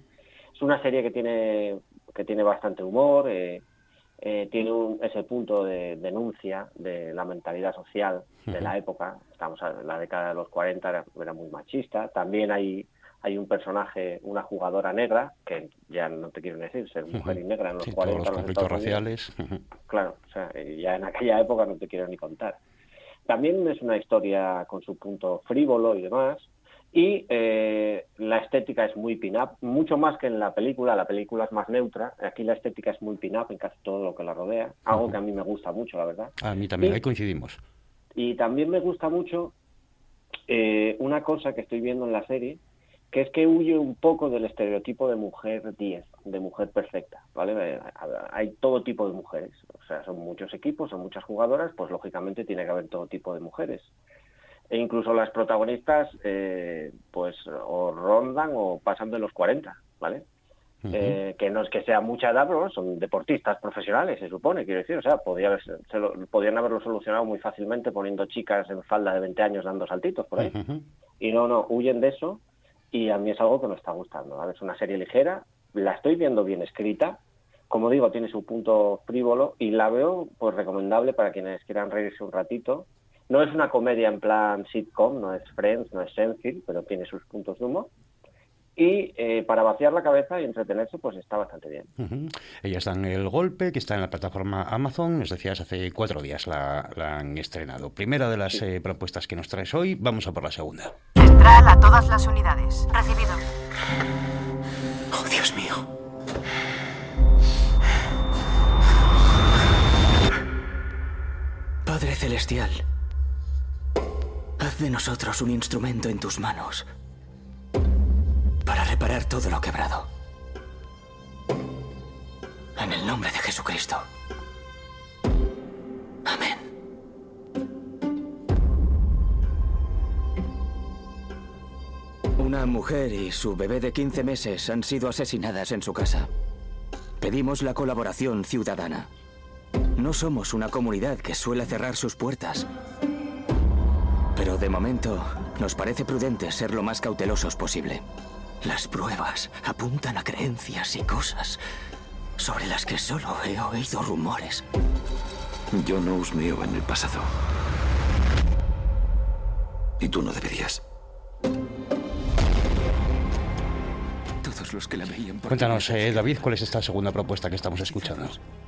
Es una serie que tiene, que tiene bastante humor, eh, eh, tiene un, ese punto de denuncia de la mentalidad social de la época. Estamos en la década de los 40, era, muy machista. También hay, hay un personaje, una jugadora negra, que ya no te quiero decir, ser mujer y negra en los 40. los conflictos raciales. Claro, o sea, ya en aquella época no te quiero ni contar. También es una historia con su punto frívolo y demás, y eh, la estética es muy pin-up, mucho más que en la película. La película es más neutra. Aquí la estética es muy pin-up en casi todo lo que la rodea. Algo que a mí me gusta mucho, la verdad. A mí también, ahí coincidimos. Y también me gusta mucho eh, una cosa que estoy viendo en la serie, que es que huye un poco del estereotipo de mujer 10, de mujer perfecta, ¿vale? Eh, hay todo tipo de mujeres, o sea, son muchos equipos, son muchas jugadoras, pues lógicamente tiene que haber todo tipo de mujeres. E incluso las protagonistas, eh, pues, o rondan o pasan de los 40, ¿vale? Eh, que no es que sea mucha edad, pero son deportistas profesionales, se supone, quiero decir. O sea, podría podrían haberlo solucionado muy fácilmente poniendo chicas en falda de 20 años dando saltitos por ahí. Y no, no, huyen de eso y a mí es algo que me está gustando. Es una serie ligera, la estoy viendo bien escrita, como digo, tiene su punto frívolo y la veo pues recomendable para quienes quieran reírse un ratito. No es una comedia en plan sitcom, no es Friends, no es Seinfeld, pero tiene sus puntos de humor. Y eh, para vaciar la cabeza y entretenerse, pues está bastante bien. Ella está en El Golpe, que está en la plataforma Amazon, es decir, hace cuatro días la, han estrenado. Primera de las eh, propuestas que nos traes hoy, vamos a por la segunda. Central a todas las unidades. Recibido. Oh, Dios mío. Padre Celestial, haz de nosotros un instrumento en tus manos para reparar todo lo quebrado. En el nombre de Jesucristo. Amén. Una mujer y su bebé de 15 meses han sido asesinadas en su casa. Pedimos la colaboración ciudadana. No somos una comunidad que suele cerrar sus puertas. Pero de momento nos parece prudente ser lo más cautelosos posible. Las pruebas apuntan a creencias y cosas sobre las que solo he oído rumores. Yo no husmeo en el pasado. Y tú no deberías. Todos los que la veían Cuéntanos, eh, David, ¿cuál es esta segunda propuesta que estamos escuchando?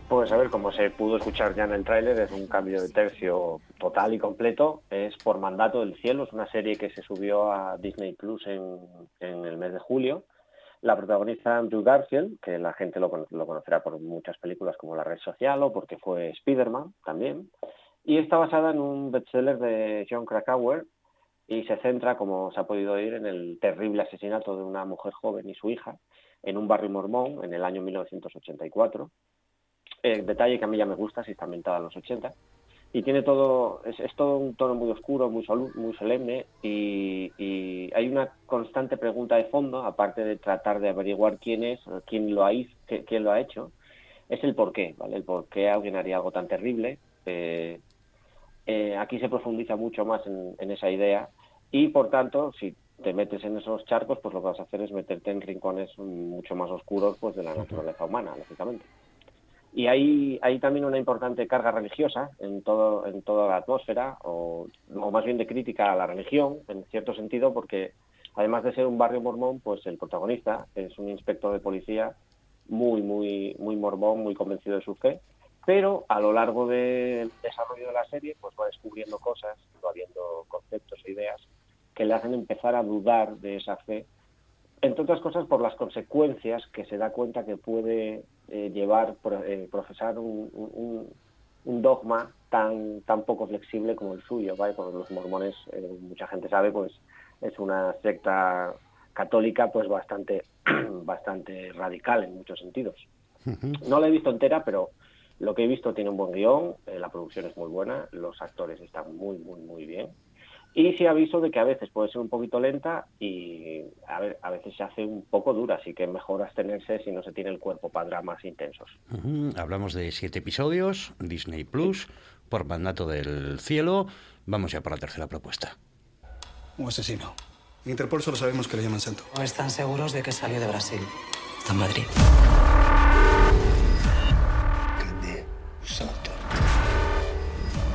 Pues a ver, como se pudo escuchar ya en el tráiler, es un cambio de tercio total y completo. Es Por Mandato del Cielo, es una serie que se subió a Disney Plus en, el mes de julio. La protagoniza Andrew Garfield, que la gente lo, conocerá por muchas películas como La Red Social o porque fue Spider-Man también. Y está basada en un bestseller de John Krakauer y se centra, como se ha podido oír, en el terrible asesinato de una mujer joven y su hija en un barrio mormón en el año 1984 el detalle que a mí ya me gusta, si está ambientada en los 80. Y tiene todo, es, todo un tono muy oscuro, muy, muy solemne y, hay una constante pregunta de fondo, aparte de tratar de averiguar quién es, quién lo ha, quién lo ha hecho, es el por qué, ¿vale? El por qué alguien haría algo tan terrible. Eh, eh, aquí se profundiza mucho más en, esa idea y, por tanto, si te metes en esos charcos, pues lo que vas a hacer es meterte en rincones mucho más oscuros pues de la naturaleza humana, lógicamente. Y hay, hay también una importante carga religiosa en, todo, en toda la atmósfera, o, más bien de crítica a la religión, en cierto sentido, porque además de ser un barrio mormón, pues el protagonista es un inspector de policía muy, muy, muy mormón, muy convencido de su fe, pero a lo largo del desarrollo de la serie, pues va descubriendo cosas, va viendo conceptos e ideas que le hacen empezar a dudar de esa fe entre otras cosas por las consecuencias que se da cuenta que puede eh, llevar eh, profesar un, dogma tan tan poco flexible como el suyo ¿vale? porque los mormones eh, mucha gente sabe pues es una secta católica pues bastante bastante radical en muchos sentidos. No la he visto entera pero lo que he visto tiene un buen guion la producción es muy buena los actores están muy muy muy bien y sí aviso de que a veces puede ser un poquito lenta y a, ver, a veces se hace un poco dura, así que mejor abstenerse si no se tiene el cuerpo para dramas intensos. Hablamos de siete episodios, Disney Plus, por mandato del cielo. Vamos ya por la tercera propuesta. Un asesino. Interpol solo sabemos que le llaman santo. ¿O están seguros de que salió de Brasil? Está en Madrid. santo.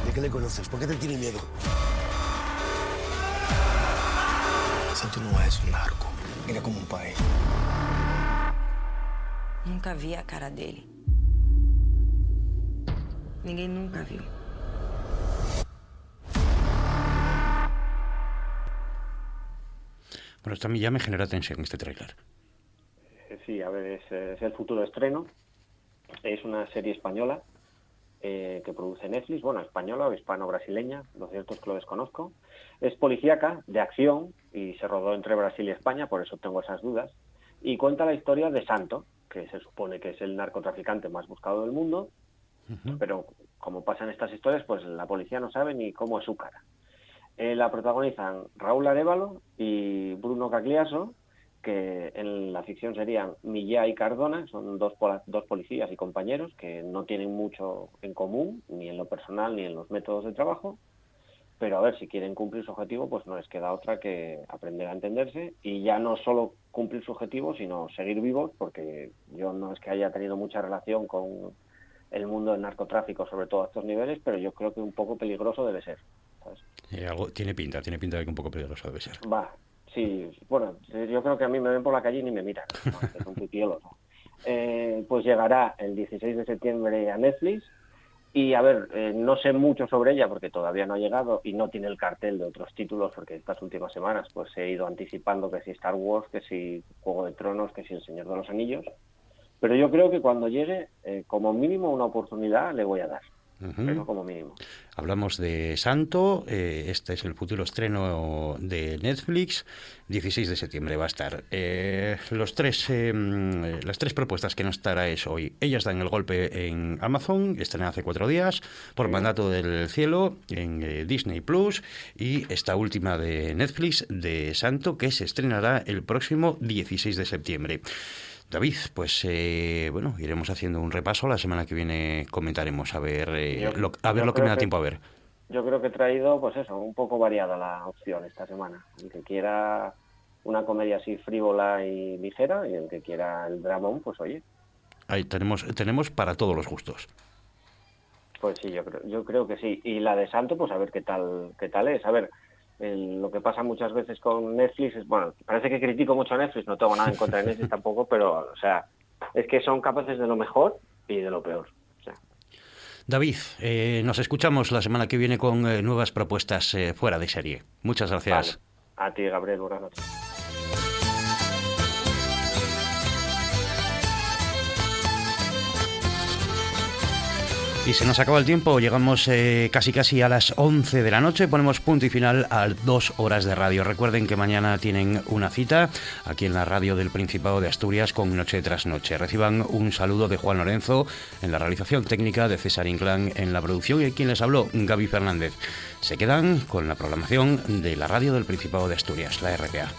¿De qué le conoces? ¿Por qué te tiene miedo? Santo no es un narco. Ele é como un pai. Nunca vi a cara dele. Ninguém nunca viu. Bueno, esto a mí ya me genera tensión este tráiler. Sí, a ver, es, es, el futuro estreno. Es una serie española eh, que produce Netflix, bueno, española o hispano-brasileña, lo cierto es que lo desconozco. Es policíaca, de acción, y se rodó entre Brasil y España, por eso tengo esas dudas. Y cuenta la historia de Santo, que se supone que es el narcotraficante más buscado del mundo, pero como pasan estas historias, pues la policía no sabe ni cómo es su cara. Eh, la protagonizan Raúl Arevalo y Bruno Cagliaso, que en la ficción serían Millá y Cardona, son dos, dos policías y compañeros que no tienen mucho en común, ni en lo personal ni en los métodos de trabajo, pero a ver, si quieren cumplir su objetivo, pues no les queda otra que aprender a entenderse y ya no solo cumplir su objetivo, sino seguir vivos, porque yo no es que haya tenido mucha relación con el mundo del narcotráfico, sobre todo a estos niveles, pero yo creo que un poco peligroso debe ser. algo, tiene pinta, tiene pinta de que un poco peligroso debe ser. Va, Sí, bueno, yo creo que a mí me ven por la calle y ni me miran. es un eh, pues llegará el 16 de septiembre a Netflix. Y a ver, eh, no sé mucho sobre ella porque todavía no ha llegado y no tiene el cartel de otros títulos porque estas últimas semanas pues he ido anticipando que si Star Wars, que si Juego de Tronos, que si El Señor de los Anillos. Pero yo creo que cuando llegue, eh, como mínimo una oportunidad le voy a dar como mínimo. Hablamos de Santo, eh, este es el futuro estreno de Netflix, 16 de septiembre va a estar. Eh, los tres, em, las tres propuestas que nos traes hoy, ellas dan el golpe en Amazon, estrenan hace cuatro días, por mandato del cielo, en eh, Disney Plus, y esta última de Netflix, de Santo, que se estrenará el próximo 16 de septiembre. David, pues eh, bueno, iremos haciendo un repaso. La semana que viene comentaremos a ver, eh, lo, a ver lo que me da tiempo a ver. Yo creo que he traído, pues eso, un poco variada la opción esta semana. El que quiera una comedia así frívola y ligera y el que quiera el dramón, pues oye. Ahí tenemos, tenemos para todos los gustos. Pues sí, yo creo, yo creo que sí. Y la de Santo, pues a ver qué tal, qué tal es. A ver, lo que pasa muchas veces con Netflix es, bueno, parece que critico mucho a Netflix, no tengo nada en contra de Netflix tampoco, pero, o sea, es que son capaces de lo mejor y de lo peor. David, eh, nos escuchamos la semana que viene con eh, nuevas propuestas eh, fuera de serie. Muchas gracias. A ti, Gabriel, buenas noches. Y se nos acaba el tiempo, llegamos eh, casi casi a las 11 de la noche, ponemos punto y final a dos horas de radio. Recuerden que mañana tienen una cita aquí en la radio del Principado de Asturias con Noche tras Noche. Reciban un saludo de Juan Lorenzo en la realización técnica, de César Inclán en la producción y quien les habló, Gaby Fernández. Se quedan con la programación de la radio del Principado de Asturias, la RPA.